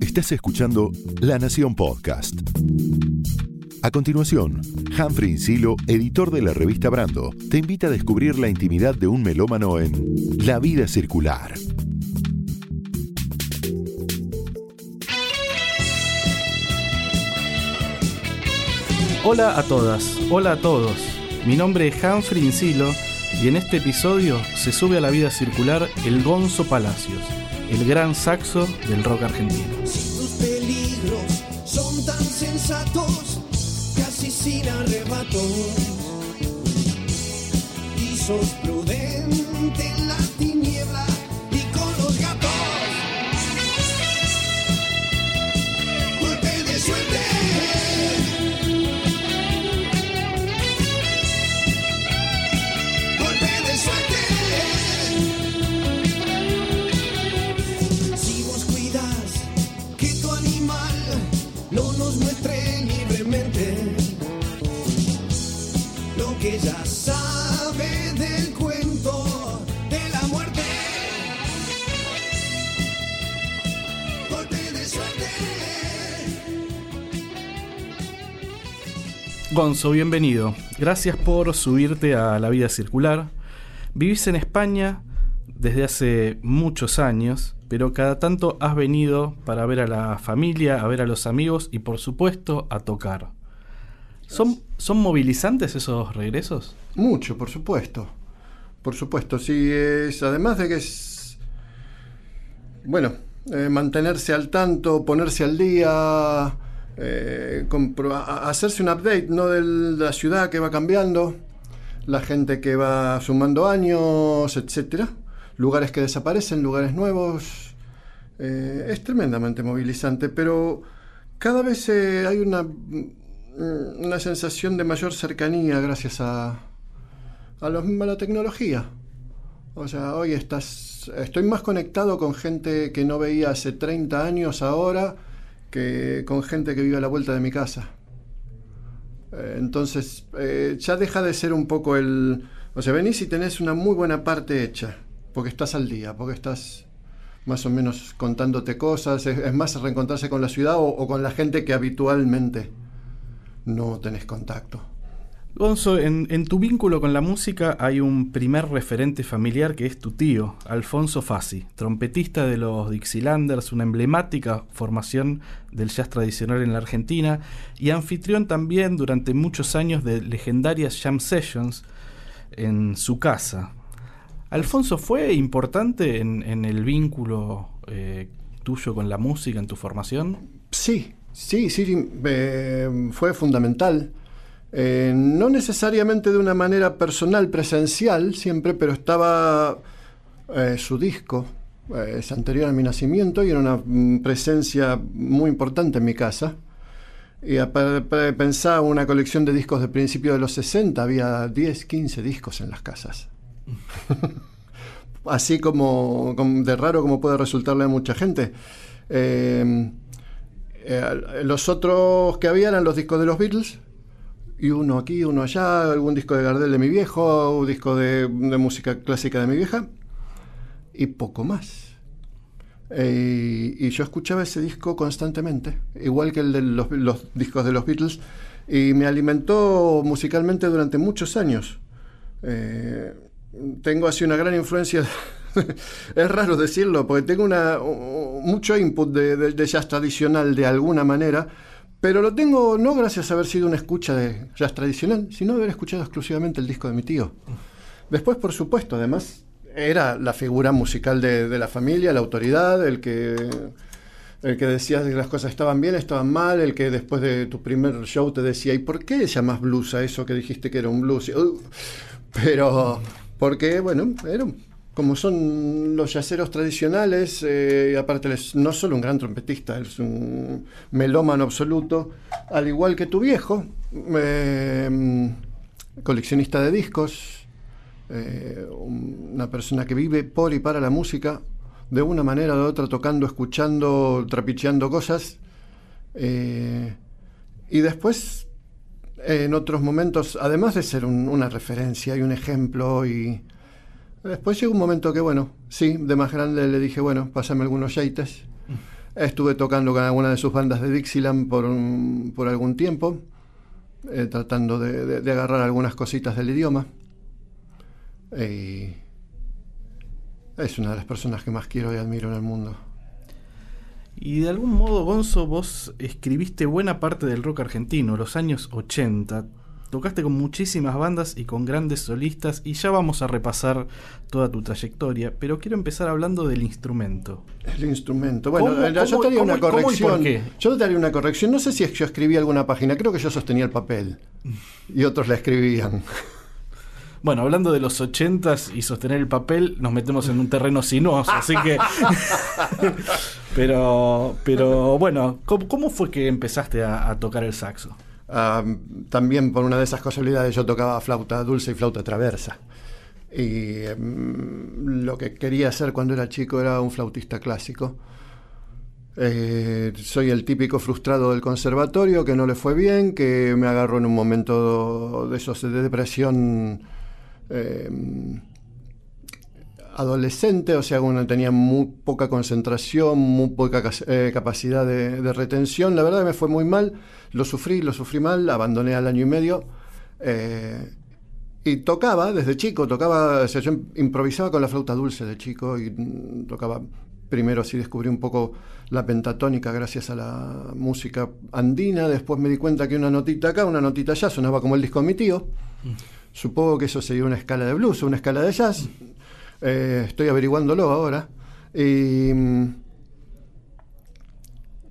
Estás escuchando La Nación Podcast. A continuación, Humphrey Insilo, editor de la revista Brando, te invita a descubrir la intimidad de un melómano en La vida circular. Hola a todas, hola a todos. Mi nombre es Humphrey Insilo y en este episodio se sube a la vida circular el Gonzo Palacios, el gran saxo del rock argentino. Si tus peligros son tan sensatos, casi sin arrebato, y sos ya sabe del cuento de la muerte. Gonzo, bienvenido. Gracias por subirte a la vida circular. Vivís en España desde hace muchos años, pero cada tanto has venido para ver a la familia, a ver a los amigos y por supuesto a tocar. ¿Son, ¿son movilizantes esos regresos? Mucho, por supuesto. Por supuesto, sí, es además de que es bueno, eh, mantenerse al tanto, ponerse al día, eh, hacerse un update, ¿no? De la ciudad que va cambiando, la gente que va sumando años, etcétera, lugares que desaparecen, lugares nuevos. Eh, es tremendamente movilizante, pero cada vez hay una, una sensación de mayor cercanía gracias a, a, los- la tecnología. O sea, hoy estás, estoy más conectado con gente que no veía hace 30 años ahora que con gente que vive a la vuelta de mi casa. Eh, entonces, eh, ya deja de ser un poco el... O sea, venís y tenés una muy buena parte hecha, porque estás al día, porque estás más o menos contándote cosas, es, más reencontrarse con la ciudad o con la gente que habitualmente no tenés contacto. Gonzo, en, en tu vínculo con la música hay un primer referente familiar que es tu tío, Alfonso Fassi, trompetista de los Dixielanders, una emblemática formación del jazz tradicional en la Argentina y anfitrión también durante muchos años de legendarias jam sessions en su casa. ¿Alfonso fue importante en, en el vínculo eh, tuyo con la música, en tu formación? Sí, sí, sí, eh, fue fundamental. Eh, no necesariamente de una manera personal, presencial, siempre, pero estaba eh, su disco, es anterior a mi nacimiento y era una mm, presencia muy importante en mi casa. Y pensaba una colección de discos de principio de los 60, había 10, 15 discos en las casas. Así como, como de raro como puede resultarle a mucha gente. Eh, eh, los otros que había eran los discos de los Beatles, y uno aquí, uno allá, algún disco de Gardel de mi viejo, un disco de, música clásica de mi vieja, y poco más. Eh, y yo escuchaba ese disco constantemente, igual que el de los, los discos de los Beatles, y me alimentó musicalmente durante muchos años. Eh, tengo así una gran influencia, es raro decirlo, porque tengo una, mucho input de, jazz tradicional de alguna manera, pero lo tengo no gracias a haber sido una escucha de jazz tradicional, sino haber escuchado exclusivamente el disco de mi tío. Después, por supuesto, además, era la figura musical de, la familia, la autoridad, el que, el que decía que las cosas estaban bien, estaban mal, el que después de tu primer show te decía, ¿y por qué llamas blues a eso que dijiste que era un blues? "Uh". pero, porque, bueno, era un- como son los yaceros tradicionales, eh, aparte él es no solo un gran trompetista, es un melómano absoluto, al igual que tu viejo, eh, coleccionista de discos, eh, un- una persona que vive por y para la música, de una manera o de otra, tocando, escuchando, trapicheando cosas. y después, en otros momentos, además de ser un- una referencia y un ejemplo, y después llegó un momento que, bueno, sí, de más grande le dije, bueno, pásame algunos yaites. Estuve tocando con alguna de sus bandas de Dixieland por, un- por algún tiempo, eh, tratando de, de- agarrar algunas cositas del idioma. Y es una de las personas que más quiero y admiro en el mundo. Y de algún modo, Gonzo, vos escribiste buena parte del rock argentino, los años 80. Tocaste con muchísimas bandas y con grandes solistas y ya vamos a repasar toda tu trayectoria, pero quiero empezar hablando del instrumento. El instrumento. Bueno, ¿Cómo- yo cómo- te haría una corrección. Yo te haría una corrección. No sé si yo escribí alguna página, creo que yo sostenía el papel y otros la escribían. Bueno, hablando de los 80s y sostener el papel, nos metemos en un terreno sinuoso, así que... pero, pero bueno, ¿cómo, cómo fue que empezaste a, a tocar el saxo? También por una de esas casualidades yo tocaba flauta dulce y flauta traversa. Y em, lo que quería hacer cuando era chico era un flautista clásico. Eh, soy el típico frustrado del conservatorio que no le fue bien, que me agarró en un momento de esos de depresión em, adolescente, o sea, uno tenía muy poca concentración, muy poca eh, capacidad de, retención. La verdad me fue muy mal, lo sufrí, lo sufrí mal, abandoné al año y medio. eh, y tocaba desde chico, tocaba, o sea, yo improvisaba con la flauta dulce de chico y mm, tocaba. Primero así descubrí un poco la pentatónica gracias a la música andina, después me di cuenta que una notita acá, una notita allá, sonaba como el disco de mi tío. Supongo que eso sería una escala de blues, una escala de jazz. Eh, estoy averiguándolo ahora. Y mm,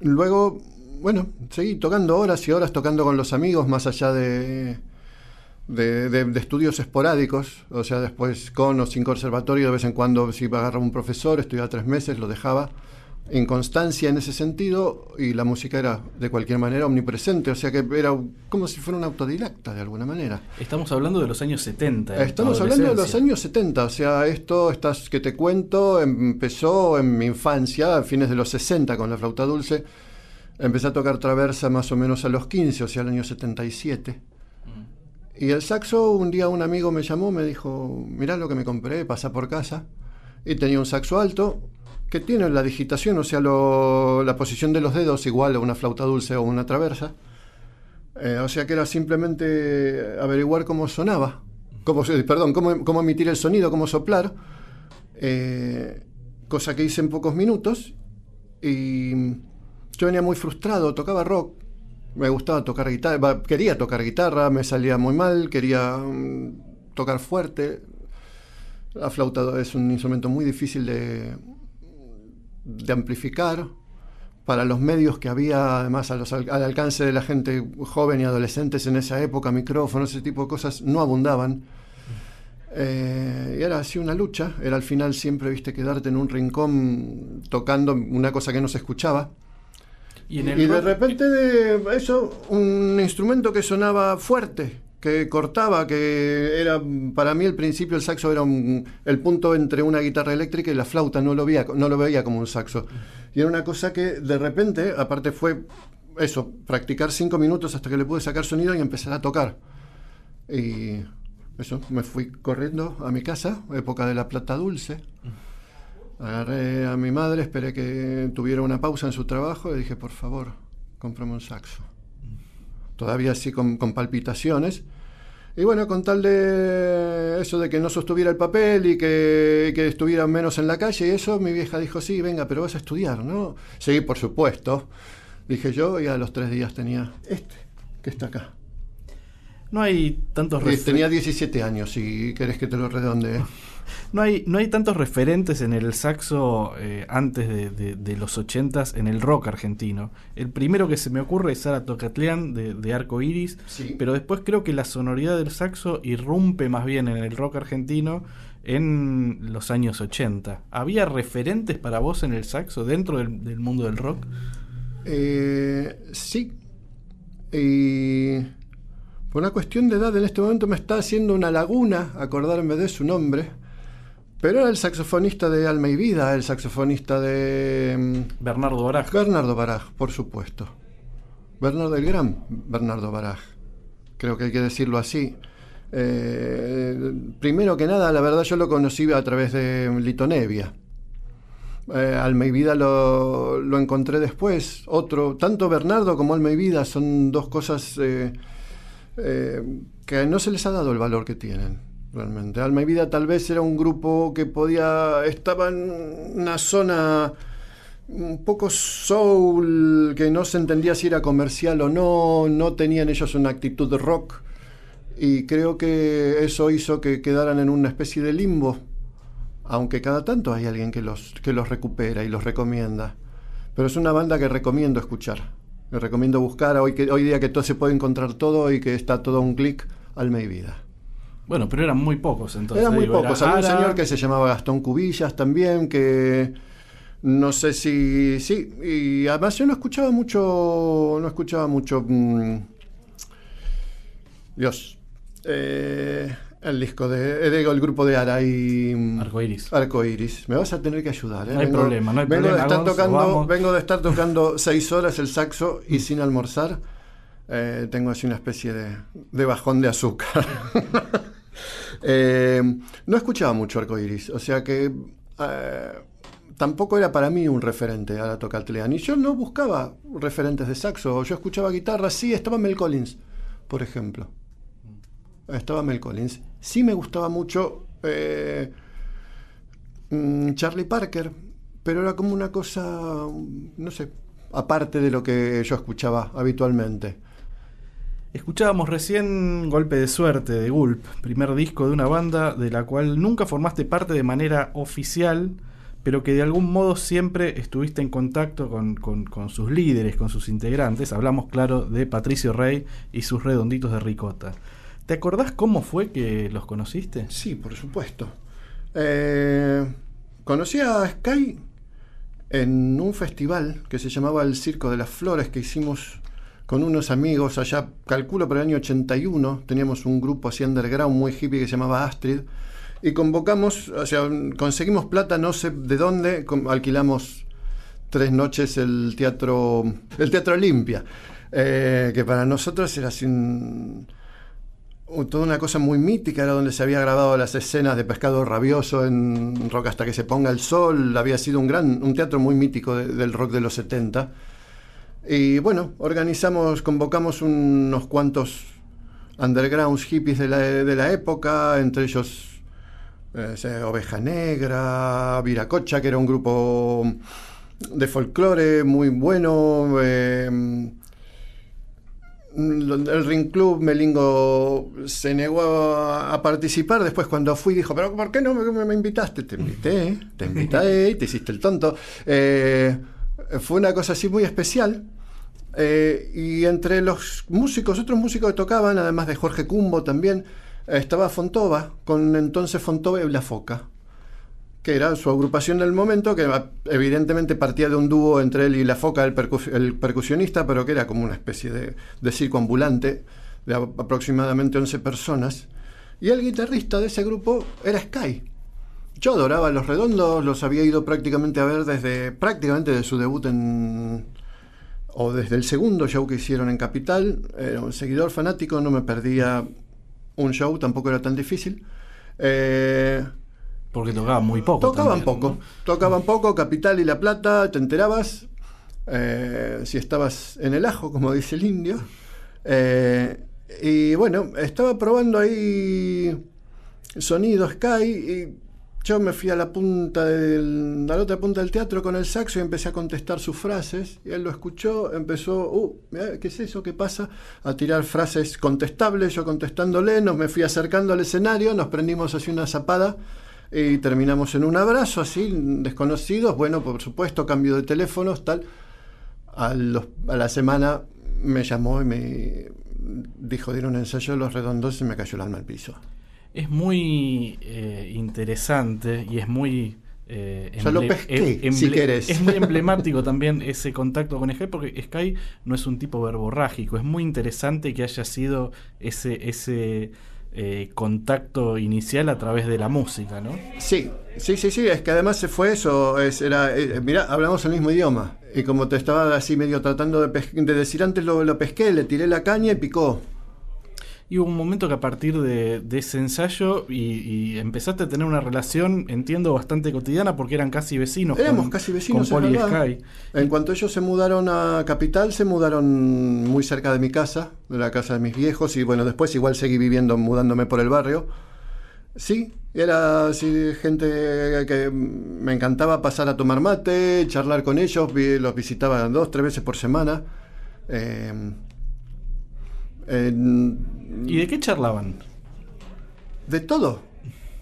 luego, bueno, seguí tocando horas y horas, tocando con los amigos, más allá de, de, de- de estudios esporádicos. O sea, después con o sin conservatorio, de vez en cuando, si agarraba un profesor, estudiaba tres meses, lo dejaba. Inconstancia en ese sentido, y la música era de cualquier manera omnipresente, o sea que era como si fuera un autodidacta de alguna manera. Estamos hablando de los años 70. en Estamos hablando de los años 70, o sea, esto estas que te cuento empezó en mi infancia, a fines de los 60 con la flauta dulce. Empecé a tocar traversa más o menos a los 15, o sea, el año 77. Y el saxo, un día un amigo me llamó, me dijo, mirá lo que me compré, pasa por casa. Y tenía un saxo alto que tiene la digitación, o sea, lo- la posición de los dedos igual a una flauta dulce o una traversa. Eh, o sea que era simplemente averiguar cómo sonaba, cómo, perdón, cómo, cómo emitir el sonido, cómo soplar, eh, cosa que hice en pocos minutos. Y yo venía muy frustrado, tocaba rock, me gustaba tocar guitarra, quería tocar guitarra, me salía muy mal, quería mm, tocar fuerte. La flauta es un instrumento muy difícil de, de amplificar para los medios que había, además al alcance de la gente joven y adolescentes en esa época, micrófonos, ese tipo de cosas, no abundaban. Eh, y era así una lucha, era al final siempre, viste, quedarte en un rincón tocando una cosa que no se escuchaba. Y, en el de repente de eso, un instrumento que sonaba fuerte, que cortaba, que era para mí al principio el saxo era un- el punto entre una guitarra eléctrica y la flauta, no lo veía, no lo veía como un saxo. Y era una cosa que de repente, aparte fue eso, practicar cinco minutos hasta que le pude sacar sonido y empezar a tocar. Y eso, me fui corriendo a mi casa, época de la plata dulce. Agarré a mi madre, esperé que tuviera una pausa en su trabajo y dije, por favor, cómprame un saxo. Todavía así con, con palpitaciones. Y bueno, con tal de eso de que no sostuviera el papel y que, que estuviera menos en la calle y eso, mi vieja dijo, sí, venga, pero vas a estudiar, ¿no? Sí, por supuesto. Dije yo y a los tres días tenía este, que está acá. no hay tantos tenía 17 años, si querés que te lo redondee. No hay no hay tantos referentes en el saxo eh, antes de, de- de los 80s en el rock argentino. El primero que se me ocurre es Sara Tocatlián de, de Arco Iris, Sí. pero después creo que la sonoridad del saxo irrumpe más bien en el rock argentino en los años 80. ¿Había referentes para vos en el saxo dentro del, del mundo del rock? Eh, sí. Y por una cuestión de edad en este momento me está haciendo una laguna acordarme de su nombre. Pero era el saxofonista de Alma y Vida, el saxofonista de mm, Bernardo Baraj. Bernardo Baraj, por supuesto. Bernardo el Gran Bernardo Baraj. Creo que hay que decirlo así. Eh, primero que nada, la verdad yo lo conocí a través de Lito Nevia. Eh, Alma y Vida lo, lo encontré después. Otro, tanto Bernardo como Alma y Vida son dos cosas eh, eh, que no se les ha dado el valor que tienen. Realmente. Alma y Vida tal vez era un grupo que podía. estaba en una zona un poco soul, que no se entendía si era comercial o no, no tenían ellos una actitud de rock. Y creo que eso hizo que quedaran en una especie de limbo aunque cada tanto hay alguien que los, que los recupera y los recomienda. Pero es una banda que recomiendo escuchar. Me recomiendo buscar hoy, que, hoy día que todo se puede encontrar todo y que está todo un clic, alma y vida. Bueno, pero eran muy pocos entonces. Eran muy digo, pocos. era Había un señor que se llamaba Gastón Cubillas también, que no sé si. Sí, y además yo no escuchaba mucho. No escuchaba mucho. mm, Dios. eh, el disco de. eh, digo, el grupo de Ara y. mm, Arcoiris. Arcoiris. Me vas a tener que ayudar. ¿eh? No hay problema, no hay vengo problema, De estar Gonzo, tocando, vamos. vengo de estar tocando seis horas el saxo y sin almorzar. eh, tengo así una especie de, de bajón de azúcar. Eh, no escuchaba mucho Arcoiris, o sea que eh, tampoco era para mí un referente a la Tocatleán. Y yo no buscaba referentes de saxo, yo escuchaba guitarra, sí, estaba Mel Collins, por ejemplo. Estaba Mel Collins. Sí me gustaba mucho eh, mm, Charlie Parker, pero era como una cosa, no sé, aparte de lo que yo escuchaba habitualmente. Escuchábamos recién Golpe de Suerte de Gulp, primer disco de una banda de la cual nunca formaste parte de manera oficial, pero que de algún modo siempre estuviste en contacto con, sus líderes, con sus integrantes. Hablamos, claro, de Patricio Rey y sus redonditos de ricota. ¿Te acordás cómo fue que los conociste? Sí, por supuesto. Eh, conocí a Sky en un festival que se llamaba el Circo de las Flores que hicimos con unos amigos allá, calculo por el año 81, teníamos un grupo así underground muy hippie que se llamaba Astrid y convocamos, o sea, conseguimos plata, no sé de dónde, alquilamos tres noches el teatro, el teatro Olimpia, eh, que para nosotros era toda una cosa muy mítica, era donde se había grabado las escenas de Pescado Rabioso en Rock hasta que se ponga el sol, había sido un gran, un teatro muy mítico de- del rock de los 70. Y bueno, organizamos, convocamos unos cuantos undergrounds hippies de la, de la época, entre ellos eh, Oveja Negra, Viracocha, que era un grupo de folclore muy bueno. eh, el Ring Club Melingo se negó a, participar. Después, cuando fui, dijo: ¿Pero por qué no me, me invitaste? Te invité, te invité y te hiciste el tonto. Eh, fue una cosa así muy especial. Eh, y entre los músicos, otros músicos que tocaban, además de Jorge Cumbo también, eh, estaba Fontova, con entonces Fontova y La Foca, que era su agrupación del momento, que evidentemente partía de un dúo entre él y La Foca, el, percus- el percusionista, pero que era como una especie de, de circo ambulante de aproximadamente 11 personas. Y el guitarrista de ese grupo era Sky. Yo adoraba Los Redondos, los había ido prácticamente a ver desde prácticamente de su debut en o desde el segundo show que hicieron en Capital. Era un seguidor fanático, no me perdía un show, tampoco era tan difícil. Eh, Porque tocaban muy poco. tocaban también, poco, ¿no? tocaban poco, Capital y La Plata, te enterabas eh, si estabas en el ajo, como dice el indio. Eh, y bueno, estaba probando ahí sonido Sky y yo me fui a la punta del, a la otra punta del teatro con el saxo y empecé a contestar sus frases y él lo escuchó, empezó, uh, ¿qué es eso? ¿Qué pasa? A tirar frases contestables, yo contestándole, nos me fui acercando al escenario, nos prendimos así una zapada y terminamos en un abrazo así, desconocidos, bueno, por supuesto, cambio de teléfonos, tal. A, los- a la semana me llamó y me dijo, dieron un ensayo de los redondos y me cayó el alma al piso. Es muy eh, interesante y es muy... eh, Ya lo pesqué, em- si querés. Es muy emblemático también ese contacto con Sky, porque Sky no es un tipo verborrágico. Es muy interesante que haya sido ese, ese eh, contacto inicial a través de la música, ¿no? Sí, sí, sí, sí, es que además se fue eso, es, era, eh, mira, hablamos el mismo idioma. Y como te estaba así medio tratando de, de decir antes, lo, lo pesqué, le tiré la caña y picó. Y hubo un momento que a partir de, de ese ensayo y, y empezaste a tener una relación, entiendo, bastante cotidiana porque eran casi vecinos. Éramos con- casi vecinos, Con Poli. Sky. En cuanto ellos se mudaron a Capital, se mudaron muy cerca de mi casa, de la casa de mis viejos, y bueno, después igual seguí viviendo, mudándome por el barrio. Sí, era así, gente que me encantaba pasar a tomar mate, charlar con ellos, los visitaba dos, tres veces por semana. Eh, ¿Y de qué charlaban? de todo,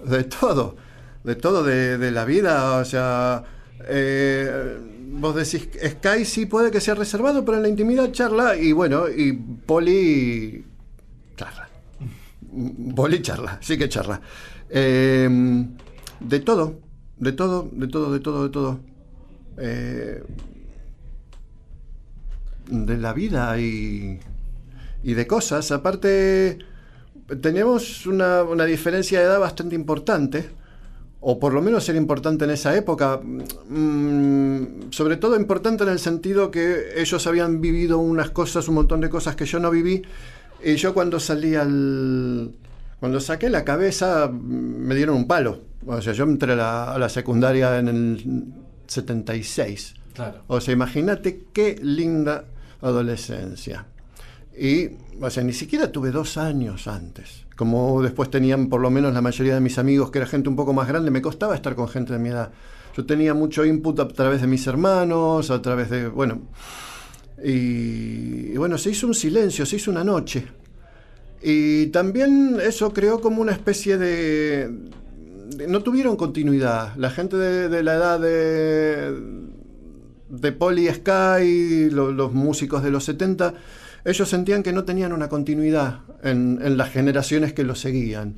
de todo, de todo, de, de la vida, o sea, eh, vos decís, Sky sí puede que sea reservado, pero en la intimidad charla, y bueno, y Poli charla. Poli charla, sí que charla. Eh, de todo, de todo, de todo, de todo, de todo. Eh, de la vida y, y de cosas. Aparte, teníamos una, una diferencia de edad bastante importante, o por lo menos era importante en esa época, mm, sobre todo importante en el sentido que ellos habían vivido unas cosas, un montón de cosas que yo no viví, y yo cuando salí al... Cuando saqué la cabeza me dieron un palo. O sea, yo entré a la, a la secundaria en el 76. Claro. O sea, imagínate qué linda adolescencia. Y, o sea, ni siquiera tuve dos años antes. Como después tenían por lo menos la mayoría de mis amigos, que era gente un poco más grande, me costaba estar con gente de mi edad. Yo tenía mucho input a través de mis hermanos, a través de, bueno, y, bueno, se hizo un silencio, se hizo una noche. Y también eso creó como una especie de... no tuvieron continuidad. La gente de, de la edad de, de Poli Sky, lo- los músicos de los 70, ellos sentían que no tenían una continuidad en, en las generaciones que los seguían.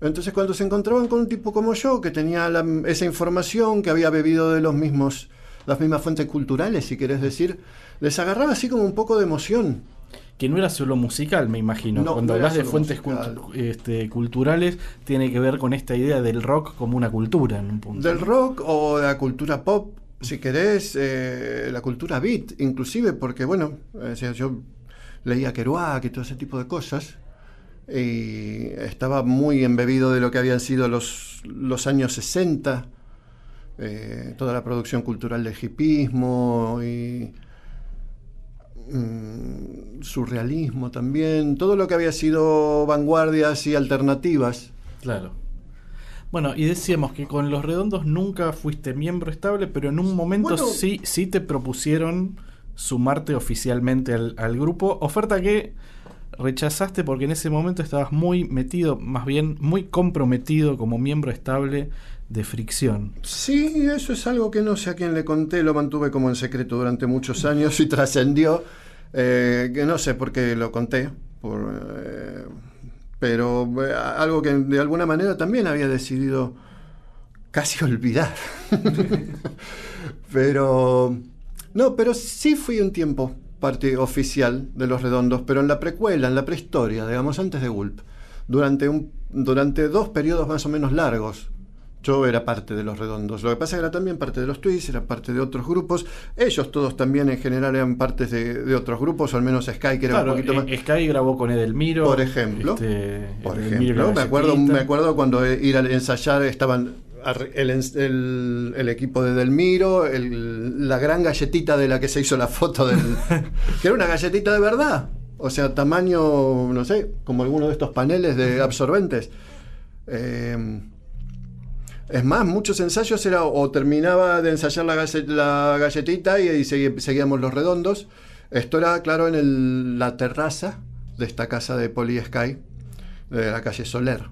Entonces cuando se encontraban con un tipo como yo, que tenía la- esa información, que había bebido de los mismos, las mismas fuentes culturales, si querés decir, les agarraba así como un poco de emoción. Que no era solo musical, me imagino. No, Cuando no hablas de fuentes musical. este, culturales, tiene que ver con esta idea del rock como una cultura en un punto. Del rock o de la cultura pop, si querés, eh, la cultura beat, inclusive, porque bueno, sea, yo leía Kerouac y todo ese tipo de cosas, y estaba muy embebido de lo que habían sido los, los años 60, eh, toda la producción cultural del hipismo y mm, surrealismo también, todo lo que había sido vanguardias y alternativas. Claro. Bueno, y decíamos que con Los Redondos nunca fuiste miembro estable, pero en un momento Bueno. sí, sí te propusieron sumarte oficialmente al, grupo. Oferta que rechazaste porque en ese momento estabas muy metido, más bien muy comprometido como miembro estable de Fricción. Sí, eso es algo que no sé a quién le conté, lo mantuve como en secreto durante muchos años y trascendió, eh, que no sé por qué lo conté, por, eh, pero eh, algo que de alguna manera también había decidido casi olvidar. pero, no, pero sí fui un tiempo parte oficial de Los Redondos, pero en la precuela, en la prehistoria, digamos, antes de Gulp, durante, un, durante dos periodos más o menos largos. Yo era parte de los redondos. Lo que pasa es que era también parte de los Twists, era parte de otros grupos. Ellos todos también en general eran partes de, de otros grupos, o al menos Sky, que era Claro, un poquito más. eh, Sky grabó con Edelmiro. Por ejemplo. este, Por Edelmiro ejemplo, me acuerdo, me acuerdo cuando ir a ensayar estaban el, ens- el- el equipo de Delmiro, el- la gran galletita de la que se hizo la foto del. que era una galletita de verdad. O sea, tamaño, no sé, como alguno de estos paneles de absorbentes. Eh, es más, muchos ensayos era o terminaba de ensayar la, galle- la galletita y, y segui- seguíamos los redondos. Esto era, claro, en el- la terraza de esta casa de Poli Sky, de la calle Soler.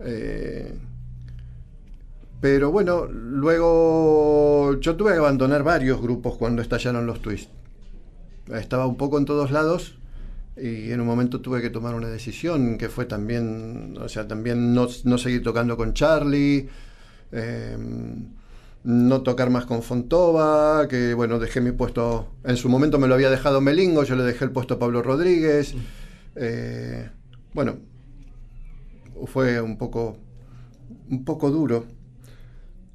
Eh, pero bueno, luego yo tuve que abandonar varios grupos cuando estallaron los twists. Estaba un poco en todos lados y en un momento tuve que tomar una decisión que fue también, o sea, también no, no seguir tocando con Charlie, eh, no tocar más con Fontova, que bueno, dejé mi puesto, en su momento me lo había dejado Melingo, yo le dejé el puesto a Pablo Rodríguez. eh, bueno, fue un poco, un poco duro.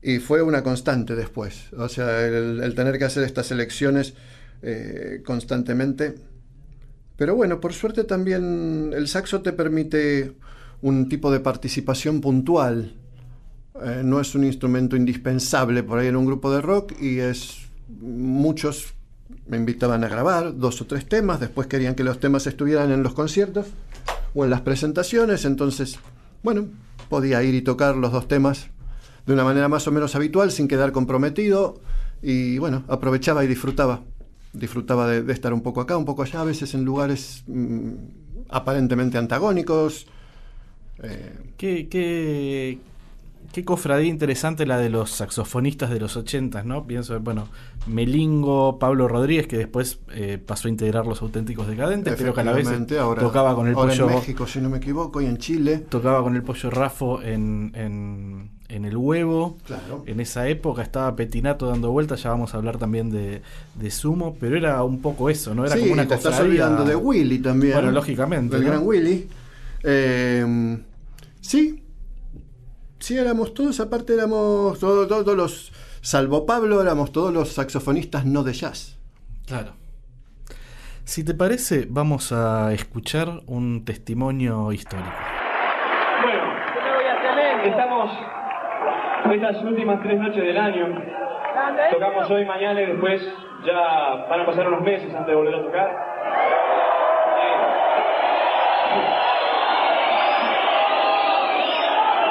Y fue una constante después. O sea, el, tener que hacer estas elecciones eh, constantemente Pero bueno, por suerte también el saxo te permite un tipo de participación puntual. Eh, no es un instrumento indispensable por ahí en un grupo de rock y es muchos me invitaban a grabar dos o tres temas, después querían que los temas estuvieran en los conciertos o en las presentaciones, entonces, bueno, podía ir y tocar los dos temas de una manera más o menos habitual, sin quedar comprometido, y bueno, aprovechaba y disfrutaba. Disfrutaba de, estar un poco acá, un poco allá, a veces en lugares mm, aparentemente antagónicos. Eh, ¿Qué, qué, qué cofradía interesante la de los saxofonistas de los 80, ¿no? Pienso, bueno, Melingo, Pablo Rodríguez, que después eh, pasó a integrar los auténticos decadentes, pero que a la vez tocaba con el pollo. En México, si no me equivoco, y en Chile. Tocaba con el pollo Rafo en, en, el huevo. Claro. En esa época estaba Petinato dando vueltas, ya vamos a hablar también de, de Sumo, pero era un poco eso, ¿no? Era como una te estás olvidando de Willy también. Bueno, lógicamente. El gran Willy. Eh, sí, sí éramos todos, aparte éramos todos, todos los Salvo Pablo, éramos todos los saxofonistas no de jazz. Claro. Si te parece, vamos a escuchar un testimonio histórico. Bueno, estamos estas últimas tres noches del año. Tocamos hoy, mañana y después ya van a pasar unos meses antes de volver a tocar.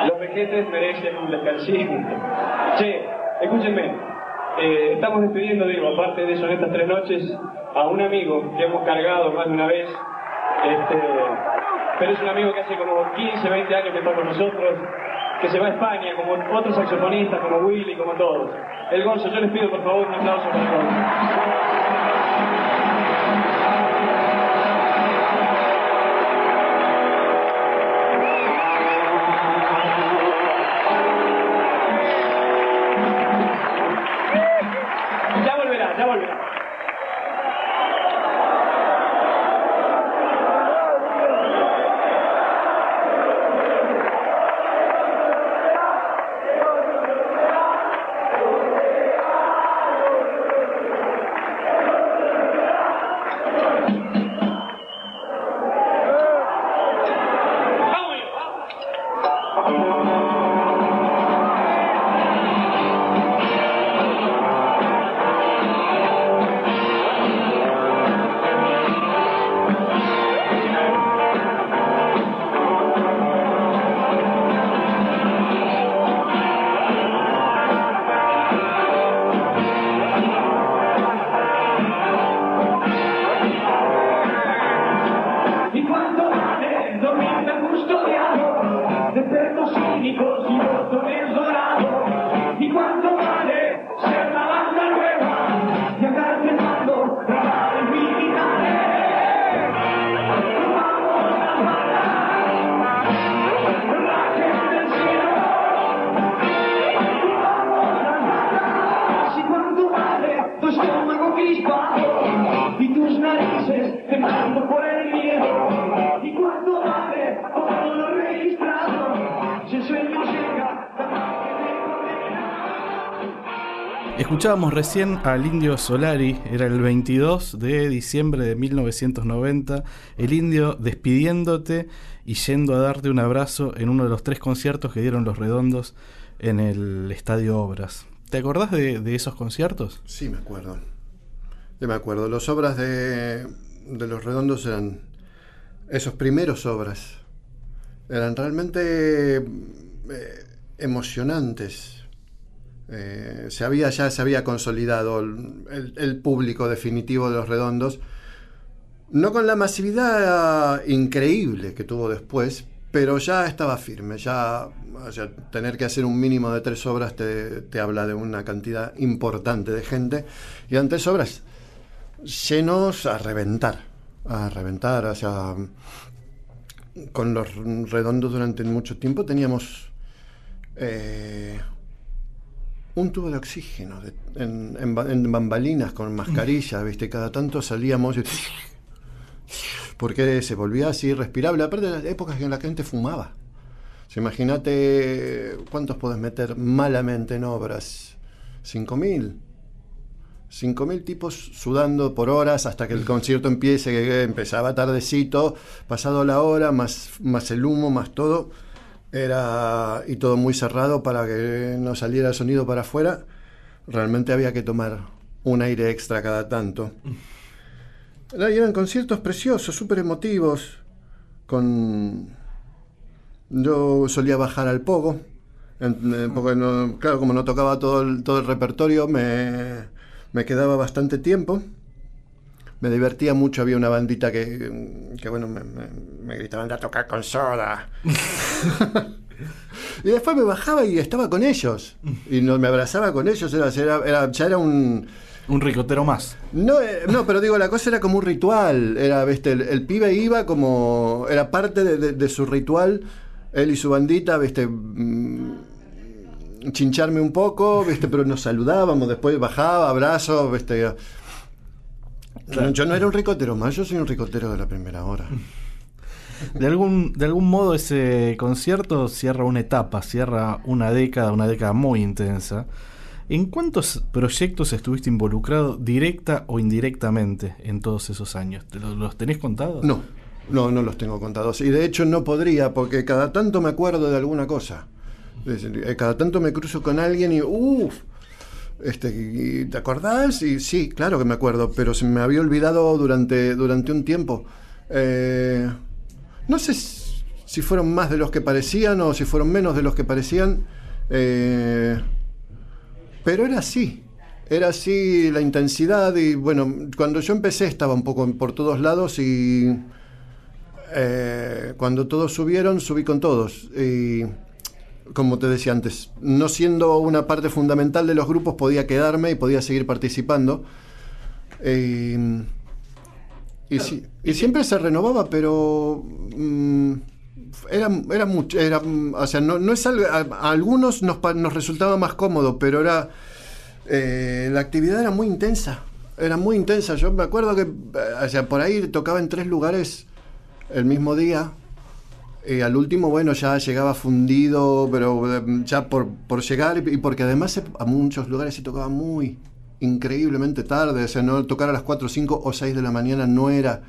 Los vejetes merecen un descansito. Che, Escúchenme, eh, estamos despidiendo, digo, aparte de eso, en estas tres noches, a un amigo que hemos cargado más de una vez, este, pero es un amigo que hace como 15, 20 años que está con nosotros, que se va a España, como otros saxofonistas, como Willy, como todos. El Gonzo, yo les pido por favor un aplauso para el Escuchábamos recién al indio Solari, era el 22 de diciembre de 1990, el indio despidiéndote y yendo a darte un abrazo en uno de los tres conciertos que dieron los redondos en el Estadio Obras. ¿Te acordás de, esos conciertos? Sí, me acuerdo. Sí, me acuerdo. Las obras de, los redondos eran esos primeros obras. Eran realmente eh, emocionantes eh, se había, ya se había consolidado el, público definitivo de los redondos, no con la masividad increíble que tuvo después, pero ya estaba firme, ya tener que hacer un mínimo de tres obras te, te, habla de una cantidad importante de gente, y eran tres obras llenos a reventar, a reventar, o sea, con los redondos durante mucho tiempo teníamos... Eh, un tubo de oxígeno en, bambalinas con mascarilla, ¿viste? Cada tanto salíamos porque se volvía así irrespirable. Aparte de las épocas en las que la gente fumaba. Imagínate cuántos puedes meter malamente en obras. ¿5.000? 5.000 tipos sudando por horas hasta que el concierto empiece, que empezaba tardecito, pasado la hora, más, más el humo, más todo. Era, y todo muy cerrado para que no saliera el sonido para afuera. Realmente había que tomar un aire extra cada tanto. Y eran conciertos preciosos, súper emotivos, con... Yo solía bajar al pogo, porque claro, como no tocaba todo el, todo el repertorio, me, me quedaba bastante tiempo. Me divertía mucho, había una bandita que, que bueno, me, me- me gritaban a tocar con soda. y después me bajaba y estaba con ellos. Y no, me abrazaba con ellos, era, era- era- ya era un... Un ricotero más. No, eh, no, pero digo, la cosa era como un ritual. Era, viste, el, el pibe iba como. Era parte de, de- de su ritual. Él y su bandita, viste. mm, chincharme un poco, viste, pero nos saludábamos, después bajaba, abrazos, viste. Yo no era un ricotero más, yo soy un ricotero de la primera hora. De algún, de algún modo ese concierto cierra una etapa, cierra una década, una década muy intensa. ¿En cuántos proyectos estuviste involucrado directa o indirectamente en todos esos años? ¿Te lo- ¿Los tenés contados? No, no, no los tengo contados. Y de hecho no podría, porque cada tanto me acuerdo de alguna cosa. Eh, Cada tanto me cruzo con alguien y, uff, este, ¿te acordás? Y sí, claro que me acuerdo, pero se me había olvidado durante, durante un tiempo. Eh, no sé si si fueron más de los que parecían o si fueron menos de los que parecían. eh, pero era así. Era así la intensidad y bueno, cuando yo empecé estaba un poco por todos lados y eh, cuando todos subieron, subí con todos. Y como te decía antes, no siendo una parte fundamental de los grupos podía quedarme y podía seguir participando. Eh, y, sí- y siempre se renovaba, pero mm, era, era mucho, era, o sea, no, no es algo, a, a algunos nos, nos resultaba más cómodo, pero era, eh, la actividad era muy intensa, era muy intensa. Yo me acuerdo que, eh, o sea, por ahí tocaba en tres lugares el mismo día. Y al último, bueno, ya llegaba fundido, pero eh, ya por, por llegar y, porque además se- a muchos lugares se tocaba muy increíblemente tarde, o sea, no tocar a las 4, 5 o 6 de la mañana no era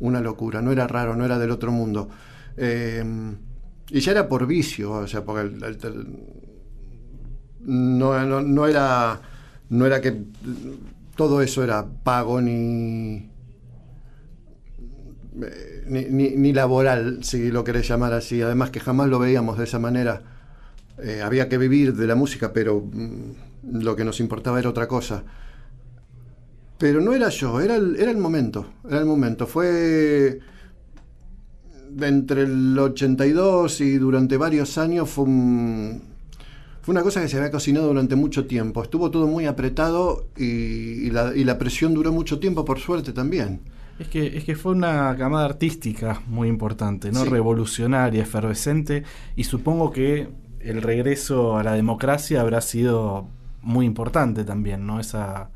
una locura, no era raro, no era del otro mundo. Eh, y ya era por vicio, o sea, porque no, no, no era no era que todo eso era pago ni eh, ni, ni- laboral, si lo querés llamar así. Además que jamás lo veíamos de esa manera. Eh, había que vivir de la música, pero mm, lo que nos importaba era otra cosa. Pero no era yo, era el, era el momento. Era el momento. Fue entre el 82 y durante varios años fue un- una cosa que se había cocinado durante mucho tiempo. Estuvo todo muy apretado y, y la presión duró mucho tiempo, por suerte también. Es que, es que fue una camada artística muy importante, ¿no? Sí. Revolucionaria, efervescente, y supongo que el regreso a la democracia habrá sido muy importante también, ¿no? Esa.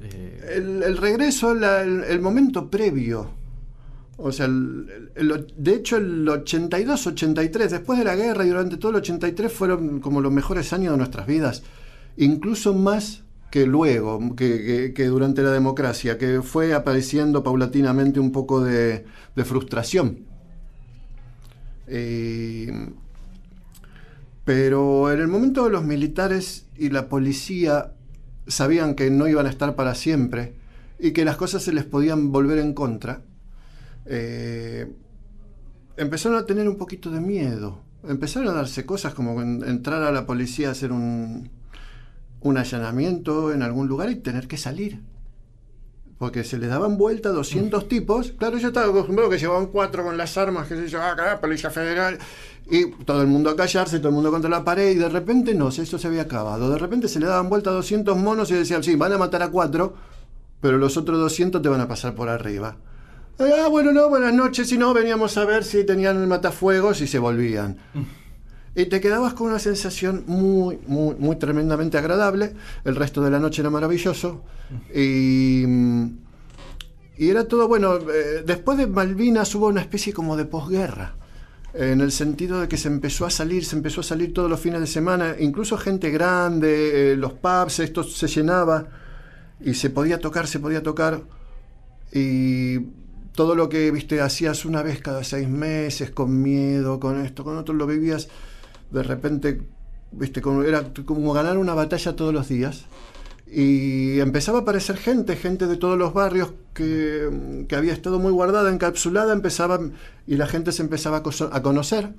eh, El, el regreso, la- el, el momento previo. O sea, el- de hecho el 82, 83, después de la guerra y durante todo el 83 fueron como los mejores años de nuestras vidas. Incluso más que luego, que, que- que durante la democracia, que fue apareciendo paulatinamente un poco de, frustración. Eh, pero en el momento los militares y la policía sabían que no iban a estar para siempre y que las cosas se les podían volver en contra, eh, empezaron a tener un poquito de miedo. Empezaron a darse cosas como en- entrar a la policía a hacer un, un allanamiento en algún lugar y tener que salir. Porque se les daban vuelta 200 tipos. Claro, yo estaba acostumbrado que llevaban cuatro con las armas, que se yo, acá, Policía Federal. Y todo el mundo a callarse, todo el mundo contra la pared. Y de repente no, eso se había acabado. De repente se le daban vuelta 200 monos y decían, sí, van a matar a cuatro, pero los otros 200 te van a pasar por arriba. Ah, bueno, no, buenas noches. Si no, veníamos a ver si tenían el matafuegos y se volvían. Y te quedabas con una sensación muy, muy, muy tremendamente agradable. El resto de la noche era maravilloso. Y, mm, y era todo, bueno, eh, después de Malvinas hubo una especie como de posguerra. En el sentido de que se empezó a salir, se empezó a salir todos los fines de semana, incluso gente grande, eh, los pubs, esto se llenaba. y se podía tocar, se podía tocar. Y todo lo que viste hacías una vez cada seis meses, con miedo, con esto, con otro, lo vivías de repente, viste, como, era como ganar una batalla todos los días. Y empezaba a aparecer gente, gente de todos los barrios que, que había estado muy guardada, encapsulada, empezaba, y la gente se empezaba a, conocer.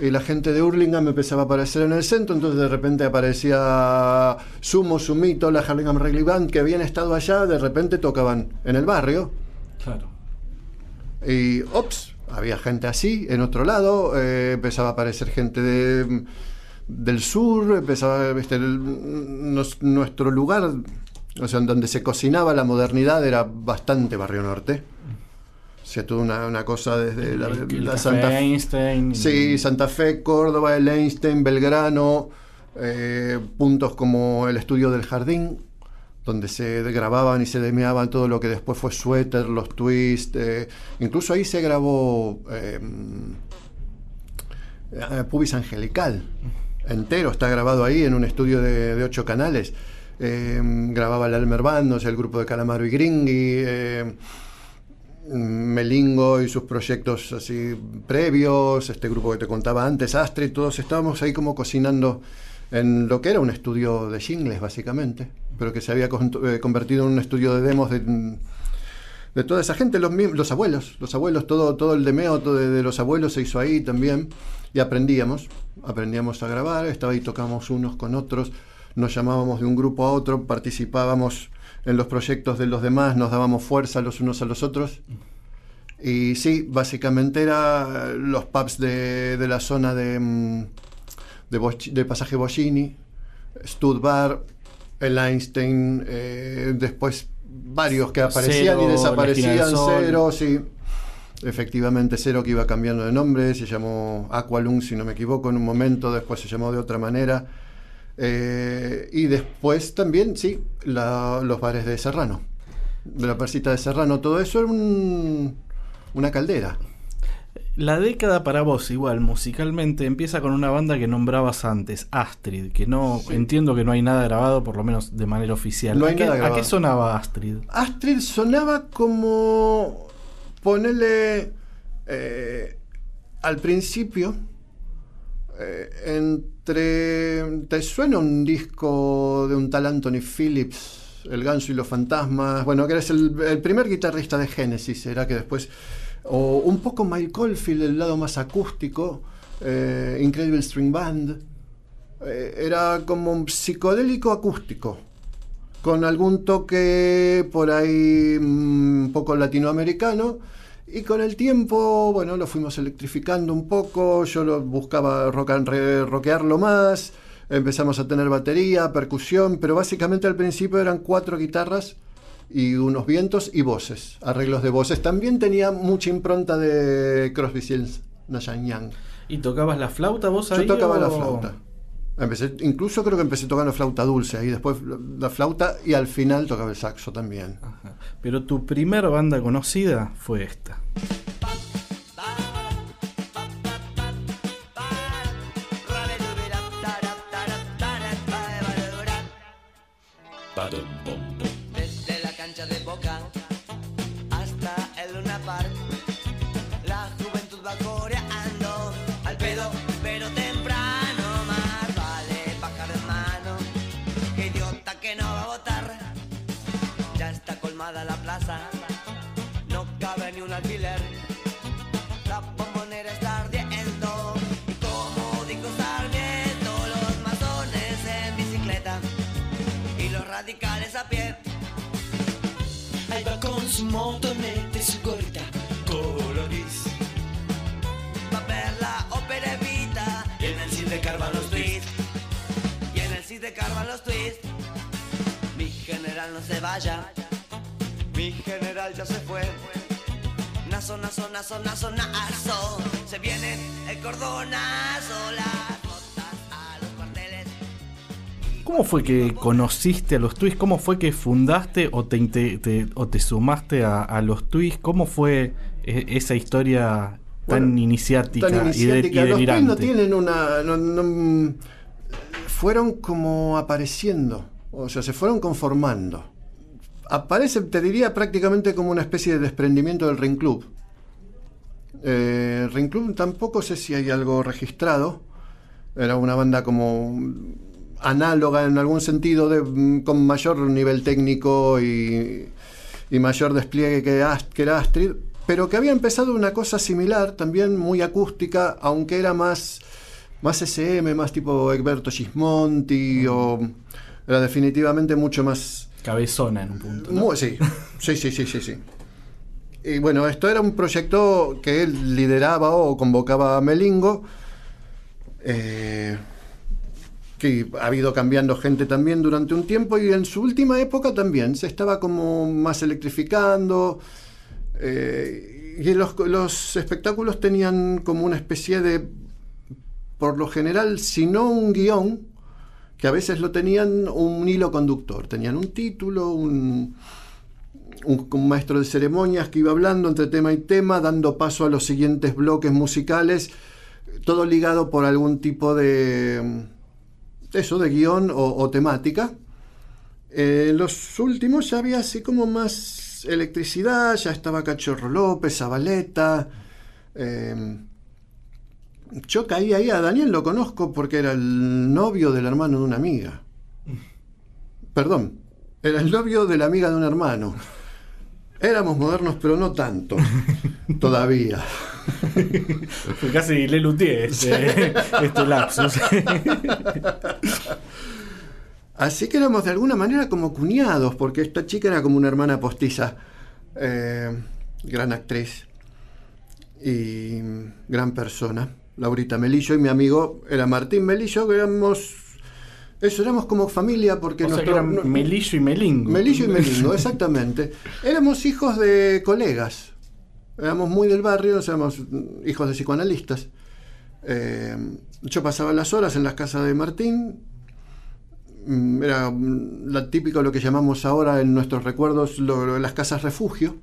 Y la gente de Hurlingham empezaba a aparecer en el centro, entonces de repente aparecía Sumo, Sumito, la Hurlingham Reggae Band, que habían estado allá, de repente tocaban en el barrio. Claro. Y, ops, había gente así, en otro lado, eh, empezaba a aparecer gente de, del sur, empezaba, viste, el- nos- nuestro lugar, o sea, en donde se cocinaba la modernidad era bastante Barrio Norte. O sea, toda una, una cosa desde la, El- Santa Fe. Einstein. Sí, Santa Fe, Córdoba, el Einstein, Belgrano, eh, puntos como el estudio del jardín, donde se grababan y se demeaban todo lo que después fue Suéter, los twists. eh, incluso ahí se grabó eh, eh, Pubis Angelical, entero, está grabado ahí en un estudio de, de ocho canales. Eh, grababa el Almer Band, o sea, el grupo de Calamaro y Gringui. eh, Melingo y sus proyectos así previos, este grupo que te contaba antes, Astrid, todos estábamos ahí como cocinando en lo que era un estudio de jingles básicamente, pero que se había eh, convertido en un estudio de demos de, de toda esa gente, los, los abuelos, los abuelos, todo, todo el demeo de, los abuelos se hizo ahí también y aprendíamos, aprendíamos a grabar, estaba ahí, tocábamos unos con otros, nos llamábamos de un grupo a otro, participábamos en los proyectos de los demás, nos dábamos fuerza los unos a los otros. Y sí, básicamente era los pubs de, de la zona de, mm, de, Pasaje Bocini, Studbar, el Einstein, eh, después varios que aparecían Cero, y desaparecían. Cero, sí. Efectivamente, Cero que iba cambiando de nombre, se llamó Aqualung, si no me equivoco, en un momento, después se llamó de otra manera. Eh, y después también, sí, la- los bares de Serrano, de la persita de Serrano, todo eso era un- una caldera. La década para vos, igual, musicalmente, empieza con una banda que nombrabas antes, Astrid, que no Sí. entiendo que no hay nada grabado, por lo menos de manera oficial. No hay ¿A, qué, nada a grabado. qué sonaba Astrid? Astrid sonaba como ponerle eh, al principio eh, entre te suena un disco de un tal Anthony Phillips El Ganso y los Fantasmas bueno que eres el, el primer guitarrista de Genesis era que después o un poco Mike Caulfield el lado más acústico eh, Incredible String Band. Eh, era como un psicodélico acústico con algún toque por ahí mm, un poco latinoamericano. Y con el tiempo, bueno, lo fuimos electrificando un poco, yo lo buscaba rock rockearlo más, empezamos a tener batería, percusión, pero básicamente al principio eran cuatro guitarras y unos vientos y voces, arreglos de voces. También tenía mucha impronta de Crosby, Stills, Nash Young. ¿Y tocabas la flauta vos ahí? Yo tocaba o- la flauta. Empecé, incluso creo que empecé tocando flauta dulce y después la flauta y al final tocaba el saxo también. Ajá. Pero tu primer banda conocida fue esta. Con su gorrita coloris. Va a ver la ópera Evita Y en el cine carvan los tweets. y en el CID de Carvan los twists. Mi general no se vaya, mi general ya se fue. Nazo, nazo, nazo, nazo, nazo. Se viene el cordonazo, las ¿Cómo fue que conociste a los Twists? ¿Cómo fue que fundaste o te, inte- te- o te sumaste a, a los Twists? ¿Cómo fue e- esa historia tan Bueno, iniciática, Tan y, de- y Los delirante? no tienen una. no- no- fueron como apareciendo. O sea, se fueron conformando. Aparece, te diría, prácticamente como una especie de desprendimiento del Ring Club. Eh, Ring Club tampoco sé si hay algo registrado. Era una banda como análoga en algún sentido, de, mm, con mayor nivel técnico y, y mayor despliegue que, Ast- que era Astrid, pero que había empezado una cosa similar, también muy acústica, aunque era más, más SM, más tipo Egberto Gismonti, o era definitivamente mucho más Cabezona en un punto. ¿no? muy- sí, sí, sí, sí, sí, sí. Y bueno, esto era un proyecto que él lideraba o convocaba a Melingo, eh, que ha habido cambiando gente también durante un tiempo y en su última época también se estaba como más electrificando. eh, y los, los espectáculos tenían como una especie de, por lo general, si no un guion, que a veces lo tenían un hilo conductor, tenían un título, un, un maestro de ceremonias que iba hablando entre tema y tema, dando paso a los siguientes bloques musicales, todo ligado por algún tipo de eso, de guion o, o temática. Eh, los últimos ya había así como más electricidad, ya estaba Cachorro López, Zabaleta. eh, yo caí ahí, a Daniel lo conozco porque era el novio del hermano de una amiga. Perdón, era el novio de la amiga de un hermano. Éramos modernos, pero no tanto. Todavía. Fue casi Le Luthier este, este lapsus. Así que éramos de alguna manera como cuñados, porque esta chica era como una hermana postiza, eh, gran actriz y gran persona, Laurita Melillo, y mi amigo era Martín Melillo, que éramos, eso, éramos como familia, porque o sea nuestro- eran no- Melillo y Melingo. Melillo y Melingo, exactamente. Éramos hijos de colegas. Éramos muy del barrio, sea, éramos hijos de psicoanalistas. Eh, yo pasaba las horas en las casas de Martín. Mm, Era mm, la típico lo que llamamos ahora en nuestros recuerdos lo- lo- las casas refugio,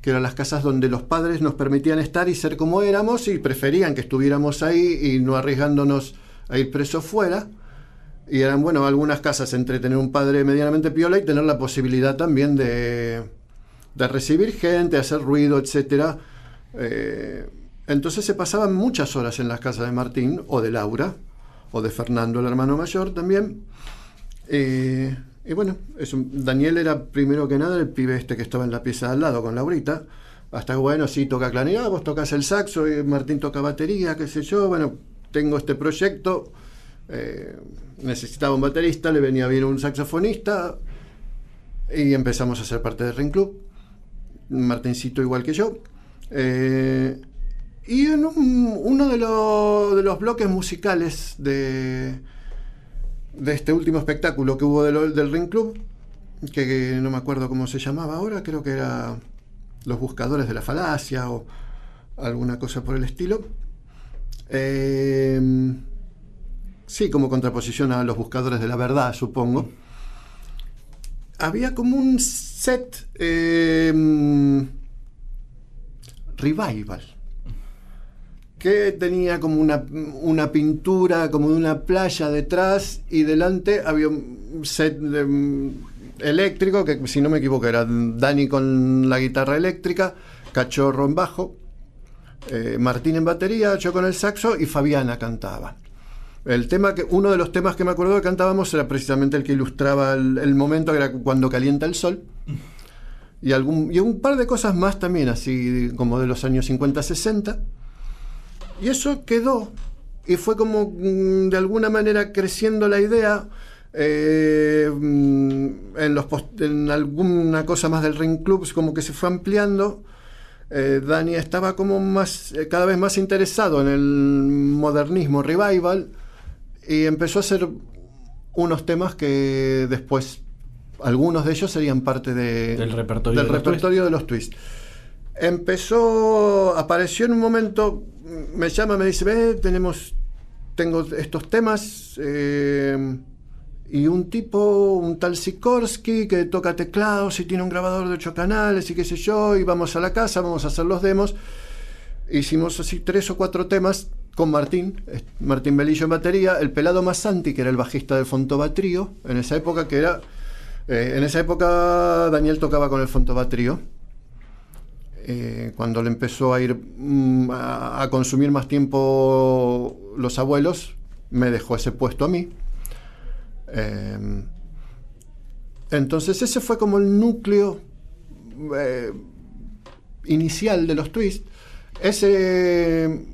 que eran las casas donde los padres nos permitían estar y ser como éramos y preferían que estuviéramos ahí y no arriesgándonos a ir presos fuera. Y eran, bueno, algunas casas entre tener un padre medianamente piola y tener la posibilidad también de, de recibir gente, hacer ruido, etcétera. Eh, entonces se pasaban muchas horas en las casas de Martín o de Laura o de Fernando, el hermano mayor también. Eh, y bueno, eso, Daniel era primero que nada el pibe este que estaba en la pieza al lado con Laurita. Hasta bueno, sí toca clarinete, vos tocas el saxo y Martín toca batería, qué sé yo. Bueno, tengo este proyecto. Eh, necesitaba un baterista, le venía bien un saxofonista y empezamos a ser parte del Ring Club. Martincito igual que yo. Eh, y en un- uno de, los- de los bloques musicales de, de este último espectáculo que hubo del Ring Club, que, que no me acuerdo cómo se llamaba ahora, creo que era Los Buscadores de la Falacia o alguna cosa por el estilo. Eh, sí, como contraposición a Los Buscadores de la Verdad, supongo. Había como un set eh, revival que tenía como una, una pintura como de una playa detrás y delante había un set de, mm, eléctrico que si no me equivoco era Dani con la guitarra eléctrica, Cachorro en bajo, eh, Martín en batería, yo con el saxo y Fabiana cantaba. El tema que, uno de los temas que me acuerdo que cantábamos era precisamente el que ilustraba el, el momento, que era cuando calienta el sol. Y, algún, y un par de cosas más también, así como de los años 50-60. Y eso quedó. Y fue como mm, de alguna manera creciendo la idea. eh, mm, en, los post- en alguna cosa más del Ring Clubs, como que se fue ampliando. Eh, Dani estaba como más, eh, cada vez más interesado en el modernismo revival y empezó a hacer unos temas que después, algunos de ellos serían parte de- Del repertorio del de los repertorio de los twists. Empezó, apareció en un momento, me llama, me dice, ve, tenemos, tengo estos temas, eh, y un tipo, un tal Sikorsky, que toca teclados y tiene un grabador de ocho canales y qué sé yo, y vamos a la casa, vamos a hacer los demos. Hicimos así tres o cuatro temas con Martín, Martín Belillo en batería, el pelado Massanti, que era el bajista del Fontobatrío, en esa época que era. eh, en esa época Daniel tocaba con el Fontobatrío. Eh, cuando le empezó a ir mm, a, a consumir más tiempo los abuelos, me dejó ese puesto a mí. Eh, entonces ese fue como el núcleo eh, inicial de los twists. Ese,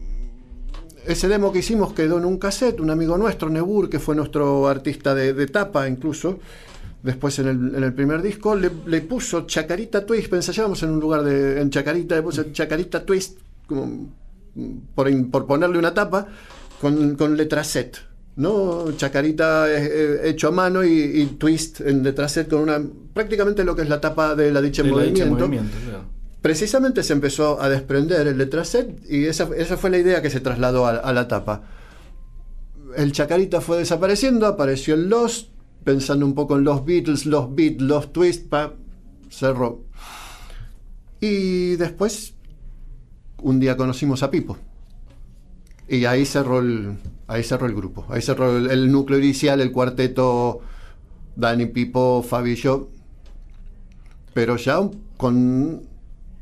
ese demo que hicimos quedó en un cassette, un amigo nuestro, Nebur, que fue nuestro artista de, de tapa incluso, después en el, en el primer disco, le, le puso Chacarita Twist, ensayábamos en un lugar de, en Chacarita, le puso Chacarita Twist, como, por, ponerle una tapa, con, con letra set. ¿no? Chacarita eh, hecho a mano y, y twist en letra set con una prácticamente lo que es la tapa de la dicha en movimiento. movimiento, claro. Precisamente se empezó a desprender el letraset y esa, esa fue la idea que se trasladó a, la tapa. El Chacarita fue desapareciendo, apareció el Lost, pensando un poco en los Beatles, los Beat, los Twist, pa, cerró. Y después, un día conocimos a Pipo. Y ahí cerró el, ahí cerró el grupo. Ahí cerró el, el núcleo inicial, el cuarteto Dani, Pipo, Fabi y yo. Pero ya con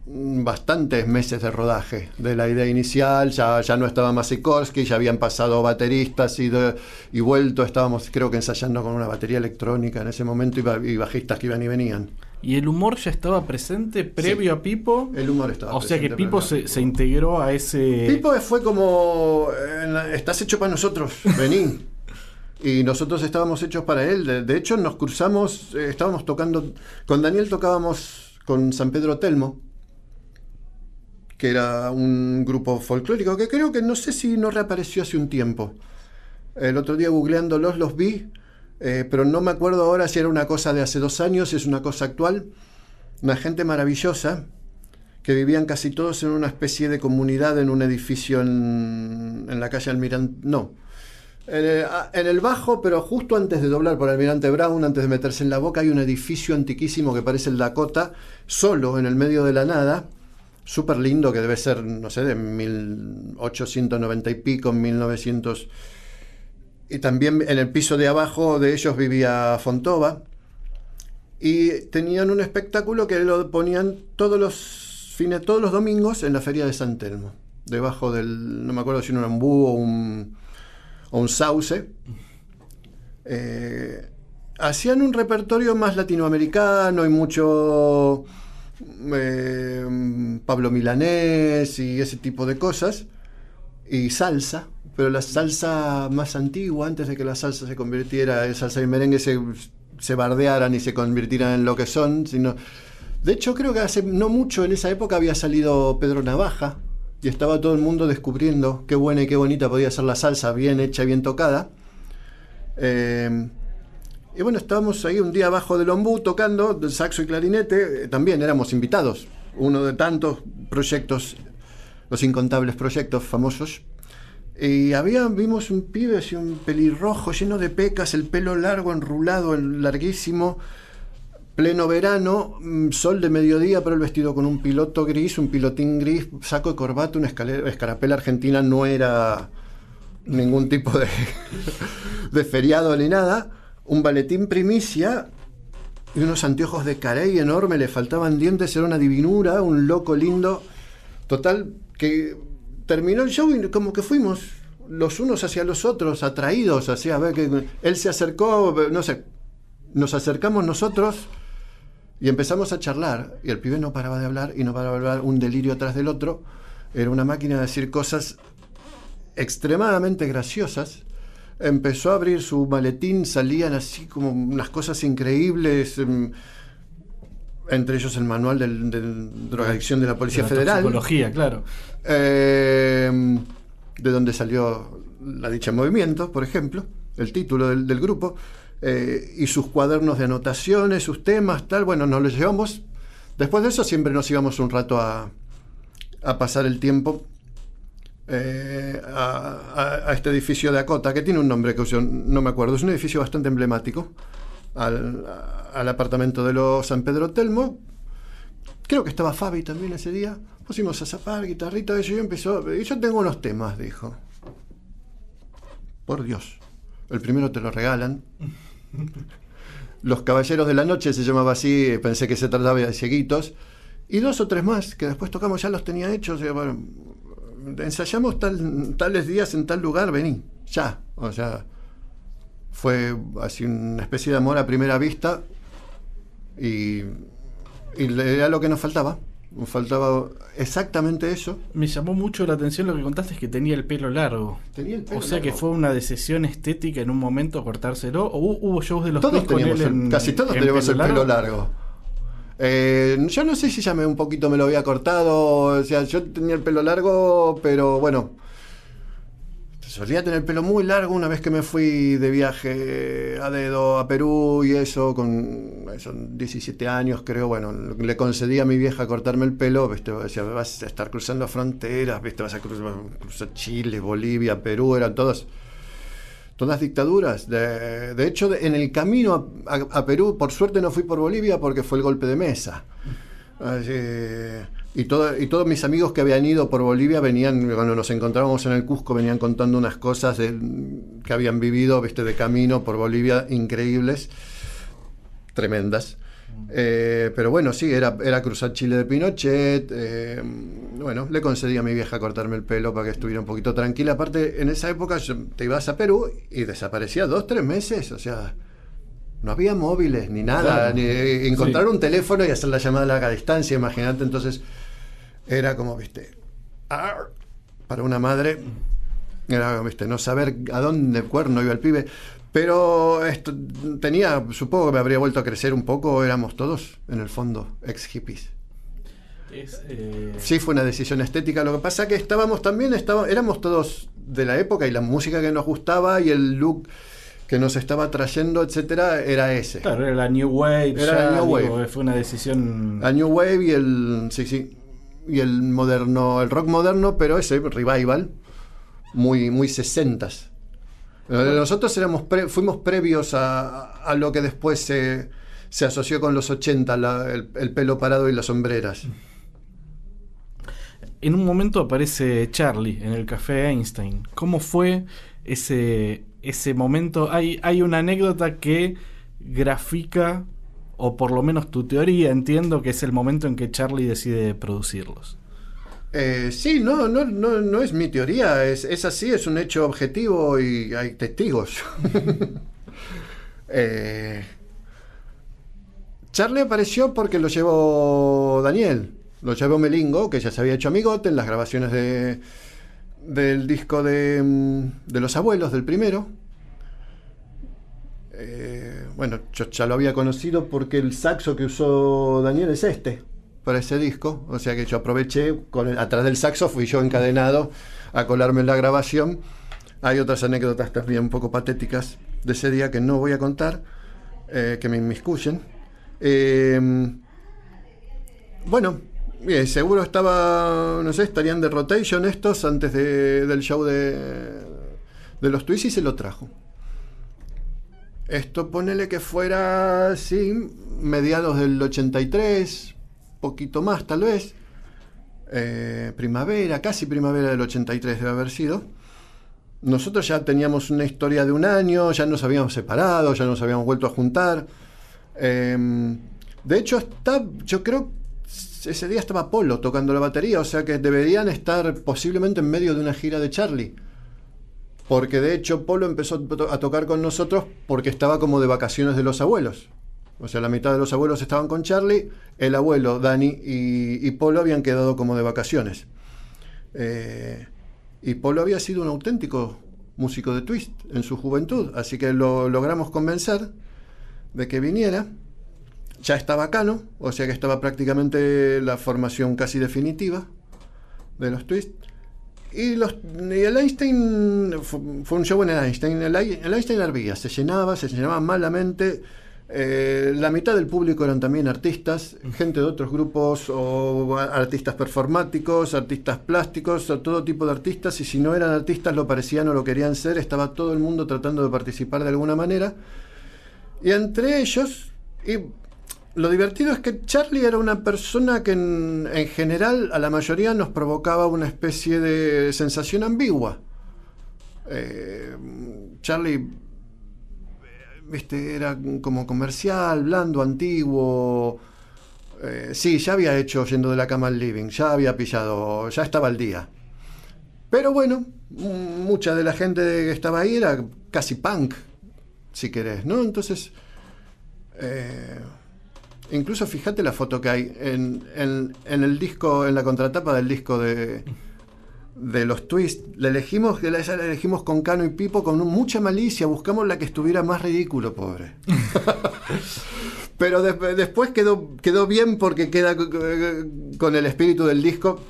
bastantes meses de rodaje de la idea inicial, ya, ya no estaba más Sikorsky, ya habían pasado bateristas y, de- y vuelto, estábamos creo que ensayando con una batería electrónica en ese momento y, ba- y bajistas que iban y venían. ¿Y el humor ya estaba presente previo a Pipo? El humor estaba O sea que presente, Pipo pero- se, se integró a ese... Pipo fue como, estás hecho para nosotros, vení. Y nosotros estábamos hechos para él. De, de hecho, nos cruzamos, eh, estábamos tocando, con Daniel tocábamos con San Pedro Telmo, que era un grupo folclórico que creo que no sé si no reapareció hace un tiempo. El otro día googleándolos los vi, eh, pero no me acuerdo ahora si era una cosa de hace dos años, si es una cosa actual. Una gente maravillosa, que vivían casi todos en una especie de comunidad en un edificio en, la calle Almirante. No. En el, a- en el bajo, pero justo antes de doblar por Almirante Brown, antes de meterse en la boca, hay un edificio antiquísimo que parece el Dakota, solo en el medio de la nada. Súper lindo, que debe ser, no sé, de 1890 y pico, 1900. Y también en el piso de abajo de ellos vivía Fontova. Y tenían un espectáculo que lo ponían todos los fines, todos los domingos en la feria de San Telmo. Debajo del, no me acuerdo si era un búho o un, o un sauce. Eh, hacían un repertorio más latinoamericano y mucho eh, Pablo Milanés y ese tipo de cosas. Y salsa, pero la salsa más antigua, antes de que la salsa se convirtiera en salsa y merengue, se, se bardearan y se convirtieran en lo que son. Sino, de hecho, creo que hace no mucho en esa época había salido Pedro Navaja y estaba todo el mundo descubriendo qué buena y qué bonita podía ser la salsa, bien hecha, bien tocada. Eh, y bueno, estábamos ahí un día abajo del ombú tocando del saxo y clarinete. eh, También éramos invitados. Uno de tantos proyectos, los incontables proyectos famosos. Y había, vimos un pibe así, un pelirrojo lleno de pecas, el pelo largo, enrulado, larguísimo, pleno verano, mm, sol de mediodía, pero el vestido con un piloto gris, un pilotín gris, saco de corbata, una escalera- escarapela argentina, no era ningún tipo de, de feriado ni nada, un baletín primicia y unos anteojos de carey enorme, le faltaban dientes, era una divinura, un loco lindo. Total, que terminó el show y como que fuimos los unos hacia los otros, atraídos, hacia ver que él se acercó, no sé, nos acercamos nosotros y empezamos a charlar. Y el pibe no paraba de hablar y no paraba de hablar, un delirio atrás del otro. Era una máquina de decir cosas extremadamente graciosas. Empezó a abrir su maletín, salían así como unas cosas increíbles. em, Entre ellos el manual de drogadicción de la Policía la Federal. toxicología, claro. Eh, de donde salió la dicha movimiento, por ejemplo, el título del, del grupo, eh, y sus cuadernos de anotaciones, sus temas, tal. Bueno, nos los llevamos. Después de eso siempre nos íbamos un rato a, a pasar el tiempo eh, a, este edificio de Acota, que tiene un nombre que no me acuerdo, es un edificio bastante emblemático, al, apartamento de los San Pedro Telmo. Creo que estaba Fabi también ese día. Pusimos a zapar, guitarrita, y yo empezó. Y yo tengo unos temas, dijo. por Dios. El primero te lo regalan. Los Caballeros de la Noche se llamaba así, pensé que se trataba de cieguitos. Y dos o tres más que después tocamos, ya los tenía hechos. y, bueno, ensayamos tal, tales días en tal lugar, vení, ya. O sea, fue así una especie de amor a primera vista y, y era lo que nos faltaba. Nos faltaba exactamente eso. Me llamó mucho la atención lo que contaste es que tenía el pelo largo. Tenía el pelo O sea que fue una decisión estética en un momento cortárselo. ¿O hu- hubo shows de los Todos Twist con teníamos él el- en- casi todos en tenemos el pelo largo. Eh, yo no sé si ya me un poquito me lo había cortado. O sea, yo tenía el pelo largo, pero bueno. Solía tener el pelo muy largo una vez que me fui de viaje a dedo a Perú y eso, con eso, 17 años creo, bueno, le concedí a mi vieja cortarme el pelo, ¿viste? Decía, vas a estar cruzando fronteras, ¿viste? vas a cruzar, cruzar Chile, Bolivia, Perú, eran todas todas dictaduras. De, de hecho, en el camino a, Perú, por suerte no fui por Bolivia porque fue el golpe de mesa. Y, todo- y todos mis amigos que habían ido por Bolivia venían, cuando nos encontrábamos en el Cusco, venían contando unas cosas de- que habían vivido ¿viste? de camino por Bolivia increíbles, tremendas. Eh, pero bueno, sí, era, era cruzar Chile de Pinochet. eh, bueno, le concedí a mi vieja cortarme el pelo para que estuviera un poquito tranquila. Aparte, en esa época yo- te ibas a Perú y desaparecía dos, tres meses. O sea, no había móviles ni nada. Claro. Ni, encontrar Sí. un teléfono y hacer la llamada a larga distancia, imagínate. Entonces, era como, viste, ar, para una madre, era, viste, no saber a dónde cuerno iba el pibe. Pero esto, tenía, supongo que me habría vuelto a crecer un poco, éramos todos, en el fondo, ex hippies. Es, eh, Sí, fue una decisión estética. Lo que pasa que estábamos también, estaba, éramos todos de la época y la música que nos gustaba y el look que nos estaba trayendo, etcétera, era ese. Claro, era la New Wave. Era ya, la New digo, Wave. Fue una decisión. La New Wave y el. Sí, sí. Y el moderno, el rock moderno, pero ese revival, muy, muy sesentas. Nosotros fuimos previos a, lo que después se, asoció con los 80, la- el, el pelo parado y las sombreras. En un momento aparece Charlie en el café Einstein. ¿Cómo fue ese, ese momento? Hay, hay una anécdota que grafica, o por lo menos tu teoría, entiendo que es el momento en que Charlie decide producirlos. Eh, sí, no, no, no, no es mi teoría, es, es así, es un hecho objetivo y hay testigos. Eh, Charlie apareció porque lo llevó Daniel, lo llevó Melingo, que ya se había hecho amigote en las grabaciones de, del disco de, mm, de los abuelos, del primero. Eh, bueno, yo ya lo había conocido porque el saxo que usó Daniel es este, para ese disco. O sea que yo aproveché, con el- atrás del saxo fui yo encadenado a colarme en la grabación. Hay otras anécdotas también un poco patéticas de ese día que no voy a contar, eh, que me inmiscuyen. Eh, bueno, bien, seguro estaba, no sé, estarían de rotation estos antes de- del show de, de los Twists y se lo trajo. Esto ponele que fuera, sí, mediados del 83, poquito más tal vez. Eh, primavera, casi primavera del 83 debe haber sido. Nosotros ya teníamos una historia de un año, ya nos habíamos separado, ya nos habíamos vuelto a juntar. Eh, de hecho, está, yo creo ese día estaba Polo tocando la batería, o sea que deberían estar posiblemente en medio de una gira de Charlie. Porque de hecho Polo empezó a tocar con nosotros porque estaba como de vacaciones de los abuelos. O sea, la mitad de los abuelos estaban con Charlie, el abuelo, Dani y, Polo habían quedado como de vacaciones. Eh, y Polo había sido un auténtico músico de twist en su juventud, así que lo logramos convencer de que viniera. Ya estaba Cano, o sea que estaba prácticamente la formación casi definitiva de los twist. Y, los, el Einstein fue, fue un show en el Einstein. El, Ei- el Einstein hervía, se llenaba, se llenaba malamente. Eh, la mitad del público eran también artistas, gente de otros grupos, o artistas performáticos, artistas plásticos, o todo tipo de artistas. Y si no eran artistas, lo parecían o lo querían ser. Estaba todo el mundo tratando de participar de alguna manera. Y entre ellos, y lo divertido es que Charlie era una persona que en, en general a la mayoría nos provocaba una especie de sensación ambigua. Eh, Charlie, viste, era como comercial, blando, antiguo. Eh, sí, ya había hecho yendo de la cama al living, ya había pillado, ya estaba al día. Pero bueno, mm, mucha de la gente que estaba ahí era casi punk, si querés, ¿no? Entonces, eh, incluso fíjate la foto que hay en- en el disco, en la contratapa del disco de, de los twists. La elegimos, la, esa la elegimos con Cano y Pipo con mucha malicia, buscamos la que estuviera más ridículo, pobre. Pero de- después quedó, quedó bien porque queda co- co- con el espíritu del disco.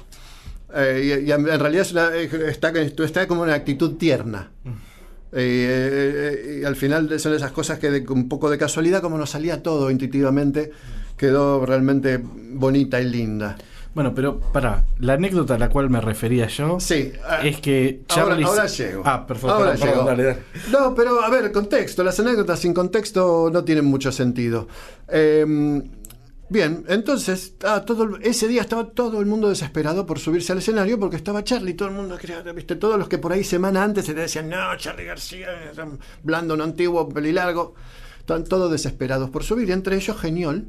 Eh, y, y en realidad es una- está, está como una actitud tierna. Eh, eh, y al final son esas cosas que de, con un poco de casualidad, como nos salía todo intuitivamente, quedó realmente bonita y linda. Bueno, pero para la anécdota a la cual me refería yo Sí, ah, es que Charlie. ahora llego. Ah, perfecto. Ahora perdón, llego. dale, dale. No, pero a ver, contexto. Las anécdotas sin contexto no tienen mucho sentido. Eh, bien, entonces, ah, todo, ese día estaba todo el mundo desesperado por subirse al escenario porque estaba Charlie. Todo el mundo quería, viste, todos los que por ahí semana antes se te decían, no, Charlie García, blando, no antiguo, pelilargo. Están todos desesperados por subir. Y entre ellos, Geniol.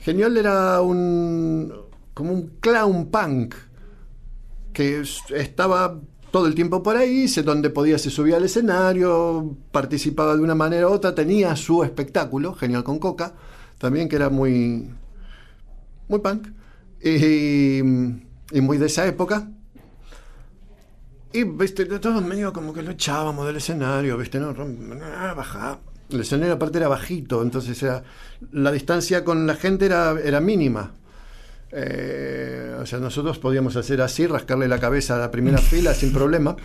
Geniol era un. Como un clown punk que es- estaba todo el tiempo por ahí, donde podía se subía al escenario, participaba de una manera u otra, tenía su espectáculo, genial con coca, también que era muy muy punk y, y muy de esa época. Y viste, todos medio como que lo echábamos del escenario, viste, no, ah, baja. El escenario aparte era bajito, entonces la distancia con la gente era, era mínima. Eh, o sea, nosotros podíamos hacer así, rascarle la cabeza a la primera fila sin problema.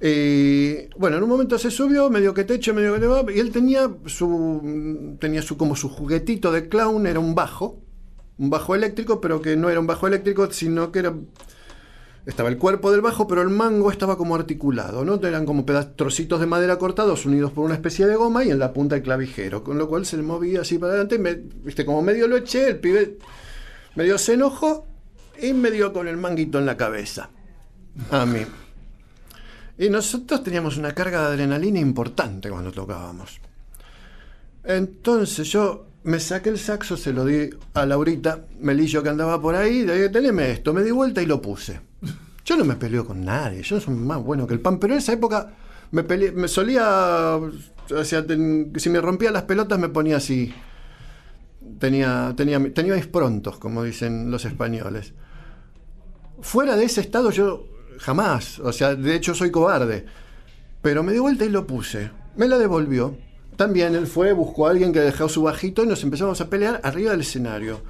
Y bueno, en un momento se subió, medio que techo, medio que va, y él tenía su, tenía su como su juguetito de clown, era un bajo, un bajo eléctrico, pero que no era un bajo eléctrico, sino que era estaba el cuerpo del bajo, pero el mango estaba como articulado, ¿no? Eran como trocitos de madera cortados unidos por una especie de goma y en la punta el clavijero, con lo cual se le movía así para adelante, y me- viste, como medio lo eché, el pibe medio se enojó y me dio con el manguito en la cabeza. A mí. Y nosotros teníamos una carga de adrenalina importante cuando tocábamos. Entonces yo me saqué el saxo, se lo di a Laurita, Melillo que andaba por ahí, le dije, teneme esto, me di vuelta y lo puse. Yo no me peleo con nadie, yo soy más bueno que el pan, pero en esa época me, me solía, o sea, si me rompía las pelotas me ponía así. Tenía, tenía, tenía mis prontos, como dicen los españoles. Fuera de ese estado yo jamás, o sea, de hecho soy cobarde. Pero me di vuelta y lo puse. Me la devolvió. También él fue, buscó a alguien que dejó su bajito y nos empezamos a pelear arriba del escenario.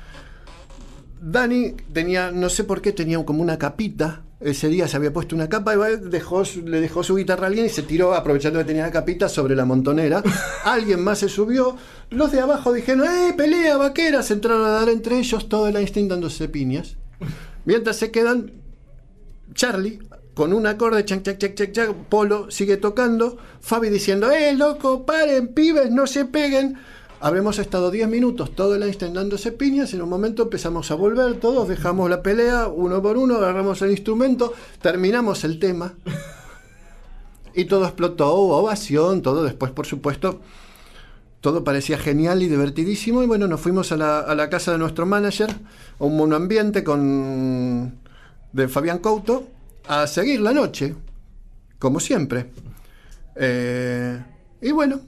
Dani tenía, no sé por qué, tenía como una capita. Ese día se había puesto una capa y dejó, le dejó su guitarra a alguien y se tiró, aprovechando que tenía la capita, sobre la montonera. Alguien más se subió. Los de abajo dijeron, ¡eh, pelea, vaquera! Se entraron a dar entre ellos todo el Einstein dándose piñas. Mientras se quedan Charlie con un acorde, chac, chac, chac, chac, Polo sigue tocando, Fabi diciendo, ¡eh, loco, paren, pibes, no se peguen! Habremos estado 10 minutos, todo el Einstein dándose piñas, en un momento empezamos a volver, todos dejamos la pelea, uno por uno, agarramos el instrumento, terminamos el tema, y todo explotó, ovación, todo después, por supuesto, todo parecía genial y divertidísimo. Y bueno, nos fuimos a la, a la casa de nuestro manager, a un monoambiente con, de Fabián Couto, a seguir la noche, como siempre. Eh, y bueno,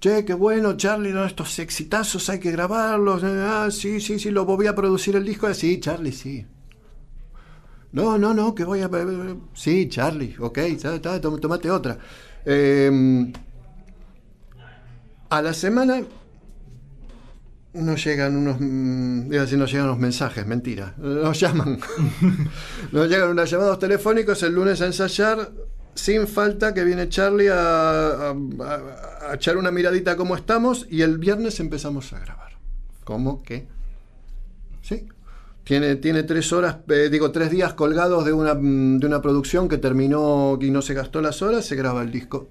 che, qué bueno, Charlie, ¿no? estos exitazos hay que grabarlos. eh, Ah, sí, sí, sí, lo voy a producir el disco. Sí, Charlie, sí. No, no, no, que voy a... Sí, Charlie, ok, está, tom- tomate otra. Eh, a la semana nos llegan unos. mm, Iba a decir, nos llegan unos mensajes, mentira. Nos llaman. nos llegan unos llamados telefónicos el lunes a ensayar. Sin falta que viene Charlie a, a- a- echar una miradita a cómo estamos. Y el viernes empezamos a grabar. ¿Cómo? ¿Qué? Sí. Tiene, tiene tres horas, eh, digo, tres días colgados de una, de una producción que terminó y no se gastó las horas, se graba el disco.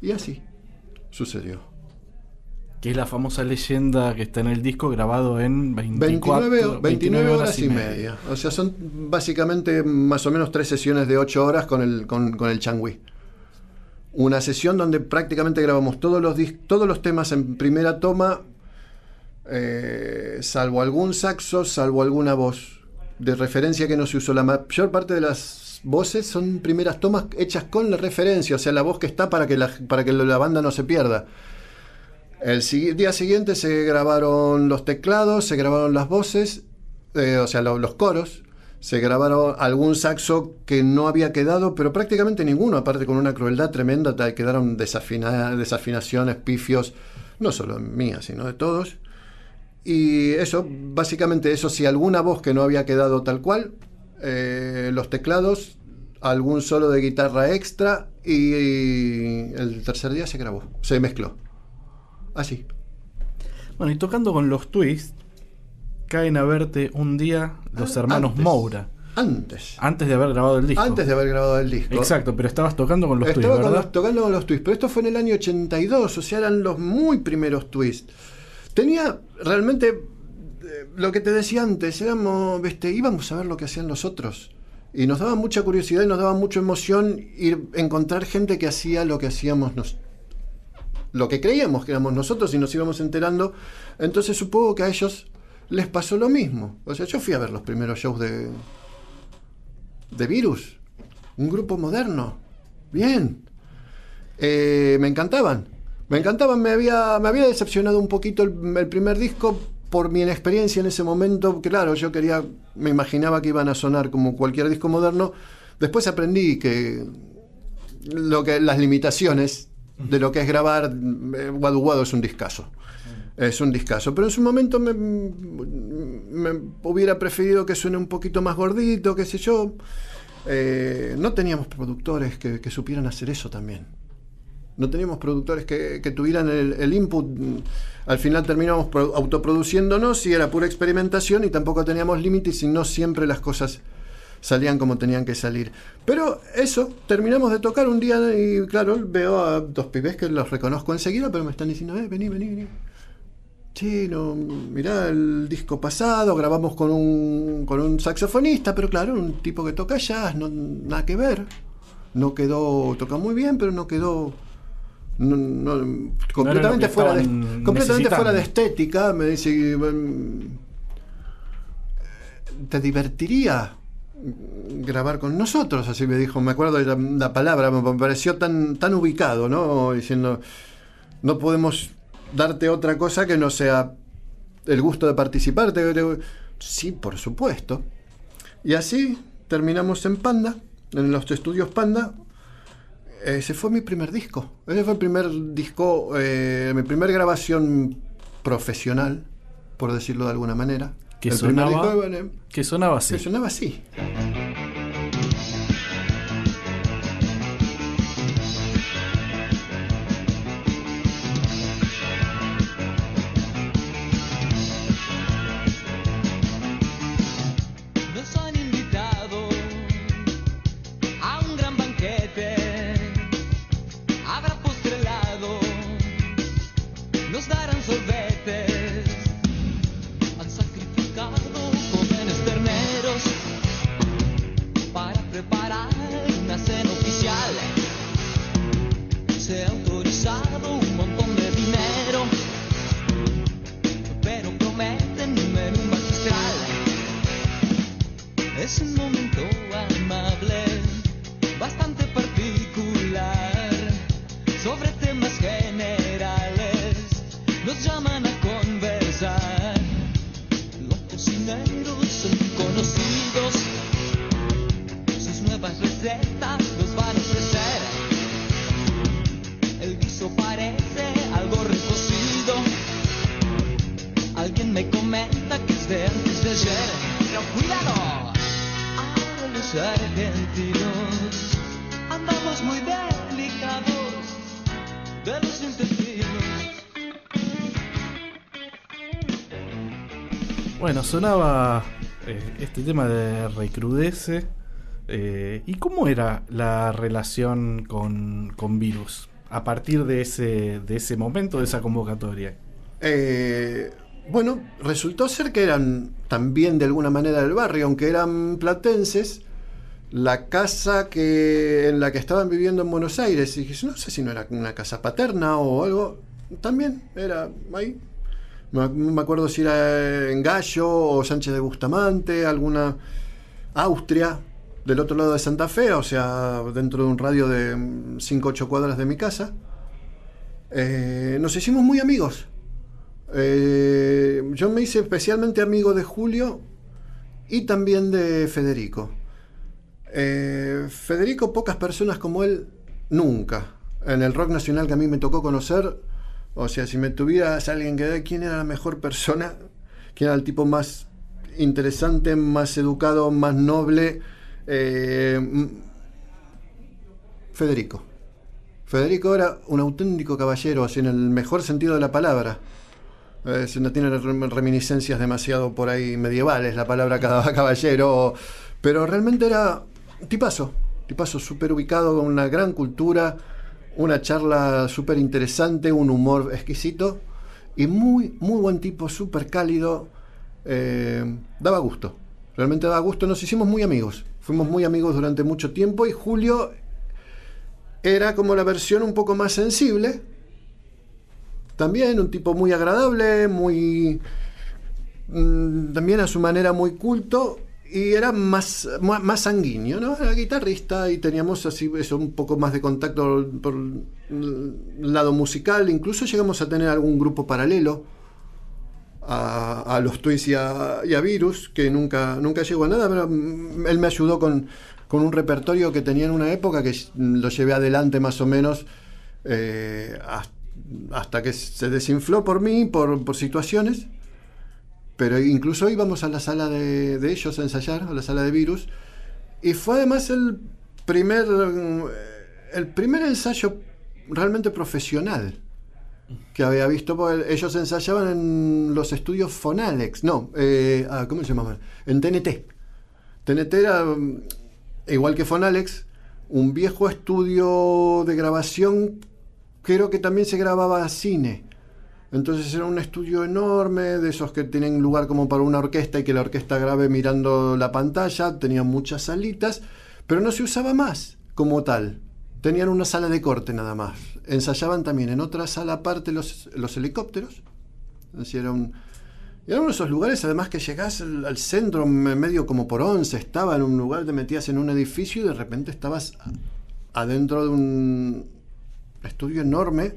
Y así sucedió. Que es la famosa leyenda que está en el disco grabado en 24, 29, 29 horas y media. O sea, son básicamente más o menos tres sesiones de 8 horas con el, con, con el changüí. una sesión donde prácticamente grabamos todos los, todos los temas en primera toma, eh, salvo algún saxo, salvo alguna voz de referencia que no se usó. La mayor parte de las voces son primeras tomas hechas con la referencia, o sea, la voz que está para que la, para que la banda no se pierda. El día siguiente se grabaron los teclados, se grabaron las voces, eh, o sea, lo- los coros, se grabaron algún saxo que no había quedado, pero prácticamente ninguno, aparte con una crueldad tremenda, quedaron desafina- desafinaciones, pifios, no solo mías, sino de todos. Y eso, básicamente eso, si alguna voz que no había quedado tal cual, eh, los teclados, algún solo de guitarra extra y el tercer día se grabó, se mezcló. Así. Bueno, y tocando con los twists, caen a verte un día los Ah, hermanos antes. Moura, Antes. antes de haber grabado el disco. Antes de haber grabado el disco. Exacto, pero estabas tocando con los Estaba twists, los- tocando con los twists, pero esto fue en el año 82, o sea, eran los muy primeros twists. Tenía realmente eh, lo que te decía antes, éramos, íbamos a ver lo que hacían los otros. Y nos daba mucha curiosidad y nos daba mucha emoción ir encontrar gente que hacía lo que hacíamos nos, lo que creíamos que éramos nosotros y nos íbamos enterando. Entonces supongo que a ellos les pasó lo mismo. O sea, yo fui a ver los primeros shows de, de Virus, un grupo moderno. Bien. Eh, me encantaban. Me encantaban, me había, me había decepcionado un poquito el, el primer disco por mi inexperiencia en ese momento. Claro, yo quería, me imaginaba que iban a sonar como cualquier disco moderno. Después aprendí que, lo que las limitaciones de lo que es grabar eh, Guadu Guadu es un discazo. Es un discazo. Pero en su momento me, me hubiera preferido que suene un poquito más gordito, qué sé yo. Eh, no teníamos productores que, supieran hacer eso también. No teníamos productores que, tuvieran el, el input. Al final terminamos pro- autoproduciéndonos y era pura experimentación y tampoco teníamos límites y no siempre las cosas salían como tenían que salir. Pero eso, terminamos de tocar un día y claro, veo a dos pibes que los reconozco enseguida, pero me están diciendo, eh, vení, vení, vení. Sí, no, mirá el disco pasado, grabamos con un, con un saxofonista, pero claro, un tipo que toca jazz, no, nada que ver. No quedó, toca muy bien, pero no quedó no- no, completamente, fuera de, completamente fuera de estética. Me dice, "Mm, ¿te divertiría grabar con nosotros? Así me dijo, me acuerdo de la, la palabra, me pareció tan, tan ubicado, ¿no? Diciendo, no podemos darte otra cosa que no sea el gusto de participar. Sí, por supuesto. Y así terminamos en Panda, en los estudios Panda. Ese fue mi primer disco. Ese fue el primer disco, eh, mi primera grabación profesional, por decirlo de alguna manera. Que el sonaba, disco, bueno, que sonaba así. que sonaba así. Sonaba eh, este tema de Recrudece. eh, ¿Y cómo era la relación con, con Virus? A partir de ese, de ese momento, de esa convocatoria. Eh, bueno, resultó ser que eran también de alguna manera del barrio, aunque eran platenses, la casa que en la que estaban viviendo en Buenos Aires. Y no sé si no era una casa paterna o algo. También era ahí. No me acuerdo si era en Gallo o Sánchez de Bustamante, alguna Austria, del otro lado de Santa Fe, o sea, dentro de un radio de 5 8 cuadras de mi casa. Eh, nos hicimos muy amigos. Eh, yo me hice especialmente amigo de Julio y también de Federico. Eh, Federico, pocas personas como él, nunca. En el rock nacional que a mí me tocó conocer, o sea, si me tuvieras alguien que ver quién era la mejor persona, quién era el tipo más interesante, más educado, más noble, eh, mm, Federico. Federico era un auténtico caballero, así en el mejor sentido de la palabra. Eh, no tiene rem- reminiscencias demasiado por ahí medievales la palabra caballero, pero realmente era tipazo, tipazo súper ubicado, con una gran cultura, una charla súper interesante, un humor exquisito y muy, muy buen tipo, súper cálido, eh, daba gusto, realmente daba gusto, nos hicimos muy amigos, fuimos muy amigos durante mucho tiempo y Julio era como la versión un poco más sensible, también un tipo muy agradable, muy. mm, también a su manera muy culto. Y era más, más sanguíneo, ¿no? Era guitarrista y teníamos así eso, un poco más de contacto por el lado musical. Incluso llegamos a tener algún grupo paralelo a, los Twins y a, Virus, que nunca, nunca llegó a nada, pero él me ayudó con, con un repertorio que tenía en una época que lo llevé adelante más o menos eh, hasta hasta que se desinfló por mí, por, por situaciones. Pero incluso íbamos a la sala de, ellos a ensayar, a la sala de virus. Y fue además el primer, eh, el primer ensayo realmente profesional que había visto. porque ellos ensayaban en los estudios Fonalex. No, eh, ah, ¿cómo se llamaban? En TNT. TNT era, mm, igual que Fonalex, un viejo estudio de grabación creo que también se grababa cine. Entonces era un estudio enorme, de esos que tienen lugar como para una orquesta y que la orquesta grabe mirando la pantalla, tenían muchas salitas, pero no se usaba más como tal. Tenían una sala de corte nada más. Ensayaban también en otra sala aparte los, helicópteros. Así era un, era uno de esos lugares, además que llegás al, al centro, me- medio como por once, estaba en un lugar, te metías en un edificio y de repente estabas adentro de un estudio enorme,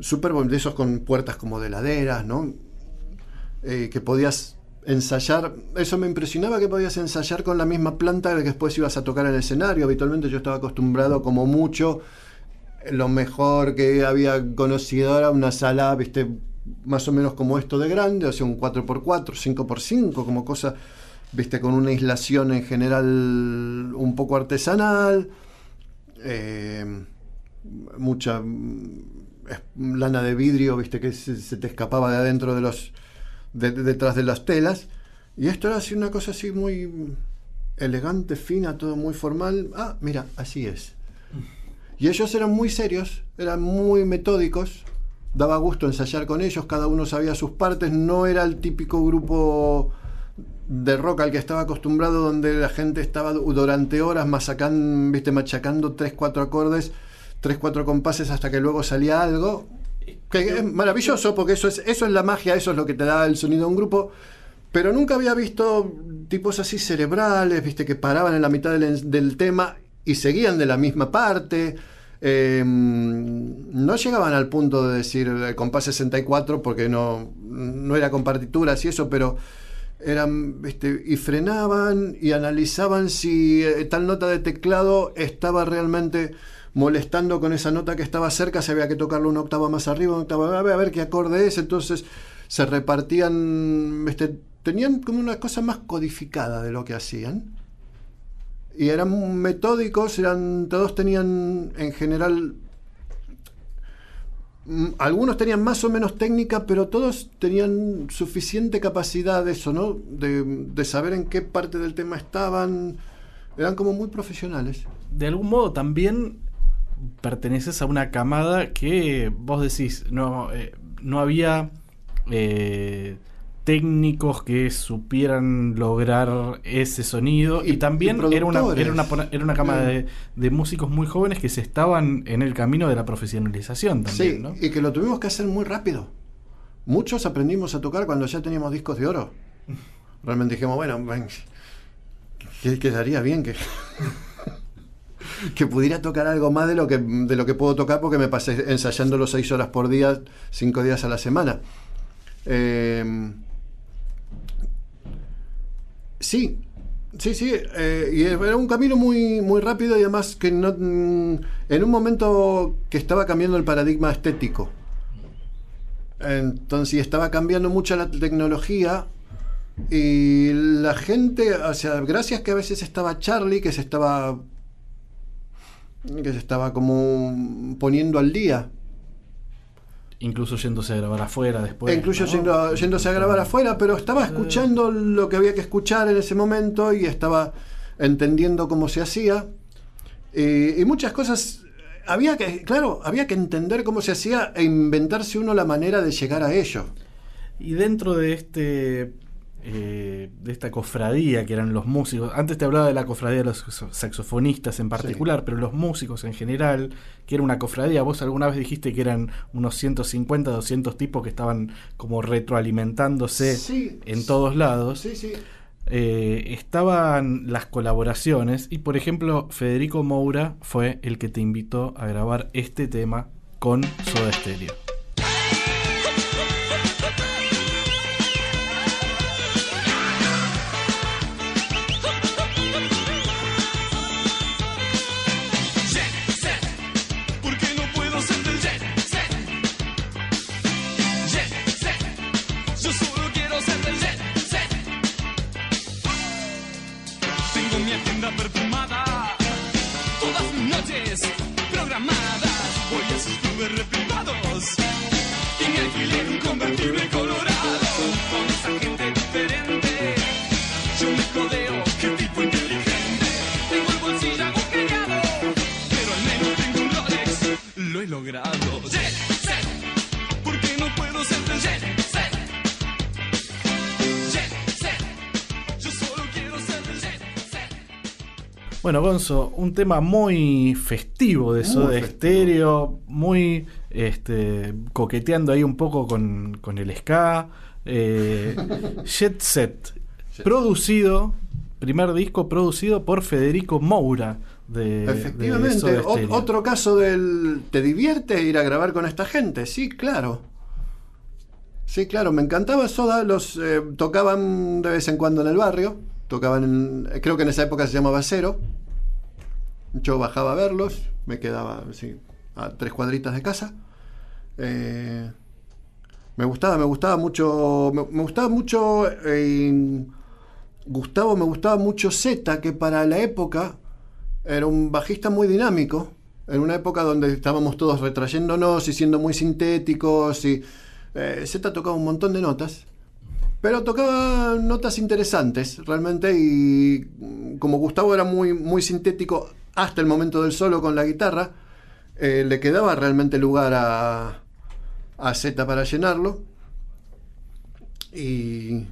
súper de esos con puertas como de heladeras, ¿no? Eh, que podías ensayar, eso me impresionaba que podías ensayar con la misma planta que después ibas a tocar en el escenario. Habitualmente yo estaba acostumbrado como mucho, lo mejor que había conocido era una sala, viste, más o menos como esto de grande, o sea, un 4x4, 5x5, como cosa, viste, con una aislación en general un poco artesanal. eh, mucha lana de vidrio, viste, que se, te escapaba de adentro de los. de- de- detrás de las telas. Y esto era así una cosa así muy elegante, fina, todo muy formal. Ah, mira, así es. Y ellos eran muy serios, eran muy metódicos. Daba gusto ensayar con ellos, cada uno sabía sus partes, no era el típico grupo de rock al que estaba acostumbrado donde la gente estaba du- durante horas viste, machacando tres, cuatro acordes, tres, cuatro compases hasta que luego salía algo. Que es maravilloso porque eso es, eso es la magia, eso es lo que te da el sonido de un grupo. Pero nunca había visto tipos así cerebrales, viste, que paraban en la mitad del, del tema y seguían de la misma parte. Eh, no llegaban al punto de decir el compás 64 porque no, no era con partituras y eso, pero eran, viste, y frenaban y analizaban si eh, tal nota de teclado estaba realmente molestando con esa nota que estaba cerca, si había que tocarlo una octava más arriba, una octava a ver, a ver qué acorde es, entonces se repartían, este, tenían como una cosa más codificada de lo que hacían. Y eran metódicos, eran, todos tenían en general mm, algunos tenían más o menos técnica, pero todos tenían suficiente capacidad de eso, ¿no? De, de saber en qué parte del tema estaban. Eran como muy profesionales. de algún modo también perteneces a una camada que vos decís, no, eh, no había eh, técnicos que supieran lograr ese sonido y, Y- también y era una, era una, era una cama de, de músicos muy jóvenes que se estaban en el camino de la profesionalización también, Sí, ¿no? y que lo tuvimos que hacer muy rápido. Muchos aprendimos a tocar cuando ya teníamos discos de oro. Realmente dijimos, bueno, ven, que quedaría bien que, que pudiera tocar algo más de lo que de lo que puedo tocar porque me pasé ensayando los seis horas por día, cinco días a la semana. Eh, sí, sí, sí, eh, y era un camino muy, muy rápido y además que no, mm, en un momento que estaba cambiando el paradigma estético. Entonces estaba cambiando mucho la tecnología y la gente, o sea, gracias que a veces estaba Charlie, que se estaba que se estaba como poniendo al día. Incluso yéndose a grabar afuera después. E incluso ¿no? yendo- yéndose a grabar afuera, pero estaba escuchando lo que había que escuchar en ese momento y estaba entendiendo cómo se hacía. Y, y muchas cosas, había que, claro, había que entender cómo se hacía e inventarse uno la manera de llegar a ello. Y dentro de este eh, de esta cofradía que eran los músicos, antes te hablaba de la cofradía de los saxofonistas en particular, pero los músicos en general, que era una cofradía, vos alguna vez dijiste que eran unos 150, 200 tipos que estaban como retroalimentándose Sí, en todos lados. Eh, estaban las colaboraciones y por ejemplo Federico Moura fue el que te invitó a grabar este tema con Soda Stereo. Bueno, Gonzo, un tema muy festivo de Soda. Stereo, muy este, coqueteando ahí un poco con, con el ska. eh, Jet Set, producido, primer disco producido por Federico Moura de, de Efectivamente, Soda o- Stereo. otro caso del... ¿Te divierte ir a grabar con esta gente? Sí, claro. Sí, claro, me encantaba Soda, los eh, tocaban de vez en cuando en el barrio, tocaban en, eh, creo que en esa época se llamaba Cero. Yo bajaba a verlos, me quedaba sí, a tres cuadritas de casa. Eh, me gustaba, me gustaba mucho, me, gustaba mucho eh, Gustavo, me gustaba mucho Z, que para la época era un bajista muy dinámico, en una época donde estábamos todos retrayéndonos y siendo muy sintéticos y Z tocaba un montón de notas, pero tocaba notas interesantes realmente y mm, como Gustavo era muy, muy sintético hasta el momento del solo con la guitarra, eh, le quedaba realmente lugar a, a Z para llenarlo y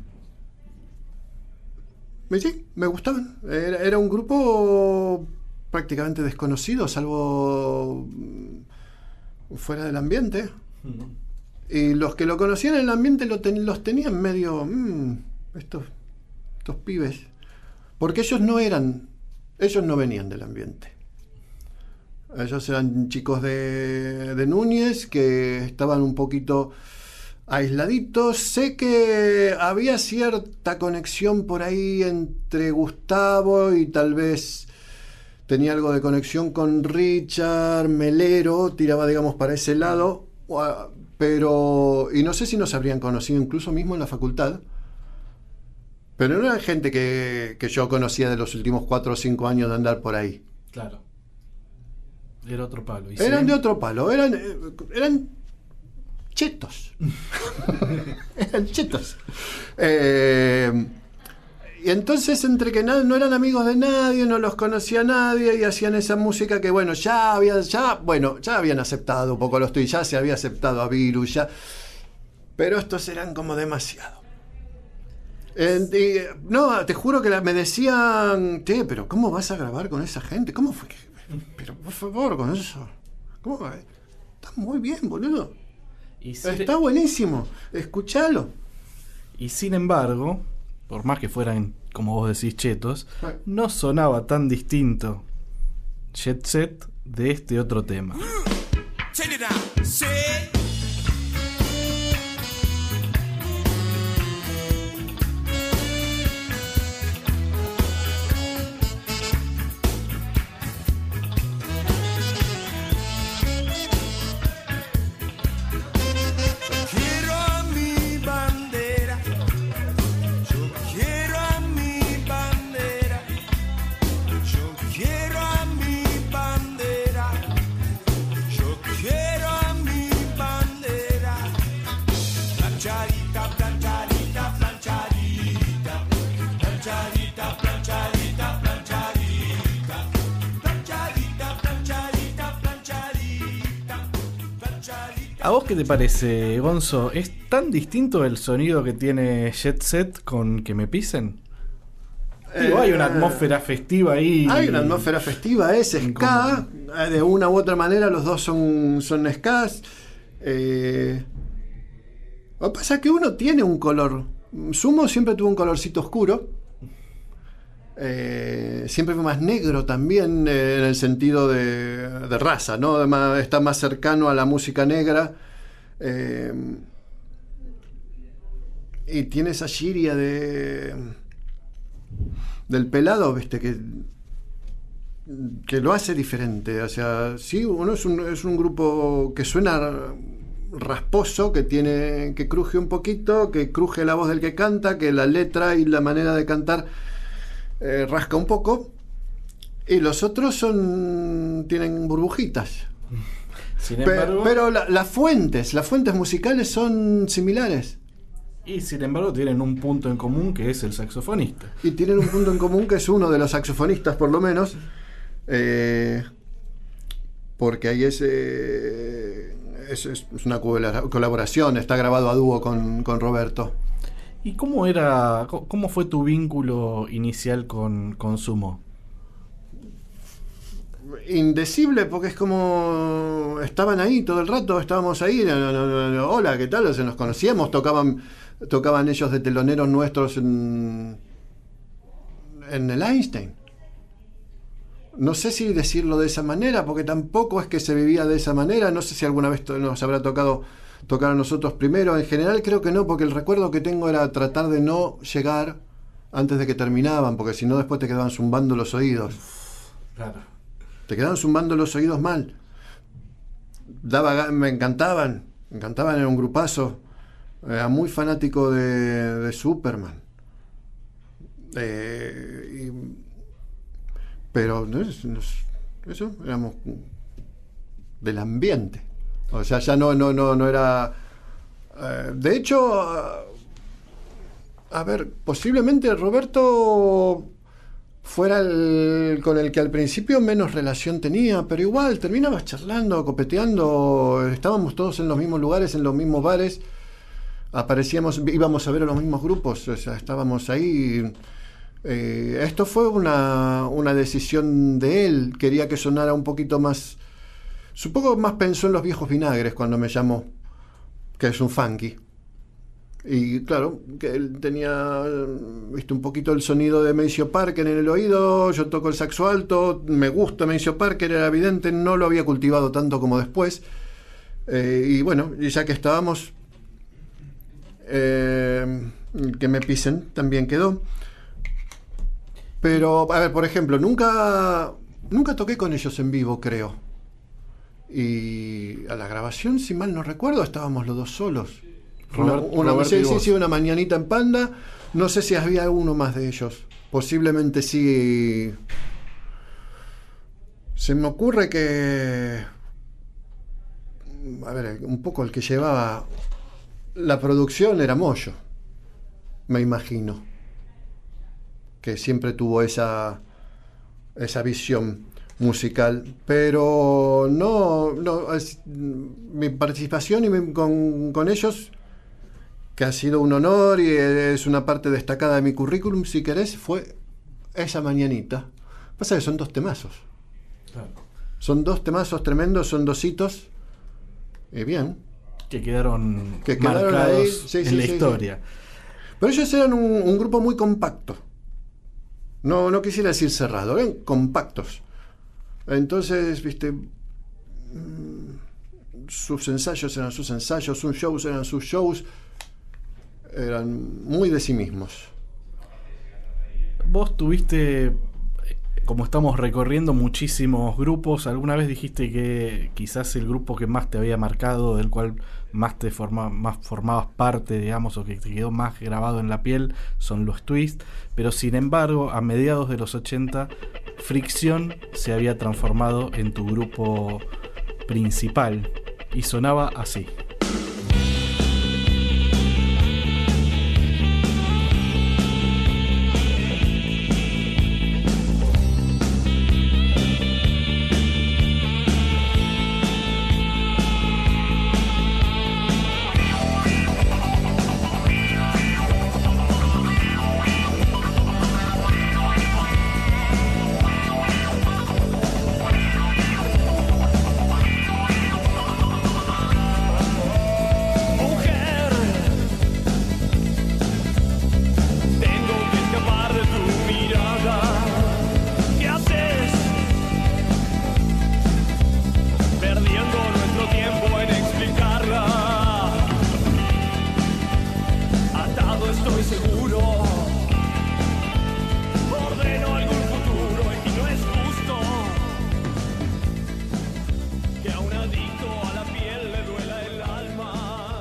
Sí, me gustaban. Era, era un grupo prácticamente desconocido, salvo mm, fuera del ambiente. Y los que lo conocían en el ambiente los tenían medio... mm, estos, estos pibes. Porque ellos no eran... Ellos no venían del ambiente. Ellos eran chicos de, de Núñez que estaban un poquito aisladitos. Sé que había cierta conexión por ahí entre Gustavo y tal vez tenía algo de conexión con Richard, Melero, tiraba digamos para ese lado, pero y no sé si nos habrían conocido incluso mismo en la facultad. Pero no era gente que, que yo conocía de los últimos cuatro o cinco años de andar por ahí. Claro. Era otro palo. y Eran sí. de otro palo, eran, eh, eran chetos. eran chetos. Eh, y entonces, entre que na- no eran amigos de nadie, no los conocía nadie y hacían esa música que, bueno, ya habían, ya, bueno, ya habían aceptado un poco los tuyos, ya se había aceptado a Virus, ya. Pero estos eran como demasiado. Eh, y, no, te juro que la- me decían, che, pero ¿cómo vas a grabar con esa gente? ¿Cómo fue? Pero por favor, con eso. ¿Cómo va? Está muy bien, boludo. Y Está buenísimo. Escuchalo. y sin embargo, por más que fueran, como vos decís, chetos, no sonaba tan distinto Jet Set de este otro tema. ¿A vos qué te parece, Gonzo? ¿Es tan distinto el sonido que tiene Jet Set con Que me pisen? Digo, hay una Eh, atmósfera festiva ahí. Hay una atmósfera festiva, es ska. eh, De una u otra manera, los dos son, son skas. Eh, lo que pasa es que uno tiene un color. Sumo siempre tuvo un colorcito oscuro. Eh, siempre fue más negro también eh, en el sentido de, de raza, ¿no? Además, está más cercano a la música negra. Eh, y tiene esa giria de del pelado, viste, que que lo hace diferente. O sea, sí, uno es un, es un grupo que suena rasposo, que tiene, que cruje un poquito, que cruje la voz del que canta, que la letra y la manera de cantar eh, rasca un poco. Y los otros son. tienen burbujitas. Sin Pe- embargo, pero la- las fuentes, las fuentes musicales son similares. y sin embargo tienen un punto en común que es el saxofonista. Y tienen un punto en común que es uno de los saxofonistas, por lo menos. eh, porque ahí es, eh, es, es una colabora- colaboración, está grabado a dúo con, con Roberto. ¿Y cómo era, cómo fue tu vínculo inicial con, con Sumo? Indecible porque es como estaban ahí todo el rato, estábamos ahí, hola, ¿qué tal? Nos conocíamos, tocaban, tocaban ellos de teloneros nuestros en, el Einstein. No sé si decirlo de esa manera, porque tampoco es que se vivía de esa manera, no sé si alguna vez nos habrá tocado tocar a nosotros primero, en general creo que no, porque el recuerdo que tengo era tratar de no llegar antes de que terminaban, porque si no después te quedaban zumbando los oídos. Claro. Te quedaban zumbando los oídos mal. Daba, me encantaban, me encantaban, era un grupazo. Era muy fanático de, de Superman. Eh, y- pero no no eso, éramos del ambiente. O sea, ya no, no, no, no era. eh, de hecho, a- ver, posiblemente Roberto fuera el con el que al principio menos relación tenía, pero igual terminabas charlando, copeteando, estábamos todos en los mismos lugares, en los mismos bares, aparecíamos, íbamos a ver a los mismos grupos, o sea, estábamos ahí. Eh, esto fue una, una decisión de él, quería que sonara un poquito más, supongo más pensó en los viejos vinagres cuando me llamó, que es un funky. Y claro, que él tenía viste, un poquito el sonido de Maceo Parker en el oído, yo toco el saxo alto, me gusta Maceo Parker, era evidente, no lo había cultivado tanto como después. Eh, y bueno, ya que estábamos, eh, que me pisen, también quedó. Pero, a ver, por ejemplo, nunca, nunca toqué con ellos en vivo, creo. Y a la grabación, si mal no recuerdo, estábamos los dos solos. Una, Robert- una- sí, sí, sí, una mañanita en Panda. No sé si había uno más de ellos. Posiblemente sí. Se me ocurre que. A ver, un poco el que llevaba la producción era Moyo. Me imagino. Que siempre tuvo esa. esa visión musical. Pero no. no es- mi participación y mi- con, con ellos que ha sido un honor y es una parte destacada de mi currículum, si querés, fue esa mañanita. Pasa que son dos temazos. Son dos temazos tremendos, son dos hitos. Y bien. Que quedaron, Que quedaron marcados ahí, sí, en sí, la sí. historia. Pero ellos eran un, un grupo muy compacto. No, no quisiera decir cerrado, eran compactos. Entonces, viste, mm, sus ensayos eran sus ensayos, sus shows eran sus shows. Eran muy de sí mismos. Vos tuviste, eh, como estamos recorriendo muchísimos grupos, alguna vez dijiste que quizás el grupo que más te había marcado, del cual más te forma, más formabas parte, digamos, o que te quedó más grabado en la piel, son los Twist. Pero sin embargo, a mediados de los 80, Fricción se había transformado en tu grupo principal y sonaba así.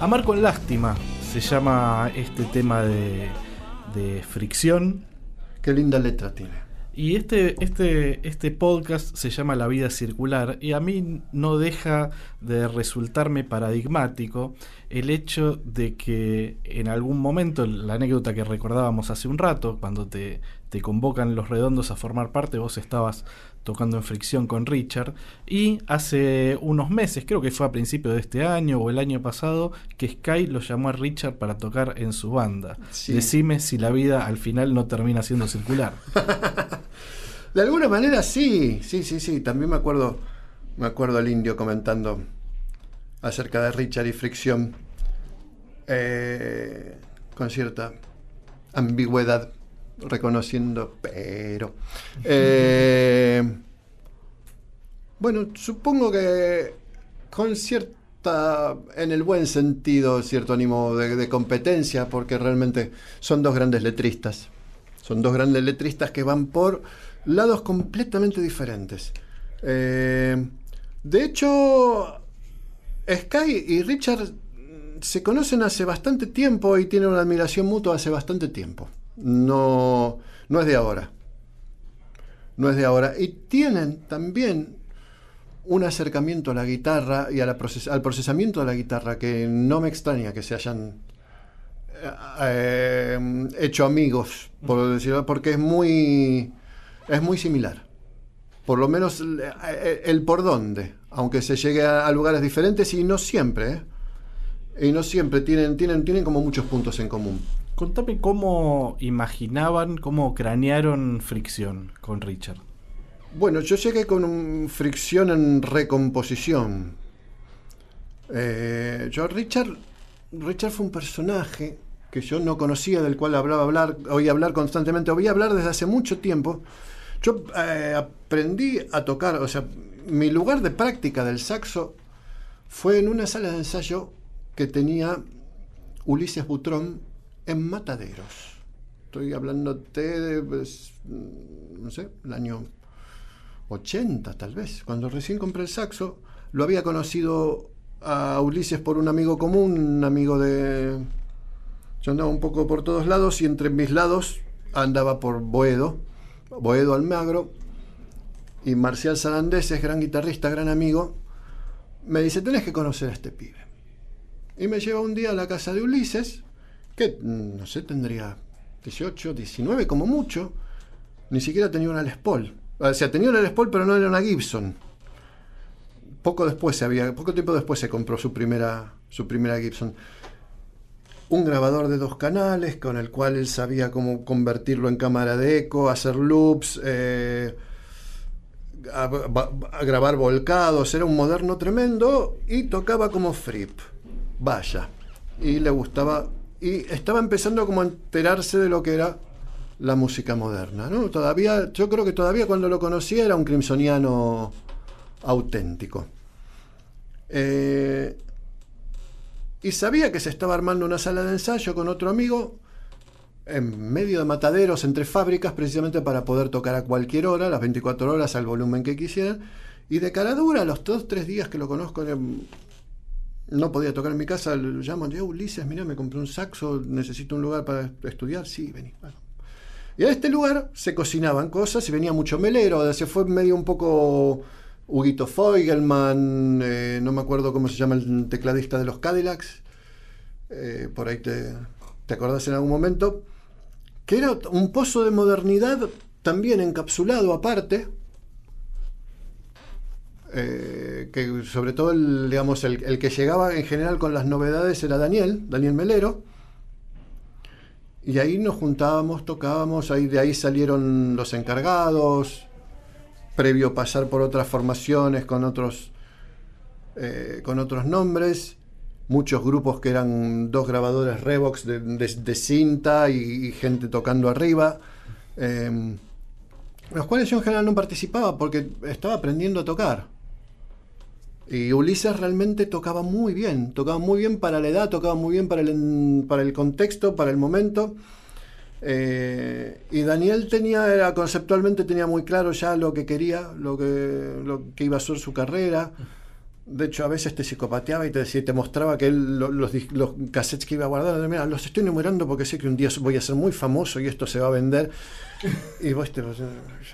Amar con lástima se llama este tema de, de fricción. Qué linda letra tiene. Y este, este, este podcast se llama La vida circular y a mí no deja de resultarme paradigmático el hecho de que en algún momento, la anécdota que recordábamos hace un rato, cuando te, te convocan los redondos a formar parte, vos estabas tocando en fricción con Richard y hace unos meses, creo que fue a principios de este año o el año pasado, que Sky lo llamó a Richard para tocar en su banda. Sí. Decime si la vida al final no termina siendo circular. De alguna manera sí, sí, sí, sí. También me acuerdo, me acuerdo al indio comentando acerca de Richard y Fricción eh, con cierta ambigüedad, reconociendo, pero... eh, bueno, supongo que con cierta, en el buen sentido, cierto ánimo de, competencia, porque realmente son dos grandes letristas. Son dos grandes letristas que van por lados completamente diferentes. Eh, de hecho, Sky y Richard mm, se conocen hace bastante tiempo y tienen una admiración mutua hace bastante tiempo. No, no es de ahora. No es de ahora. Y tienen también un acercamiento a la guitarra y a la proces- al procesamiento de la guitarra que no me extraña que se hayan eh, hecho amigos, por decirlo, porque es muy, es muy similar. Por lo menos el, el por dónde, aunque se llegue a, a lugares diferentes y no siempre, ¿eh? Y no siempre, tienen, tienen, tienen como muchos puntos en común. Contame cómo imaginaban, cómo cranearon fricción con Richard. Bueno, yo llegué con fricción en recomposición. Eh, yo, Richard, Richard fue un personaje que yo no conocía, del cual hablaba hablar, oía hablar constantemente, oía hablar desde hace mucho tiempo. Yo eh, aprendí a tocar, o sea, mi lugar de práctica del saxo fue en una sala de ensayo que tenía Ulises Butrón en Mataderos. Estoy hablándote de, pues, no sé, el año 80 tal vez. Cuando recién compré el saxo, lo había conocido a Ulises por un amigo común, un amigo de... Yo andaba un poco por todos lados y entre mis lados andaba por Boedo, Boedo Almagro, y Marcial Sarandés, es gran guitarrista, gran amigo, me dice, tenés que conocer a este pibe. Y me lleva un día a la casa de Ulises, mm, no sé, tendría 18, 19 como mucho, ni siquiera tenía una Les Paul. O sea, tenía una Les Paul, pero no era una Gibson. Poco después se había, poco tiempo después se compró su primera, su primera Gibson. un grabador de dos canales con el cual él sabía cómo convertirlo en cámara de eco, hacer loops, eh, a grabar volcados, era un moderno tremendo y tocaba como Fripp, vaya, y le gustaba, y estaba empezando como a enterarse de lo que era la música moderna, ¿no? Todavía, yo creo que todavía cuando lo conocía era un crimsoniano auténtico. Eh, y sabía que se estaba armando una sala de ensayo con otro amigo en medio de mataderos entre fábricas precisamente para poder tocar a cualquier hora, las 24 horas al volumen que quisieran. Y de cara dura, los dos, tres días que lo conozco, no podía tocar en mi casa, lo llamo, yo Ulises, mira, me compré un saxo, necesito un lugar para estudiar, sí, vení. Bueno. Y a este lugar se cocinaban cosas y venía mucho melero, se fue medio un poco Huguito Feugelman, eh, no me acuerdo cómo se llama el tecladista de los Cadillacs, eh, por ahí te, te acordás en algún momento, que era un pozo de modernidad también encapsulado aparte, eh, que sobre todo el, digamos, el, que llegaba en general con las novedades era Daniel, Daniel Melero, y ahí nos juntábamos, tocábamos, ahí de ahí salieron los encargados, previo pasar por otras formaciones con otros eh, con otros nombres, muchos grupos que eran dos grabadores Revox de, cinta y, y gente tocando arriba, eh, los cuales yo en general no participaba porque estaba aprendiendo a tocar. Y Ulises realmente tocaba muy bien, tocaba muy bien para la edad, tocaba muy bien para el, para el contexto, para el momento. Eh, y Daniel tenía, era, conceptualmente tenía muy claro ya lo que quería, lo que, lo que iba a ser su carrera. De hecho, a veces te psicopateaba y te decía, te mostraba que él, lo- los, los cassettes que iba guardando, mira, los estoy enumerando porque sé que un día voy a ser muy famoso y esto se va a vender. Y vos te,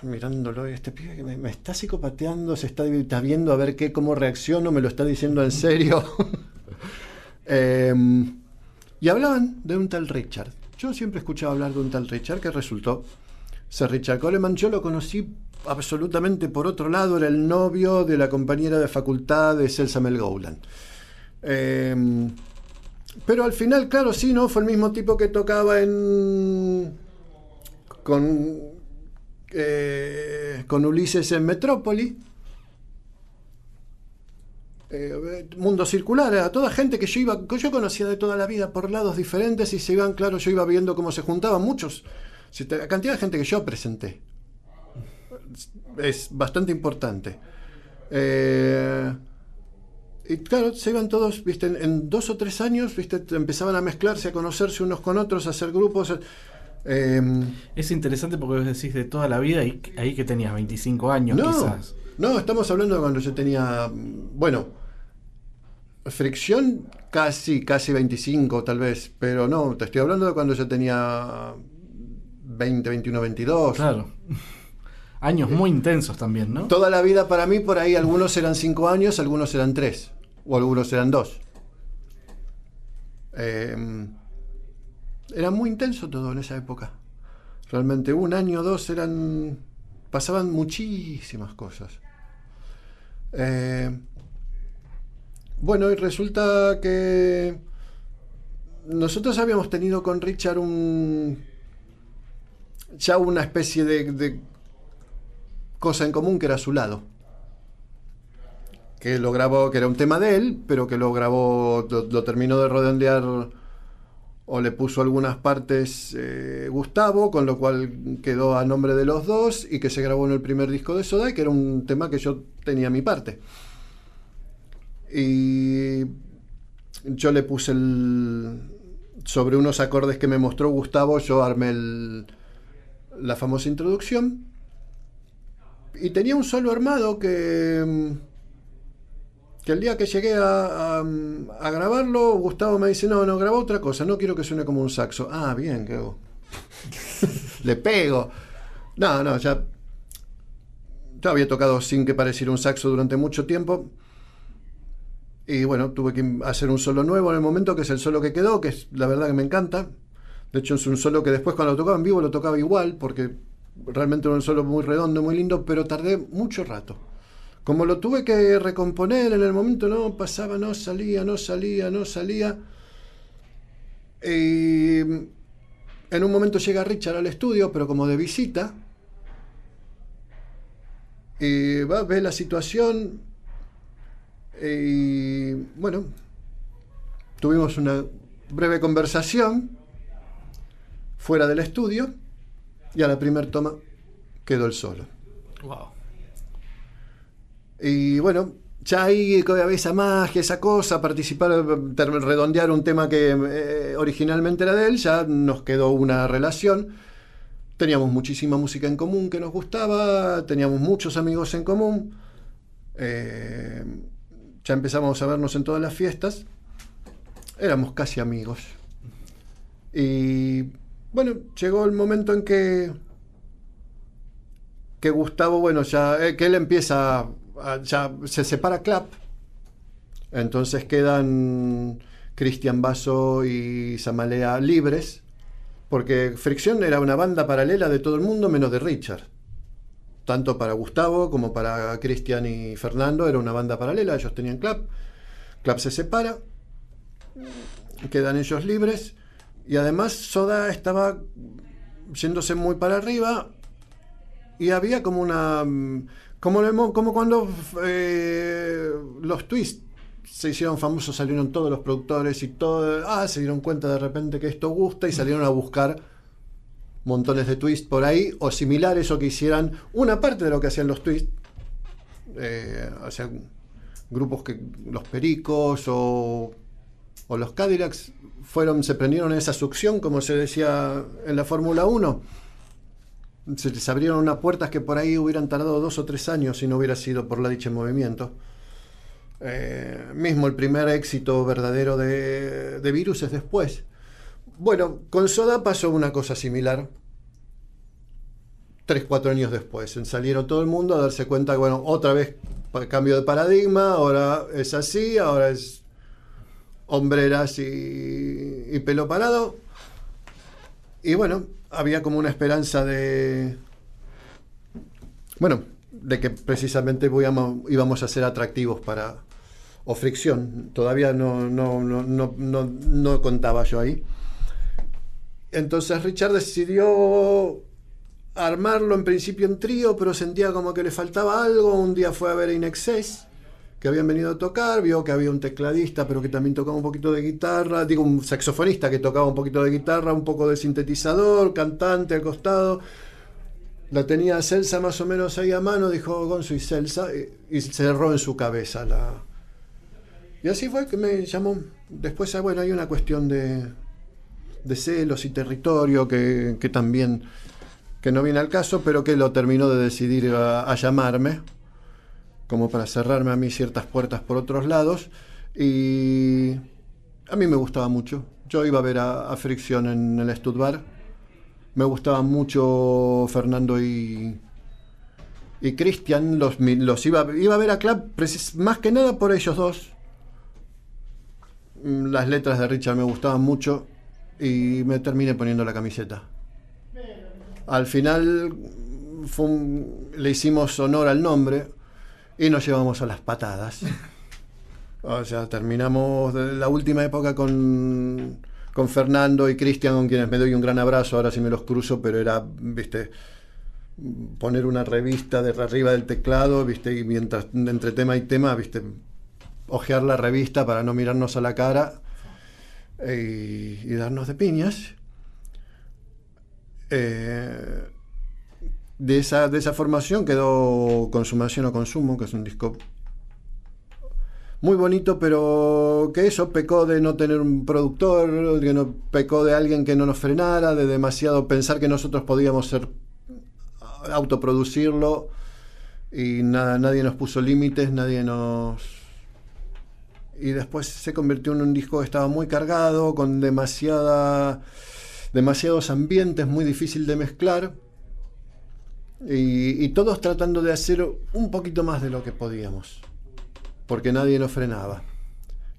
mirándolo, este pibe que me, está psicopateando, se está, está viendo a ver qué, cómo reacciono, me lo está diciendo en serio. Em, y hablaban de un tal Richard. Yo siempre escuchaba hablar de un tal Richard que resultó ser Richard Coleman. Yo lo conocí absolutamente por otro lado, era el novio de la compañera de facultad de Celsa Mel Gowland. Em, pero al final, claro, sí, ¿no? Fue el mismo tipo que tocaba en. Con. eh, con Ulises en Metrópoli. Eh, mundo circular, era toda gente que yo iba, que yo conocía de toda la vida por lados diferentes y se iban, claro, yo iba viendo cómo se juntaban muchos, la cantidad de gente que yo presenté es bastante importante. Eh, y claro, se iban todos, viste, en, en dos o tres años, viste, empezaban a mezclarse, a conocerse unos con otros, a hacer grupos. Eh, Es interesante porque vos decís de toda la vida y ahí que tenías 25 años no, quizás. no, estamos hablando de cuando yo tenía, bueno, fricción casi, casi 25 tal vez, pero no, te estoy hablando de cuando yo tenía 20, 21, 22. Claro. Años muy intensos también, ¿no? Toda la vida para mí, por ahí algunos eran 5 años, algunos eran 3, o algunos eran 2. Era muy intenso todo en esa época. Realmente un año o dos eran... pasaban muchísimas cosas. Eh, bueno, y resulta que nosotros habíamos tenido con Richard un ya una especie de, cosa en común que era su lado. Que lo grabó, que era un tema de él, pero que lo grabó, lo, lo terminó de redondear o le puso algunas partes eh, Gustavo, con lo cual quedó a nombre de los dos y que se grabó en el primer disco de Soda, que era un tema que yo tenía mi parte. Y yo le puse el. Sobre unos acordes que me mostró Gustavo, yo armé el, la famosa introducción. Y tenía un solo armado que. Que el día que llegué a, a, a grabarlo, Gustavo me dice: No, no, graba otra cosa, no quiero que suene como un saxo. Ah, bien, ¿qué hago? le pego. No, no, ya. Yo había tocado sin que pareciera un saxo durante mucho tiempo. Y bueno, tuve que hacer un solo nuevo en el momento, que es el solo que quedó, que es la verdad que me encanta. De hecho, es un solo que después cuando lo tocaba en vivo lo tocaba igual, porque realmente era un solo muy redondo, muy lindo, pero tardé mucho rato. Como lo tuve que recomponer en el momento, no pasaba, no salía, no salía, no salía. Y en un momento llega Richard al estudio, pero como de visita. Y va, ve la situación. Y bueno, tuvimos una breve conversación fuera del estudio. Y a la primera toma quedó el solo. Wow. Y bueno, ya ahí había esa magia, esa cosa, participar, redondear un tema que eh, originalmente era de él, ya nos quedó una relación. Teníamos muchísima música en común que nos gustaba, teníamos muchos amigos en común. eh, ya empezamos a vernos en todas las fiestas. Éramos casi amigos. Y bueno, llegó el momento en que que Gustavo, bueno, ya eh, que él empieza, ya se separa Clap, entonces quedan Cristian Basso y Samalea libres, porque Fricción era una banda paralela de todo el mundo menos de Richard. Tanto para Gustavo como para Cristian y Fernando era una banda paralela, ellos tenían Clap, Clap se separa, quedan ellos libres, y además Soda estaba yéndose muy para arriba, y había como una mm, como, lo como cuando eh, los twists se hicieron famosos salieron todos los productores y todo ah se dieron cuenta de repente que esto gusta y salieron a buscar montones de twists por ahí o similares o que hicieran una parte de lo que hacían los twists eh, o grupos que los pericos o o los Cadillacs fueron se prendieron en esa succión como se decía en la Fórmula 1 se les abrieron unas puertas que por ahí hubieran tardado dos o tres años si no hubiera sido por la dicha movimiento. Eh, mismo el primer éxito verdadero de, de Virus es después. Bueno, con Soda pasó una cosa similar. Tres, cuatro años después. Salieron todo el mundo a darse cuenta que, bueno, otra vez cambio de paradigma, ahora es así, ahora es hombreras y, y pelo parado. Y bueno, había como una esperanza de. Bueno, de que precisamente íbamos, a ser atractivos para. o fricción. Todavía no, no, no, no contaba yo ahí. Entonces Richard decidió armarlo en principio en trío, pero sentía como que le faltaba algo. Un día fue a ver In Excess, habían venido a tocar, vio que había un tecladista, pero que también tocaba un poquito de guitarra, digo, un saxofonista que tocaba un poquito de guitarra, un poco de sintetizador, cantante al costado. La tenía Celsa más o menos ahí a mano, dijo Gonzo y Celsa, y, y cerró en su cabeza la... Y así fue que me llamó. Después, ah, bueno, hay una cuestión de, de celos y territorio que, también, que no viene al caso, pero que lo terminó de decidir a llamarme como para cerrarme a mí ciertas puertas por otros lados. Y a mí me gustaba mucho. Yo iba a ver a, Fricción en el Studbar. Me gustaba mucho Fernando y, y Cristian. Los, los iba, iba a ver a Club más que nada por ellos dos. Mm, Las letras de Richard me gustaban mucho y me terminé poniendo la camiseta. Al final le hicimos honor al nombre y nos llevamos a las patadas. O sea, terminamos la última época con, con Fernando y Cristian, con quienes me doy un gran abrazo, ahora sí me los cruzo, pero era, viste, poner una revista de arriba del teclado, viste, y mientras entre tema y tema, viste, ojear la revista para no mirarnos a la cara eh, y, y darnos de piñas. Eh, de esa, de esa formación quedó Consumación o Consumo, que es un disco muy bonito, pero que eso pecó de no tener un productor, que no pecó de alguien que no nos frenara, de demasiado pensar que nosotros podíamos ser autoproducirlo y nadie nos puso límites, nadie nos y después se convirtió en un disco que estaba muy cargado, con demasiada demasiados ambientes, muy difícil de mezclar. Y, todos tratando de hacer un poquito más de lo que podíamos, porque nadie nos frenaba.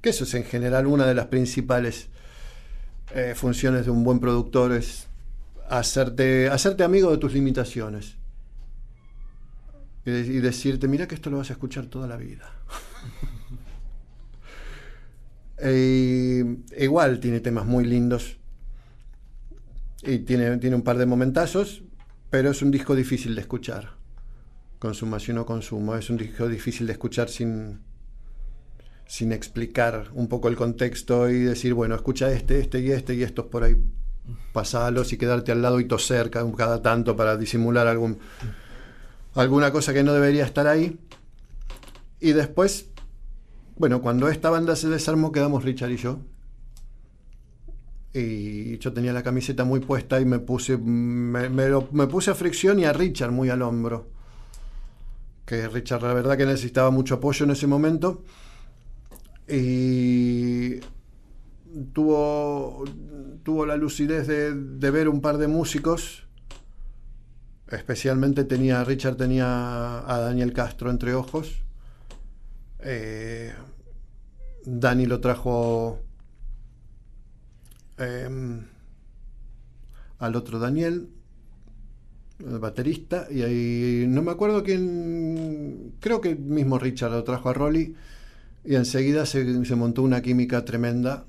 Que eso es en general una de las principales eh, funciones de un buen productor, es hacerte, hacerte amigo de tus limitaciones. Y, de- y decirte, mira que esto lo vas a escuchar toda la vida. Igual tiene temas muy lindos. Y tiene, tiene un par de momentazos, pero es un disco difícil de escuchar. Consumación o consumo. Es un disco difícil de escuchar sin, sin explicar un poco el contexto y decir, bueno, escucha este, este y este y estos por ahí, pasalos y quedarte al lado y toser cada, tanto para disimular algún, alguna cosa que no debería estar ahí. Y después, bueno, cuando esta banda se desarmó quedamos Richard y yo. Y yo tenía la camiseta muy puesta y me puse, me, puse a fricción y a Richard muy al hombro. Que Richard la verdad que necesitaba mucho apoyo en ese momento. Y tuvo, tuvo la lucidez de, de ver un par de músicos. Especialmente tenía, Richard tenía a Daniel Castro entre ojos. Eh, Dani lo trajo em, al otro Daniel, el baterista, y ahí no me acuerdo quién, creo que el mismo Richard lo trajo a Rolly, y enseguida se, se montó una química tremenda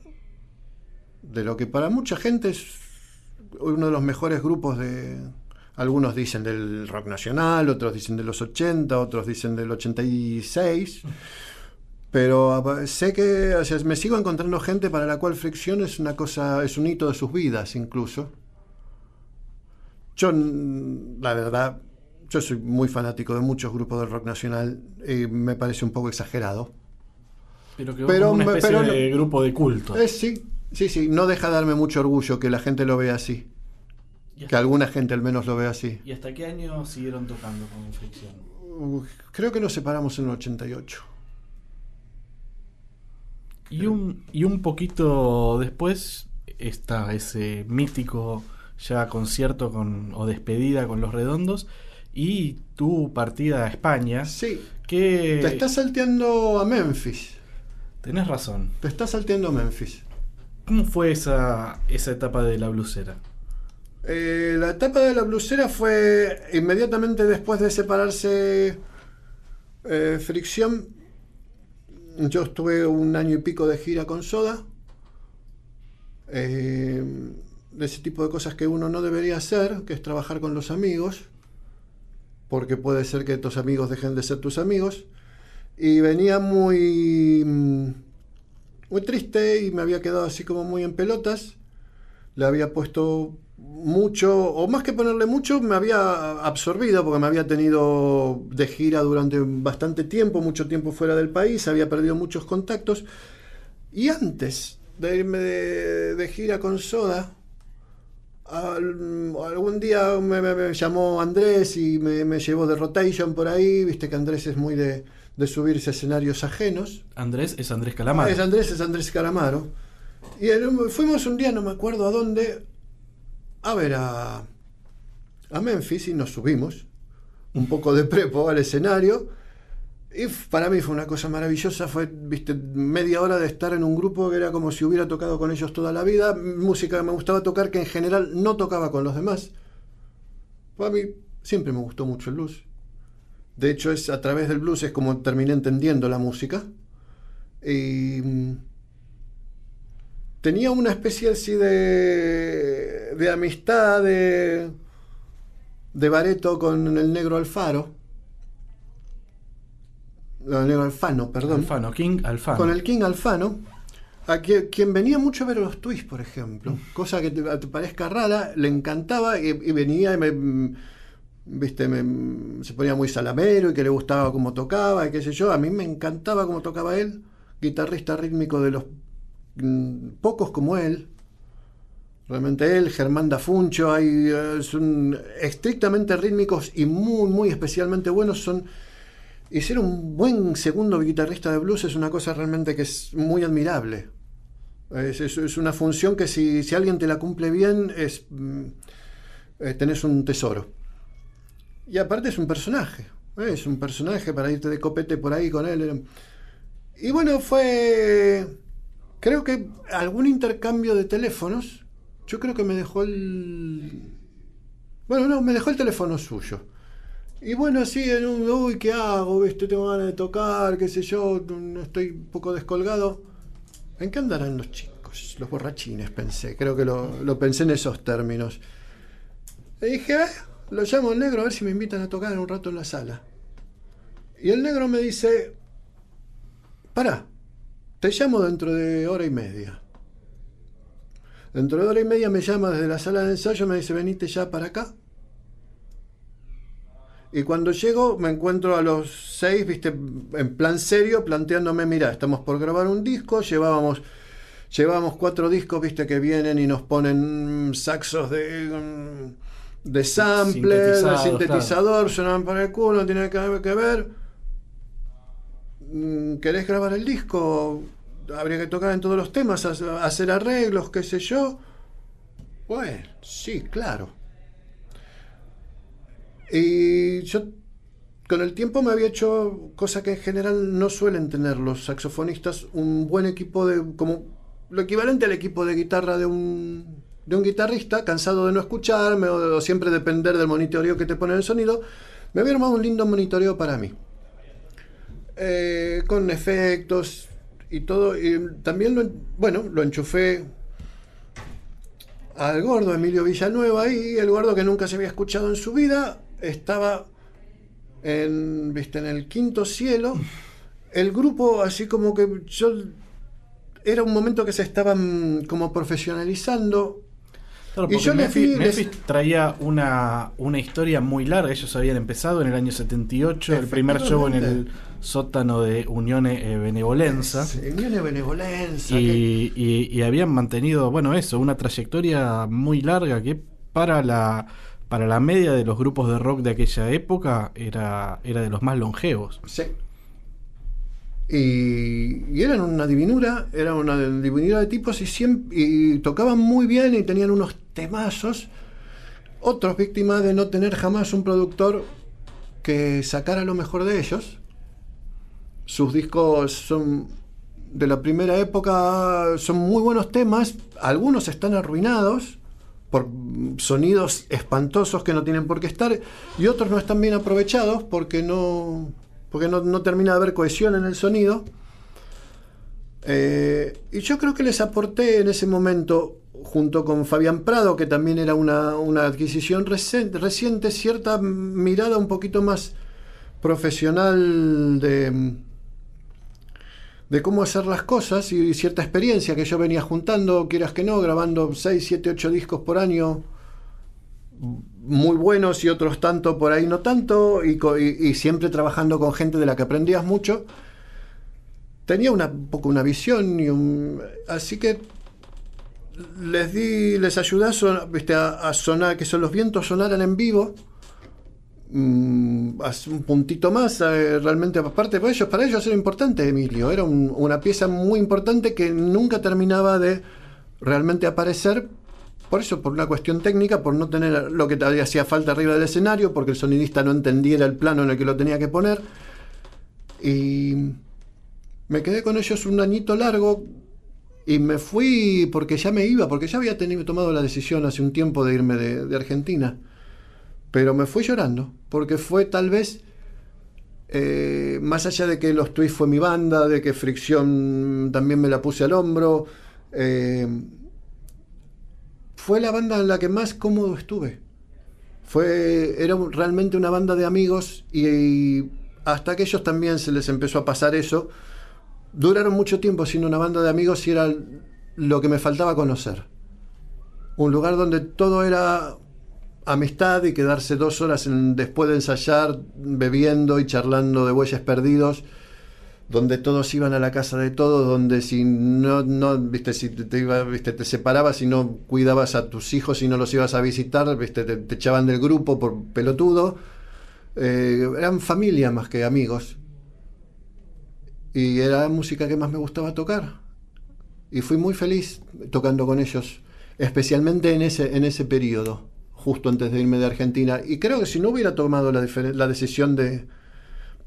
de lo que para mucha gente es uno de los mejores grupos de... Algunos dicen del rock nacional, otros dicen de los 80, otros dicen del 86. Pero sé que o sea, me sigo encontrando gente para la cual Fricción es una cosa, es un hito de sus vidas incluso. Yo, la verdad, yo soy muy fanático de muchos grupos del rock nacional y me parece un poco exagerado. Pero que Pero una especie pero de grupo de culto. Eh, sí, sí, sí, no deja de darme mucho orgullo que la gente lo vea así. ¿Y Que alguna gente al menos lo vea así. ¿Y hasta qué año siguieron tocando con Fricción? Creo que nos separamos en el 88. Y un, y un poquito después está ese mítico ya concierto con, o despedida con los redondos y tu partida a España. Sí, Que te estás salteando a Memphis. tenés razón. Te estás salteando a Memphis. ¿Cómo fue esa, esa etapa de la blusera? Eh, la etapa de la blusera fue inmediatamente después de separarse eh, Fricción. Yo estuve un año y pico de gira con Soda. Eh, de ese tipo de cosas que uno no debería hacer, que es trabajar con los amigos, porque puede ser que tus amigos dejen de ser tus amigos. Y venía muy, mm, muy triste y me había quedado así como muy en pelotas le había puesto mucho, o más que ponerle mucho, me había absorbido porque me había tenido de gira durante bastante tiempo, mucho tiempo fuera del país, había perdido muchos contactos. Y antes de irme de, de gira con Soda, al- algún día me, me- me llamó Andrés y me, me llevó de rotation por ahí, viste que Andrés es muy de, de subirse a escenarios ajenos. Andrés es Andrés Calamar. Ah, es Andrés, es Andrés Caramaro. Y fuimos un día, no me acuerdo a dónde, a ver a, a Memphis y nos subimos un poco de prepo al escenario. Y para mí fue una cosa maravillosa, fue, viste, media hora de estar en un grupo que era como si hubiera tocado con ellos toda la vida, música que me gustaba tocar que en general no tocaba con los demás. Para mí siempre me gustó mucho el blues. De hecho, es a través del blues es como terminé entendiendo la música. Y mm, tenía una especie así de, de amistad de, de Bareto con el negro Alfaro. El negro Alfano, perdón. Alfano, King Alfano. Con el King Alfano. A quien, quien venía mucho a ver los twists, por ejemplo. Cosa que te, te parezca rara, le encantaba y, y venía y me. mm, Viste, me- se ponía muy salamero y que le gustaba cómo tocaba y qué sé yo. A mí me encantaba cómo tocaba él. Guitarrista rítmico de los mm, pocos como él. Realmente él, Germán Dafuncho, hay, eh, son estrictamente rítmicos y muy, muy especialmente buenos. Son, y ser un buen segundo guitarrista de blues es una cosa realmente que es muy admirable. Es, es- una función que si, si alguien te la cumple bien, es, mm, eh, tenés un tesoro. Y aparte es un personaje. ¿eh? Es un personaje para irte de copete por ahí con él. Y bueno, fue. Creo que algún intercambio de teléfonos. Yo creo que me dejó el. Bueno, no, me dejó el teléfono suyo. Y bueno, así en un. Uy, ¿qué hago? ¿Viste? Tengo ganas de tocar, qué sé yo. Estoy un poco descolgado. ¿En qué andarán los chicos? Los borrachines, pensé. Creo que lo, lo pensé en esos términos. Le dije, "Eh, lo llamo al negro a ver si me invitan a tocar un rato en la sala. Y el negro me dice, pará, te llamo dentro de hora y media. Dentro de hora y media me llama desde la sala de ensayo, me dice, venite ya para acá. Y cuando llego me encuentro a los seis, viste, en plan serio, planteándome, mira, estamos por grabar un disco, llevábamos, llevábamos cuatro discos, viste, que vienen y nos ponen mm, saxos de, mm, de sampler, de sintetizador, sonaban para el culo, no tiene que, que ver. Mm, ¿Querés grabar el disco? Habría que tocar en todos los temas, ha- hacer arreglos, qué sé yo. Bueno, sí, claro. Y yo con el tiempo me había hecho cosa que en general no suelen tener los saxofonistas, un buen equipo de como lo equivalente al equipo de guitarra de un de un guitarrista, cansado de no escucharme o de siempre depender del monitoreo que te pone el sonido, me había armado un lindo monitoreo para mí. Eh, con efectos y todo. Y también lo, en- bueno, lo enchufé al gordo Emilio Villanueva y el gordo que nunca se había escuchado en su vida estaba en, viste, en el quinto cielo. El grupo, así como que yo. Era un momento que se estaban como profesionalizando. Claro, Y yo Memphis, les- Memphis traía una, una historia muy larga. Ellos habían empezado en el año 78, el primer show en el sótano de Unione eh, Benevolenza. Benevolencia. que- Y, y- y habían mantenido, bueno, eso, una trayectoria muy larga que para la, para la media de los grupos de rock de aquella época era, era de los más longevos. Sí. Y, y eran una divinura, eran una divinura de tipos y, siempre, y tocaban muy bien y tenían unos temazos. Otros víctimas de no tener jamás un productor que sacara lo mejor de ellos. Sus discos son de la primera época, son muy buenos temas, algunos están arruinados por sonidos espantosos que no tienen por qué estar y otros no están bien aprovechados porque no porque no, no termina de haber cohesión en el sonido. Eh, y yo creo que les aporté en ese momento junto con Fabián Prado que también era una, una adquisición recen- reciente cierta mirada un poquito más profesional de de cómo hacer las cosas y cierta experiencia que yo venía juntando, quieras que no, grabando 6, 7, 8 discos por año, muy buenos y otros tanto por ahí no tanto, y, siempre trabajando con gente de la que aprendías mucho. Tenía una, un poco una visión y un... Así que les di, les ayudé a, sonar, que son los vientos sonaran en vivo mm, un puntito más, eh, realmente aparte para ellos, para ellos era importante Emilio, era un- una pieza muy importante que nunca terminaba de realmente aparecer, por eso, por una cuestión técnica, por no tener lo que todavía hacía falta arriba del escenario, porque el sonidista no entendiera el plano en el que lo tenía que poner. Y me quedé con ellos un añito largo y me fui porque ya me iba, porque ya había tenido, tomado la decisión hace un tiempo de irme de, Argentina. Pero me fui llorando, porque fue tal vez, eh, más allá de que Los Twists fue mi banda, de que Fricción también me la puse al hombro, eh, fue la banda en la que más cómodo estuve. Fue, era realmente una banda de amigos y, hasta que ellos también se les empezó a pasar eso, duraron mucho tiempo siendo una banda de amigos y era lo que me faltaba conocer. Un lugar donde todo era amistad y quedarse dos horas después de ensayar bebiendo y charlando de bueyes perdidos donde todos iban a la casa de todos, donde si no, no viste, si te, viste, te separabas y no cuidabas a tus hijos y no los ibas a visitar, viste, te, echaban del grupo por pelotudo. Eh, eran familia más que amigos. Y era la música que más me gustaba tocar. Y fui muy feliz tocando con ellos, especialmente en ese, en ese periodo, justo antes de irme de Argentina. Y creo que si no hubiera tomado la, decisión de,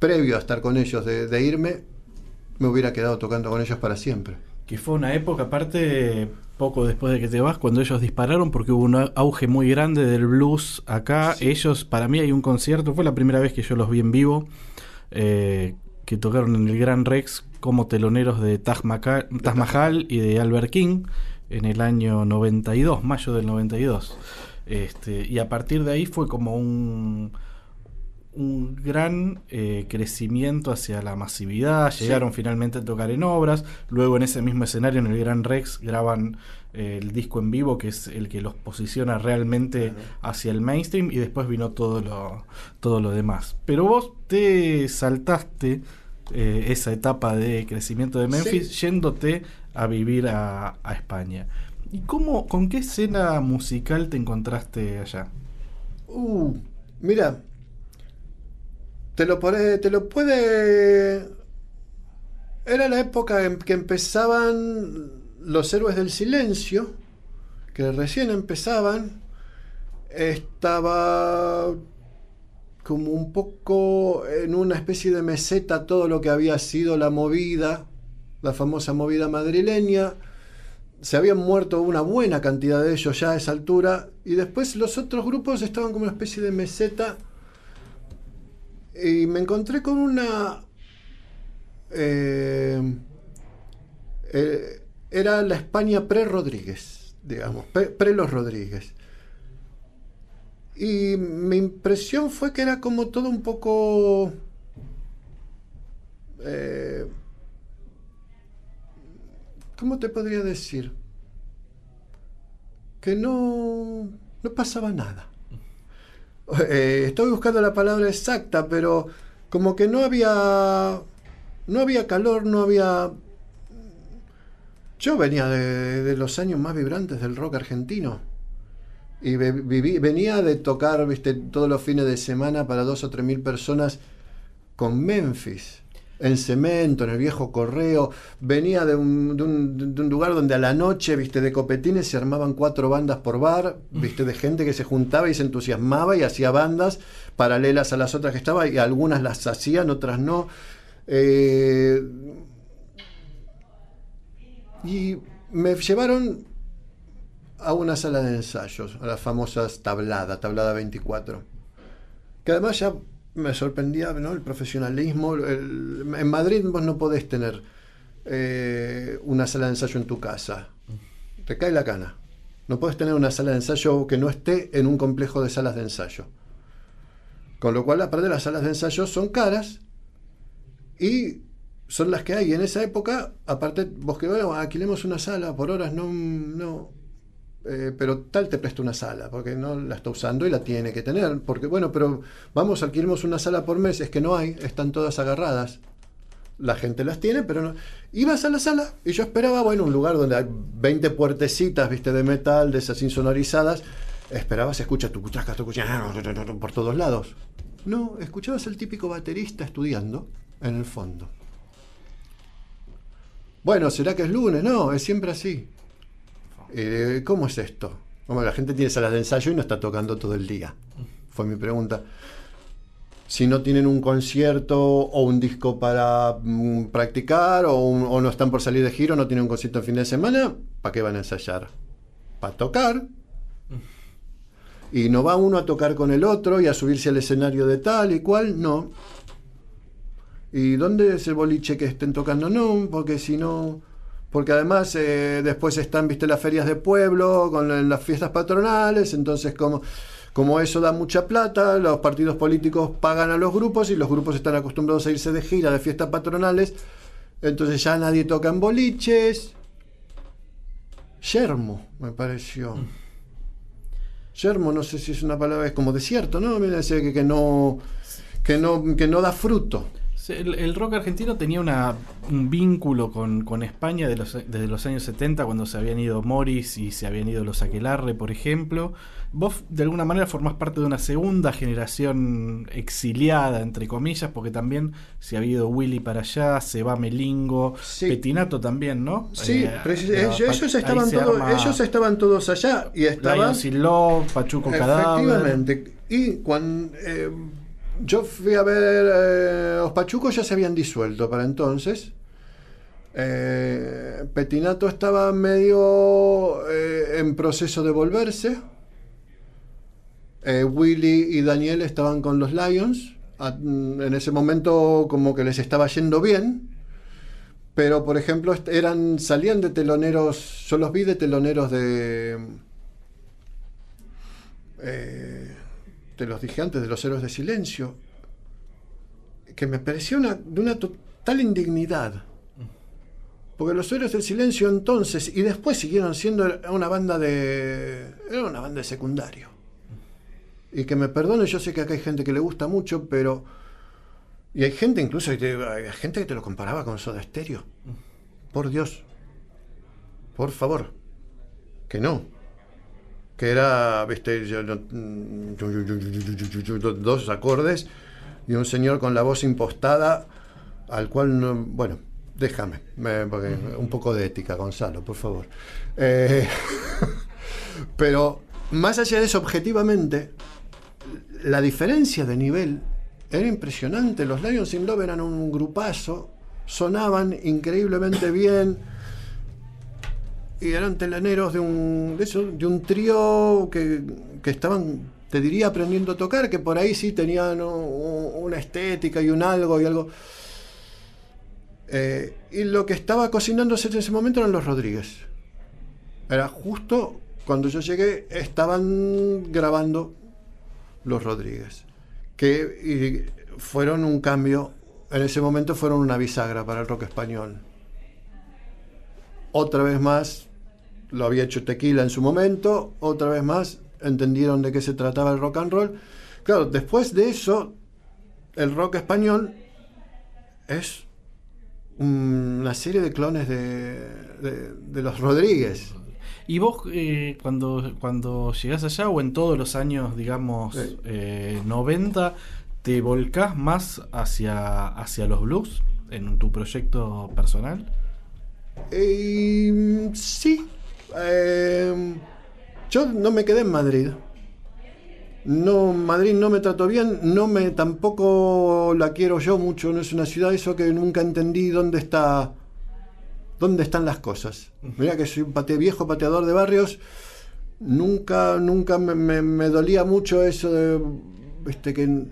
previo a estar con ellos, de irme, me hubiera quedado tocando con ellos para siempre. Que fue una época, aparte, poco después de que te vas, cuando ellos dispararon, porque hubo un auge muy grande del blues acá. Ellos, para mí, hay un concierto, fue la primera vez que yo los vi en vivo, eh, que tocaron en el Gran Rex como teloneros de Taj Mahal, Taj Mahal y de Albert King en el año 92, mayo del 92. Este, y a partir de ahí fue como un, un gran eh, crecimiento hacia la masividad. Llegaron finalmente a tocar en obras. Luego en ese mismo escenario, en el Gran Rex, graban eh, el disco en vivo, que es el que los posiciona realmente hacia el mainstream. Y después vino todo lo, todo lo demás. Pero vos te saltaste eh, esa etapa de crecimiento de Memphis yéndote a vivir a, a España. ¿Y cómo, con qué escena musical te encontraste allá? Uh, mira, te lo, puede, te lo puede... Era la época en que empezaban los héroes del silencio, que recién empezaban. Estaba como un poco en una especie de meseta todo lo que había sido la movida, la famosa movida madrileña. Se habían muerto una buena cantidad de ellos ya a esa altura y después los otros grupos estaban como una especie de meseta y me encontré con una... eh, eh, era la España pre-Rodríguez, digamos, pre- pre-los Rodríguez. Y mi impresión fue que era como todo un poco... eh, ¿Cómo te podría decir? Que no, no pasaba nada. Eh, estoy buscando la palabra exacta, pero como que no había no había calor, no había yo venía de, los años más vibrantes del rock argentino y viví- venía de tocar, viste, todos los fines de semana para dos o tres mil personas con Memphis. En cemento, en el viejo correo, venía de un, de un- de un lugar donde a la noche, viste, de copetines se armaban cuatro bandas por bar, viste, de gente que se juntaba y se entusiasmaba y hacía bandas paralelas a las otras que estaba y algunas las hacían, otras no. Eh, y me llevaron a una sala de ensayos, a las famosas tablada, tablada 24. Que además ya me sorprendía ¿no? el profesionalismo. en Madrid vos no podés tener eh, una sala de ensayo en tu casa. Te cae la cana. No podés tener una sala de ensayo que no esté en un complejo de salas de ensayo. Con lo cual, aparte, las salas de ensayo son caras y son las que hay. En esa época, aparte, vos que bueno, alquilemos una sala por horas, no. Eh, pero tal te presta una sala, porque no la está usando y la tiene que tener. Porque bueno, pero vamos, alquilemos una sala por mes, es que no hay, están todas agarradas. La gente las tiene, pero no. Ibas a la sala y yo esperaba, bueno, un lugar donde hay 20 puertecitas, viste, de metal, de esas insonorizadas. Esperabas, escucha tu cuchaca, tu por todos lados. No, escuchabas al típico baterista estudiando en el fondo. Bueno, ¿será que es lunes? No, es siempre así. Eh, ¿Cómo es esto? Como la gente tiene salas de ensayo y no está tocando todo el día. Fue mi pregunta. Si no tienen un concierto o un disco para mm, practicar o, o no están por salir de giro, no tienen un concierto el fin de semana, ¿para qué van a ensayar? Para tocar. Y no va uno a tocar con el otro y a subirse al escenario de tal y cual, no. ¿Y dónde es el boliche que estén tocando? No, porque si no. Porque además eh, después están, viste, las ferias de pueblo, con la- las fiestas patronales, entonces como, como eso da mucha plata, los partidos políticos pagan a los grupos y los grupos están acostumbrados a irse de gira, de fiestas patronales, entonces ya nadie toca en boliches. Yermo, me pareció. Yermo, no sé si es una palabra, es como desierto, ¿no? Mira, que, que no que no que no da fruto. El, el rock argentino tenía una, un vínculo con, con España de los, desde los años 70, cuando se habían ido Morris y se habían ido los Aquelarre, por ejemplo. Vos, de alguna manera, formás parte de una segunda generación exiliada, entre comillas, porque también se ha ido Willy para allá, se va Melingo, Sí. Petinato también, ¿no? Sí, Eh, ellos, estaban todos, arma ellos estaban todos allá y estaban Lions in Love, Pachuco Cadáver. efectivamente. Y cuando eh, yo fui a ver eh, los Pachucos ya se habían disuelto para entonces. Eh, Petinato estaba medio eh, en proceso de volverse. Eh, Willy y Daniel estaban con los Lions. A- En ese momento como que les estaba yendo bien. Pero, por ejemplo, eran, salían de teloneros, yo los vi de teloneros de... eh, te los dije antes, de los héroes de silencio, que me pareció una, de una total indignidad. Porque los héroes del silencio entonces, y después siguieron siendo una banda de... Era una banda de secundario. Y que me perdone, yo sé que acá hay gente que le gusta mucho, pero... Y hay gente incluso, hay gente que te lo comparaba con Soda Stereo. Por Dios. Por favor. Que no. Que era, viste, dos acordes y un señor con la voz impostada al cual no, bueno, déjame, me- porque un poco de ética, Gonzalo, por favor. Eh, pero más allá de eso, objetivamente, la diferencia de nivel era impresionante. Los Lions in Love eran un grupazo, sonaban increíblemente bien y eran teleneros de un, de eso, de un trío que, que estaban, te diría, aprendiendo a tocar, que por ahí sí tenían una estética y un algo y algo. Eh, y lo que estaba cocinándose en ese momento eran los Rodríguez. Era justo cuando yo llegué, estaban grabando los Rodríguez. Que fueron un cambio, en ese momento fueron una bisagra para el rock español. Otra vez más, lo había hecho Tequila en su momento, otra vez más entendieron de qué se trataba el rock and roll. Claro, después de eso, el rock español es una serie de clones de, de- de los Rodríguez. ¿Y vos eh, cuando, cuando llegás allá o en todos los años, digamos, Sí. eh, 90, te volcás más hacia, hacia los blues en tu proyecto personal? Eh, sí. Eh, yo no me quedé en Madrid. No, Madrid no me trató bien, no me tampoco la quiero yo mucho, no es una ciudad eso que nunca entendí dónde está dónde están las cosas. Mira que soy un pate, viejo pateador de barrios, nunca nunca me, me- me dolía mucho eso de este que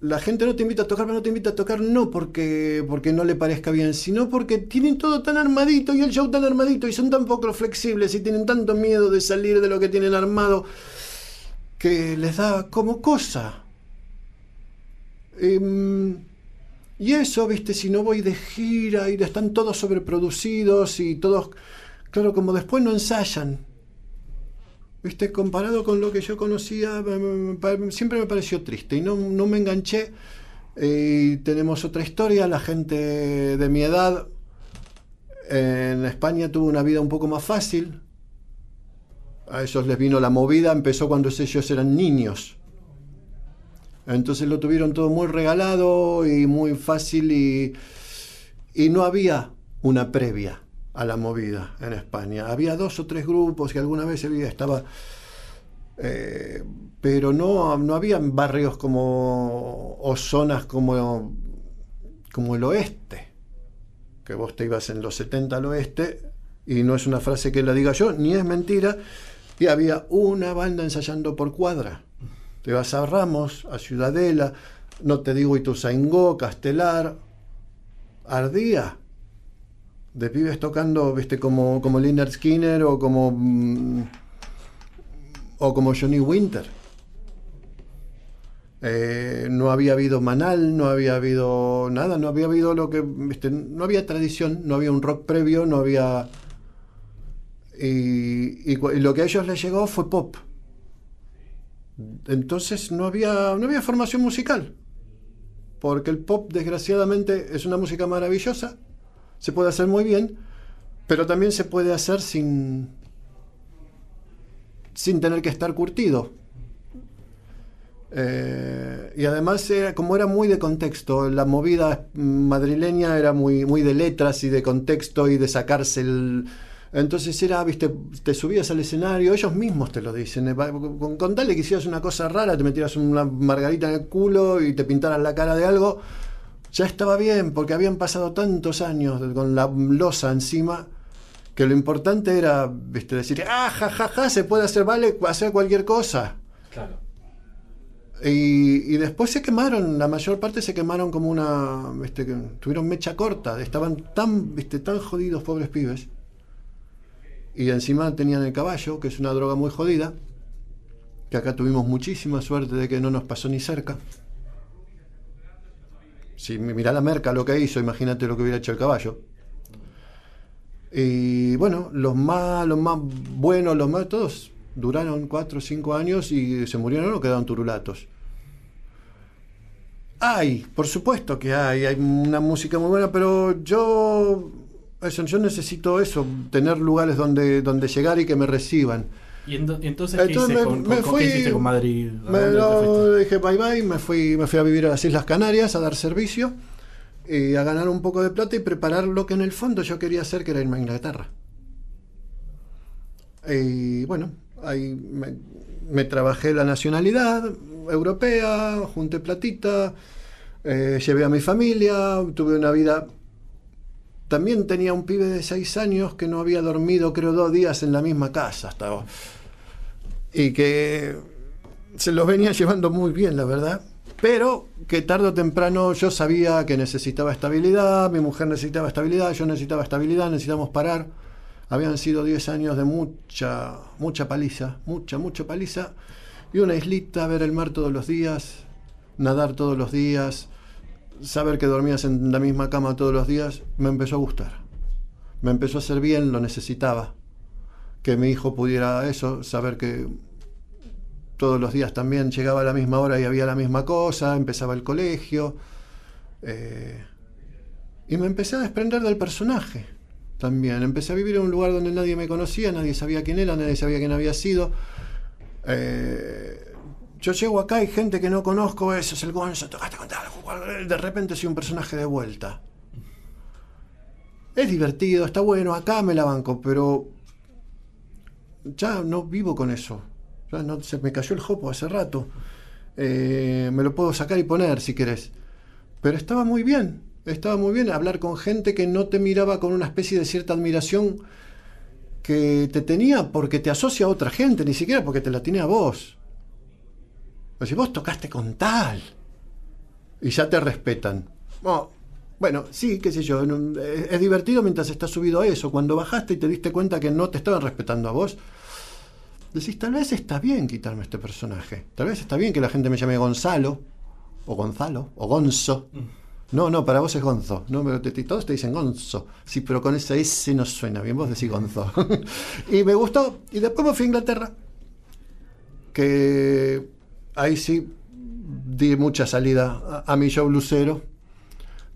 la gente no te invita a tocar, no te invita a tocar no porque, porque no le parezca bien, sino porque tienen todo tan armadito y el show tan armadito y son tan poco flexibles y tienen tanto miedo de salir de lo que tienen armado que les da como cosa. Em, y eso, viste, si no voy de gira y están todos sobreproducidos y todos, claro, como después no ensayan. Viste, comparado con lo que yo conocía, siempre me pareció triste y no, no me enganché. Eh, y tenemos otra historia, la gente de mi edad en España tuvo una vida un poco más fácil. A ellos les vino la movida, empezó cuando ellos eran niños. Entonces lo tuvieron todo muy regalado y muy fácil y, y no había una previa a la movida en España. Había dos o tres grupos que alguna vez había, estaba... eh, pero no, no había barrios como o zonas como, como el oeste, que vos te ibas en los 70 al oeste, y no es una frase que la diga yo, ni es mentira, y había una banda ensayando por cuadra. Te vas a Ramos, a Ciudadela, no te digo Ituzaingó, Castelar, Ardía, de pibes tocando, viste, como, como Leonard Skinner o como, mm, o como Johnny Winter. Eh, no había habido Manal, no había habido nada, no había habido lo que, viste, no había tradición, no había un rock previo, no había... Y, y lo que a ellos les llegó fue pop. Entonces no había, no había formación musical. Porque el pop, desgraciadamente, es una música maravillosa. Se puede hacer muy bien, pero también se puede hacer sin, sin tener que estar curtido. Eh, y además, era, como era muy de contexto, la movida madrileña era muy, muy de letras y de contexto y de sacarse el. Entonces era, viste, te subías al escenario, ellos mismos te lo dicen. eh, Con, con tal que hicieras una cosa rara, te metieras una margarita en el culo y te pintaras la cara de algo, ya estaba bien, porque habían pasado tantos años con la losa encima que lo importante era, viste, decir, ah, ja, ja, ja, se puede hacer, vale, hacer cualquier cosa. Claro. Y, y después se quemaron, la mayor parte se quemaron como una. Este, tuvieron mecha corta, estaban tan, viste, tan jodidos, pobres pibes. Y encima tenían el caballo, que es una droga muy jodida. Que acá tuvimos muchísima suerte de que no nos pasó ni cerca. Si mirá la merca lo que hizo, imagínate lo que hubiera hecho el caballo. Y bueno, los más, los más buenos, los más todos duraron 4 o 5 años y se murieron o quedaron turulatos. Hay, por supuesto que hay, hay una música muy buena, pero yo, eso, yo necesito eso, tener lugares donde, donde llegar y que me reciban. ¿Y ento- entonces qué Entonces hiciste me- con, me con- con- fui- qué hiciste con Madrid? ¿A Me lo dije bye bye, me fui, me fui a vivir a las Islas Canarias a dar servicio y a ganar un poco de plata y preparar lo que en el fondo yo quería hacer, que era irme a Inglaterra. Y bueno, ahí me, me trabajé la nacionalidad europea, junté platita, eh, llevé a mi familia, tuve una vida... También tenía un pibe de seis años que no había dormido, creo, dos días en la misma casa. Estaba y que se los venía llevando muy bien, la verdad. Pero que tarde o temprano yo sabía que necesitaba estabilidad, mi mujer necesitaba estabilidad, yo necesitaba estabilidad, necesitamos parar. Habían sido 10 años de mucha, mucha paliza, mucha, mucha paliza. Y una islita, ver el mar todos los días, nadar todos los días, saber que dormías en la misma cama todos los días, me empezó a gustar. Me empezó a hacer bien, lo necesitaba que mi hijo pudiera eso, saber que todos los días también llegaba a la misma hora y había la misma cosa, empezaba el colegio. eh, y me empecé a desprender del personaje también. Empecé a vivir en un lugar donde nadie me conocía, nadie sabía quién era, nadie sabía quién había sido. Eh, yo llego acá y gente que no conozco, eso es el Gonzo, tocaste con tal, de repente soy un personaje de vuelta. Es divertido, está bueno, acá me la banco, pero ya no vivo con eso. Ya no, se me cayó el jopo hace rato. Eh, me lo puedo sacar y poner si querés. Pero estaba muy bien. Estaba muy bien hablar con gente que no te miraba con una especie de cierta admiración que te tenía porque te asocia a otra gente, ni siquiera porque te la tiene a vos. Si vos tocaste con tal. Y ya te respetan. Oh, bueno, sí, qué sé yo. un- es, divertido mientras estás subido a eso. Cuando bajaste y te diste cuenta que no te estaban respetando a vos, decís, tal vez está bien quitarme este personaje. Tal vez está bien que la gente me llame Gonzalo, o Gonzalo, o Gonzo. No, no, para vos es Gonzo. No, pero te- todos te dicen Gonzo. Sí, pero con ese S no suena bien. Vos decís Gonzo. y me gustó. Y después me fui a Inglaterra. Que ahí sí di mucha salida a, a mi show lucero.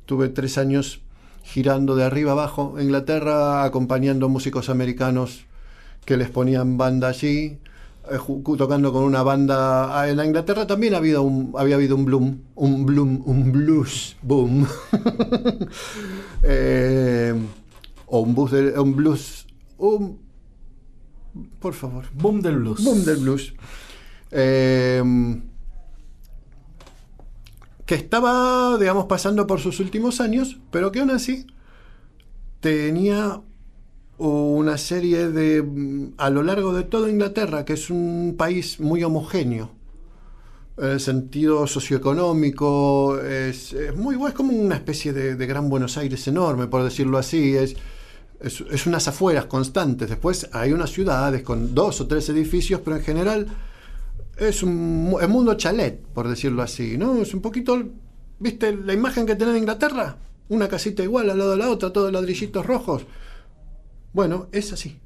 Tuve tres años girando de arriba abajo en Inglaterra, acompañando músicos americanos que les ponían banda allí, eh, tocando con una banda. Ah, En la Inglaterra también ha habido un, había habido un bloom, un bloom, un blues boom. Eh, o un de- un blues, un, por favor, Boom del blues. Boom del blues. Eh, que estaba, digamos, pasando por sus últimos años, pero que aún así tenía una serie de, a lo largo de toda Inglaterra, que es un país muy homogéneo, en el sentido socioeconómico, es, es muy es como una especie de, Gran Buenos Aires enorme, por decirlo así, es, es unas afueras constantes. Después hay unas ciudades con dos o tres edificios, pero en general es un el mundo chalet, por decirlo así, ¿no? Es un poquito, ¿viste la imagen que tenés de Inglaterra? Una casita igual al lado de la otra, todos ladrillitos rojos. Bueno, es así.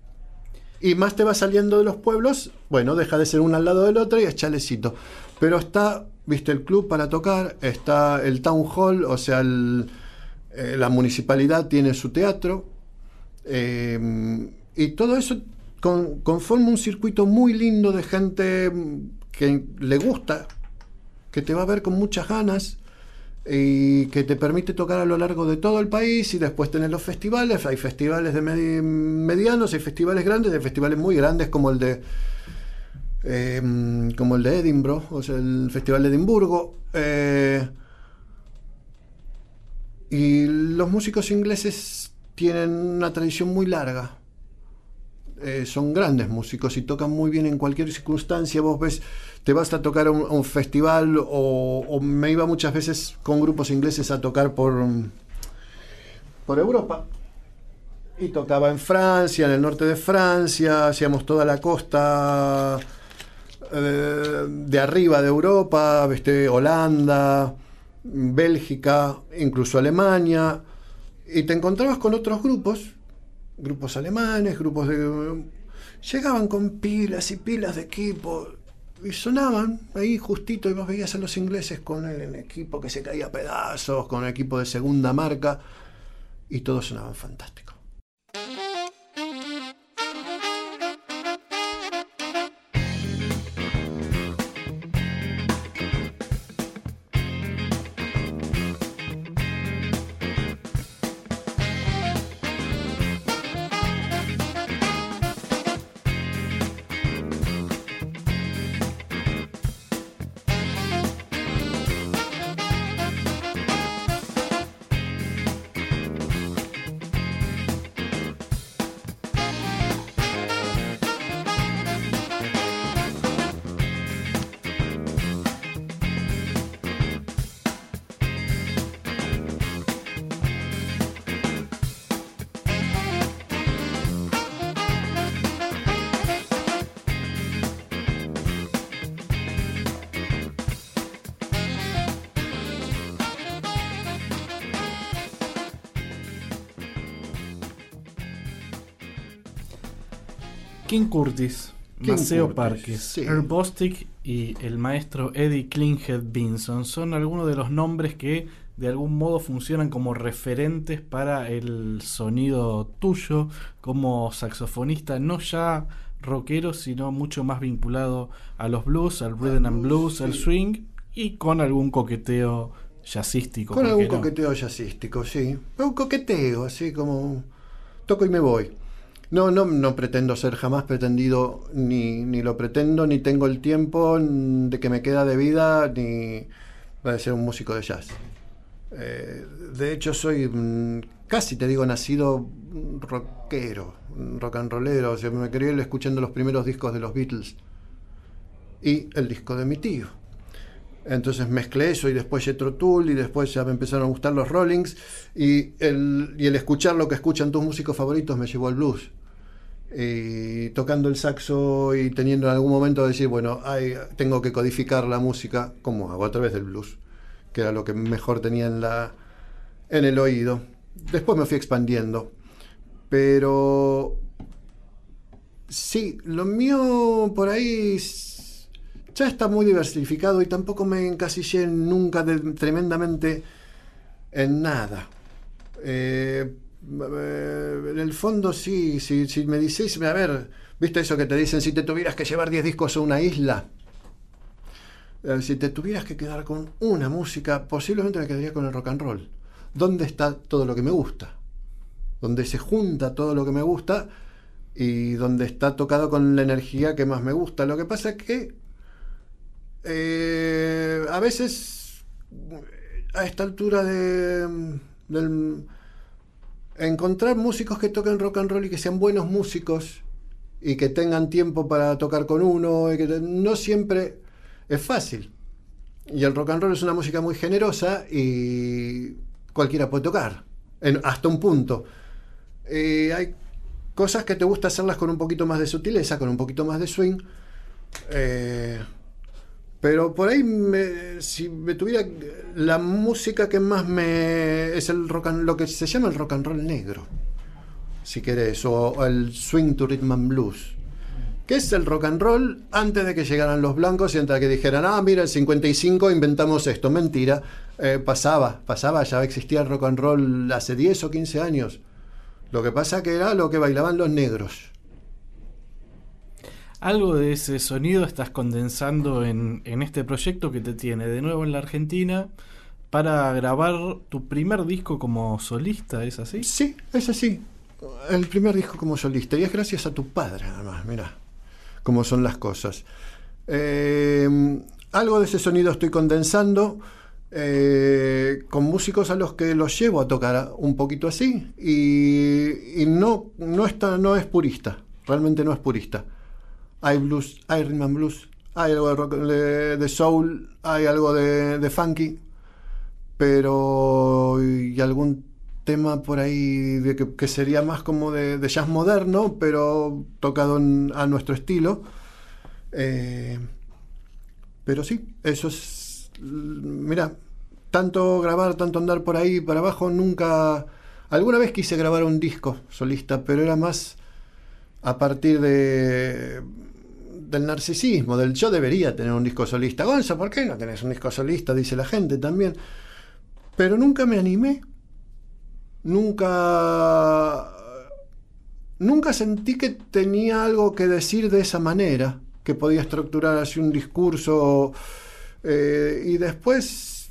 Y más te va saliendo de los pueblos, bueno, deja de ser uno al lado del otro y es chalecito. Pero está, viste, el club para tocar, está el town hall, o sea, eh, la municipalidad tiene su teatro. eh, y todo eso con- conforma un circuito muy lindo de gente que le gusta, que te va a ver con muchas ganas y que te permite tocar a lo largo de todo el país y después tener los festivales, hay festivales de medi- medianos, hay festivales grandes, hay festivales muy grandes como el de eh, como el de Edinburgh, o sea, el Festival de Edimburgo. eh, y los músicos ingleses tienen una tradición muy larga. Eh, son grandes músicos y tocan muy bien en cualquier circunstancia. Vos ves, te vas a tocar a un, festival o, me iba muchas veces con grupos ingleses a tocar por, por Europa. Y tocaba en Francia, en el norte de Francia, hacíamos toda la costa eh, de arriba de Europa, Holanda, Bélgica, incluso Alemania, y te encontrabas con otros grupos, grupos alemanes, grupos de... Llegaban con pilas y pilas de equipo y sonaban ahí justito y vos veías a los ingleses con el, equipo que se caía a pedazos, con el equipo de segunda marca y todos sonaban fantástico. Curtis, Maceo Curtis, Parques, sí. Earl Bostic y el maestro Eddie Klinghead Vinson son algunos de los nombres que de algún modo funcionan como referentes para el sonido tuyo como saxofonista, no ya rockero, sino mucho más vinculado a los blues, al rhythm and blues, al swing y con algún coqueteo jazzístico. Con ¿por algún no? coqueteo jazzístico, sí. Un coqueteo, así como toco y me voy. No, no, no pretendo ser jamás pretendido, ni, ni lo pretendo, ni tengo el tiempo mm, de que me queda de vida, ni para ser un músico de jazz. Eh, de hecho, soy mm, casi, te digo, nacido mm, rockero, rock and rollero. Me crié escuchando los primeros discos de los Beatles y el disco de mi tío. Entonces mezclé eso y después Jethro Tull y después ya me empezaron a gustar los Rollings y el, y el escuchar lo que escuchan tus músicos favoritos me llevó al blues. Y tocando el saxo y teniendo en algún momento de decir, bueno, ay, tengo que codificar la música, como hago a través del blues, que era lo que mejor tenía en, la, en el oído. Después me fui expandiendo, pero sí, lo mío por ahí ya está muy diversificado y tampoco me encasillé nunca de- tremendamente en nada. Eh, eh, en el fondo sí, si, me dices, a ver, ¿viste eso que te dicen si te tuvieras que llevar 10 discos a una isla? Eh, si te tuvieras que quedar con una música, posiblemente me quedaría con el rock and roll. ¿Dónde está todo lo que me gusta? Donde se junta todo lo que me gusta y donde está tocado con la energía que más me gusta. Lo que pasa es que eh, a veces a esta altura de del- encontrar músicos que toquen rock and roll y que sean buenos músicos y que tengan tiempo para tocar con uno y que no siempre es fácil. Y el rock and roll es una música muy generosa y cualquiera puede tocar, en- hasta un punto. Eh, hay cosas que te gusta hacerlas con un poquito más de sutileza, con un poquito más de swing. Eh, pero por ahí, me- si me tuviera. La música que más me. es el rock and, lo que se llama el rock and roll negro, si querés, o, el swing to rhythm and blues. Que es el rock and roll antes de que llegaran los blancos y antes de que dijeran, ah, mira, el 55 inventamos esto. Mentira, eh, pasaba, pasaba, ya existía el rock and roll hace 10 o 15 años. Lo que pasa que era lo que bailaban los negros. Algo de ese sonido estás condensando en, este proyecto que te tiene de nuevo en la Argentina para grabar tu primer disco como solista, ¿es así? Sí, es así. El primer disco como solista. Y es gracias a tu padre, además, mira cómo son las cosas. Eh, algo de ese sonido estoy condensando eh, con músicos a los que los llevo a tocar un poquito así. Y, y no, no, está, no es purista. realmente no es purista. Hay blues, hay rhythm and blues, hay algo de, rock, de, de soul, hay algo de, funky, pero y algún tema por ahí de que, sería más como de, de jazz moderno, pero tocado en- a nuestro estilo. Eh, pero sí, eso es. Mira, tanto grabar, tanto andar por ahí para abajo, nunca. Alguna vez quise grabar un disco solista, pero era más a partir de del narcisismo, del yo debería tener un disco solista. Gonzo, ¿por qué no tenés un disco solista? Dice la gente también. Pero nunca me animé. Nunca. Nunca sentí que tenía algo que decir de esa manera, que podía estructurar así un discurso. eh, y después,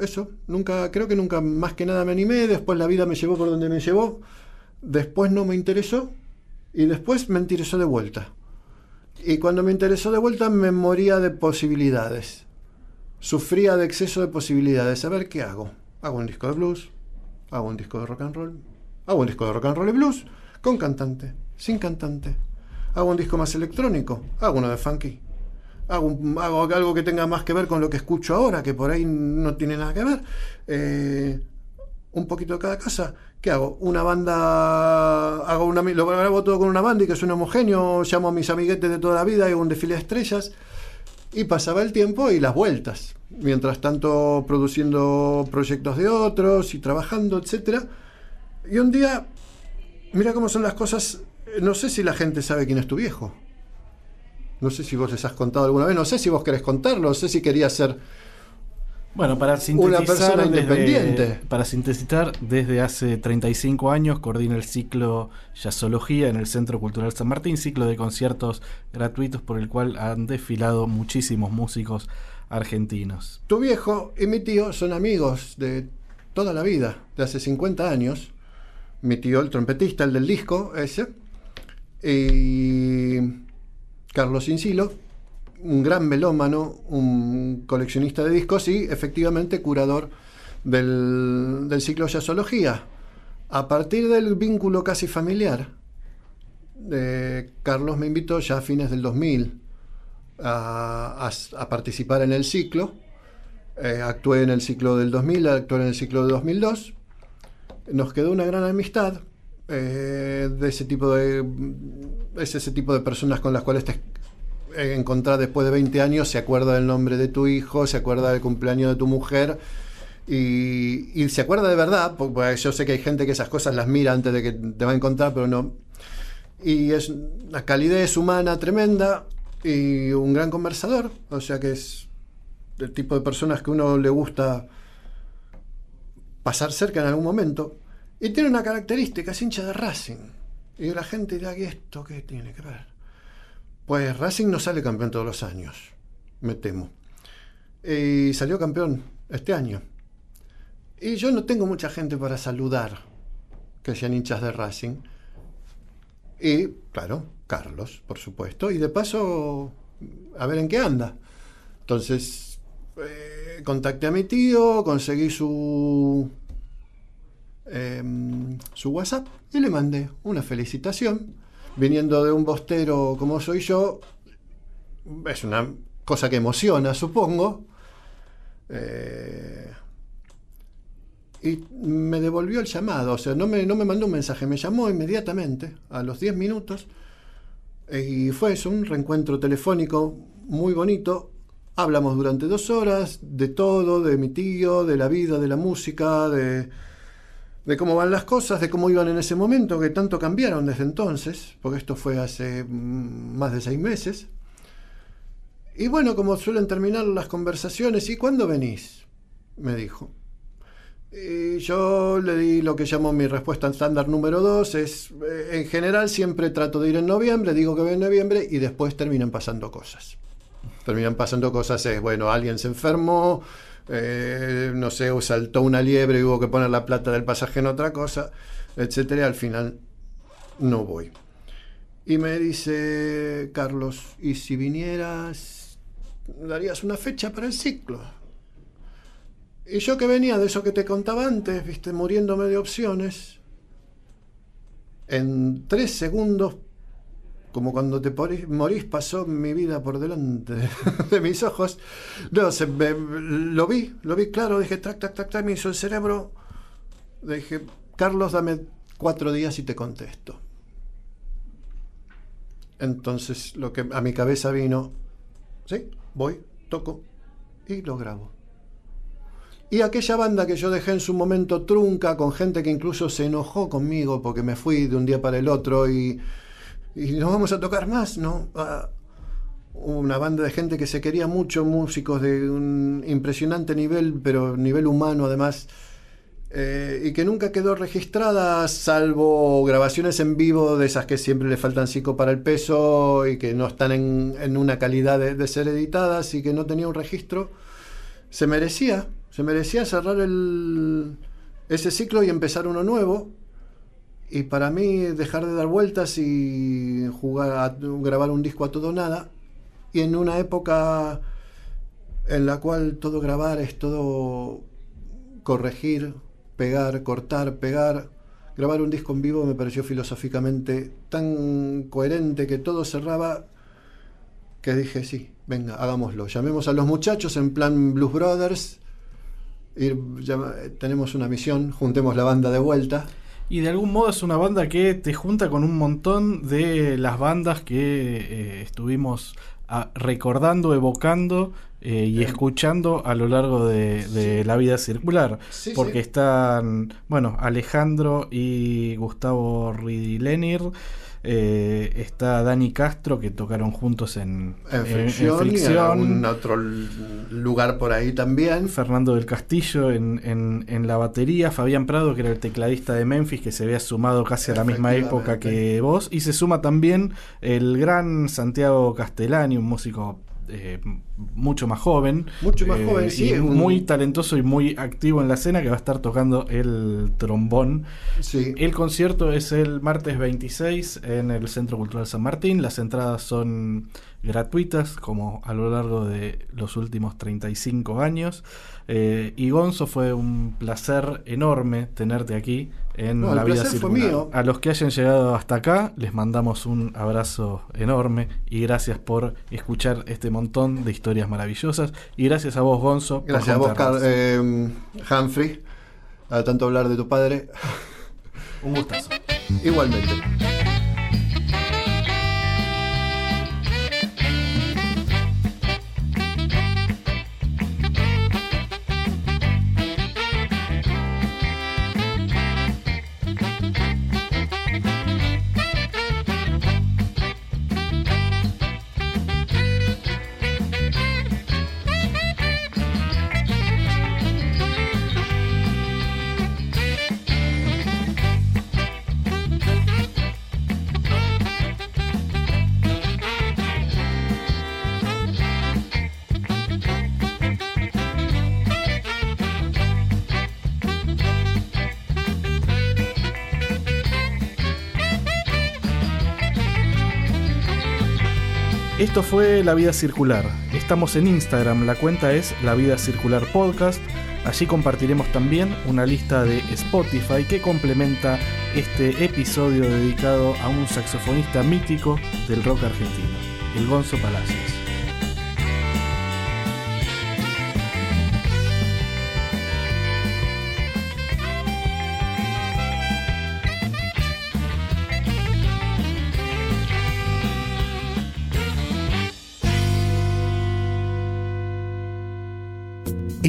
eso, nunca, creo que nunca más que nada me animé. Después la vida me llevó por donde me llevó. Después no me interesó. Y después me interesó de vuelta. Y cuando me interesó de vuelta me moría de posibilidades. Sufría de exceso de posibilidades. A ver qué hago. Hago un disco de blues, hago un disco de rock and roll, hago un disco de rock and roll y blues, con cantante, sin cantante. Hago un disco más electrónico, hago uno de funky. Hago, hago algo que tenga más que ver con lo que escucho ahora, que por ahí no tiene nada que ver. Eh, un poquito de cada cosa. ¿Qué hago? Una banda, hago una, lo grabo todo con una banda y que suene homogéneo, llamo a mis amiguetes de toda la vida, hago un desfile de estrellas y pasaba el tiempo y las vueltas. Mientras tanto produciendo proyectos de otros y trabajando, etcétera. Y un día, mira cómo son las cosas, no sé si la gente sabe quién es tu viejo. No sé si vos les has contado alguna vez, no sé si vos querés contarlo, no sé si querías ser Bueno, para sintetizar, persona desde- independiente. para sintetizar, desde hace 35 años coordina el ciclo Jazzología en el Centro Cultural San Martín, ciclo de conciertos gratuitos por el cual han desfilado muchísimos músicos argentinos. Tu viejo y mi tío son amigos de toda la vida, de hace 50 años. Mi tío, el trompetista, el del disco, ese. Y Carlos Incilo, un gran melómano, un coleccionista de discos y efectivamente curador del, del ciclo Jazzología. A partir del vínculo casi familiar, de Carlos me invitó ya a fines del 2000 a, participar en el ciclo. Eh, actué en el ciclo del 2000, actué en el ciclo del 2002. Nos quedó una gran amistad eh, de ese tipo de es ese tipo de personas con las cuales te eh, encontrás después de 20 años, se acuerda del nombre de tu hijo, se acuerda del cumpleaños de tu mujer y, y se acuerda de verdad, porque yo sé que hay gente que esas cosas las mira antes de que te va a encontrar, pero no. Y es una calidez humana tremenda y un gran conversador, o sea que es el tipo de personas que uno le gusta pasar cerca en algún momento. Y tiene una característica, es hincha de Racing. Y la gente dirá, ¿y esto qué tiene que ver? Pues Racing no sale campeón todos los años, me temo. Y salió campeón este año. Y yo no tengo mucha gente para saludar que sean hinchas de Racing. Y, claro, Carlos, por supuesto. Y de paso, a ver en qué anda. Entonces, eh, contacté a mi tío, conseguí su, em, su WhatsApp y le mandé una felicitación. Viniendo de un bostero como soy yo, es una cosa que emociona, supongo. Eh, y me devolvió el llamado, o sea, no me, no me mandó un mensaje, me llamó inmediatamente, a los 10 minutos, y fue un reencuentro telefónico muy bonito. Hablamos durante dos horas de todo, de mi tío, de la vida, de la música, de, de cómo van las cosas, de cómo iban en ese momento, que tanto cambiaron desde entonces, porque esto fue hace mm, más de seis meses. Y bueno, como suelen terminar las conversaciones, ¿y cuándo venís? Me dijo. Y yo le di lo que llamo mi respuesta estándar número dos, es eh, en general siempre trato de ir en noviembre, digo que voy en noviembre y después terminan pasando cosas. Terminan pasando cosas, es bueno, alguien se enfermó, eh, no sé, saltó una liebre y hubo que poner la plata del pasaje en otra cosa, etcétera, al final no voy. Y me dice Carlos, ¿y si vinieras, darías una fecha para el ciclo? Y yo que venía de eso que te contaba antes, viste, muriéndome de opciones, en tres segundos como cuando te morís, pasó mi vida por delante de mis ojos. No, se me- lo vi, lo vi claro, dije, tac, tac, tac, tac, me hizo el cerebro. Dije, Carlos, dame cuatro días y te contesto. Entonces, lo que a mi cabeza vino, sí, voy, toco y lo grabo. Y aquella banda que yo dejé en su momento trunca, con gente que incluso se enojó conmigo porque me fui de un día para el otro y, y no vamos a tocar más, ¿no? Ah, una banda de gente que se quería mucho, músicos de un impresionante nivel, pero nivel humano además, eh, y que nunca quedó registrada, salvo grabaciones en vivo de esas que siempre le faltan cinco para el peso y que no están en, en una calidad de, de ser editadas y que no tenía un registro se merecía, se merecía cerrar el, ese ciclo y empezar uno nuevo. Y para mí dejar de dar vueltas y jugar a grabar un disco a todo nada. Y en una época en la cual todo grabar es todo corregir, pegar, cortar, pegar. Grabar un disco en vivo me pareció filosóficamente tan coherente que todo cerraba que dije, sí, venga, hagámoslo. Llamemos a los muchachos en plan Blues Brothers. Ir- tenemos una misión, juntemos la banda de vuelta. Y de algún modo es una banda que te junta con un montón de las bandas que eh, estuvimos ah, recordando, evocando eh, y escuchando a lo largo de, de la vida circular. Sí, porque están, bueno, Alejandro y Gustavo Ridilenir. Eh, está Dani Castro que tocaron juntos en, En fricción, en otro lugar por ahí también. Fernando del Castillo en, en- en la batería, Fabián Prado, que era el tecladista de Memphis, que se había sumado casi a la misma época que vos, y se suma también el gran Santiago Castellani, un músico eh, mucho más joven, Mucho más eh, joven, sí, y un- muy talentoso y muy activo en la escena, que va a estar tocando el trombón. Sí. El concierto es el martes 26 en el Centro Cultural San Martín. Las entradas son gratuitas, como a lo largo de los últimos 35 años. Eh, y Gonzo, fue un placer enorme tenerte aquí en No, La Vida Circular. mío. A los que hayan llegado hasta acá, les mandamos un abrazo enorme y gracias por escuchar este montón de historias maravillosas. Y gracias a vos, Gonzo. por Gracias a vos, eh, Humphrey. A tanto hablar de tu padre. Un gustazo. Igualmente. La Vida Circular. Estamos en Instagram, la cuenta es La Vida Circular Podcast. Allí compartiremos también una lista de Spotify que complementa este episodio dedicado a un saxofonista mítico del rock argentino, el Gonzo Palacios.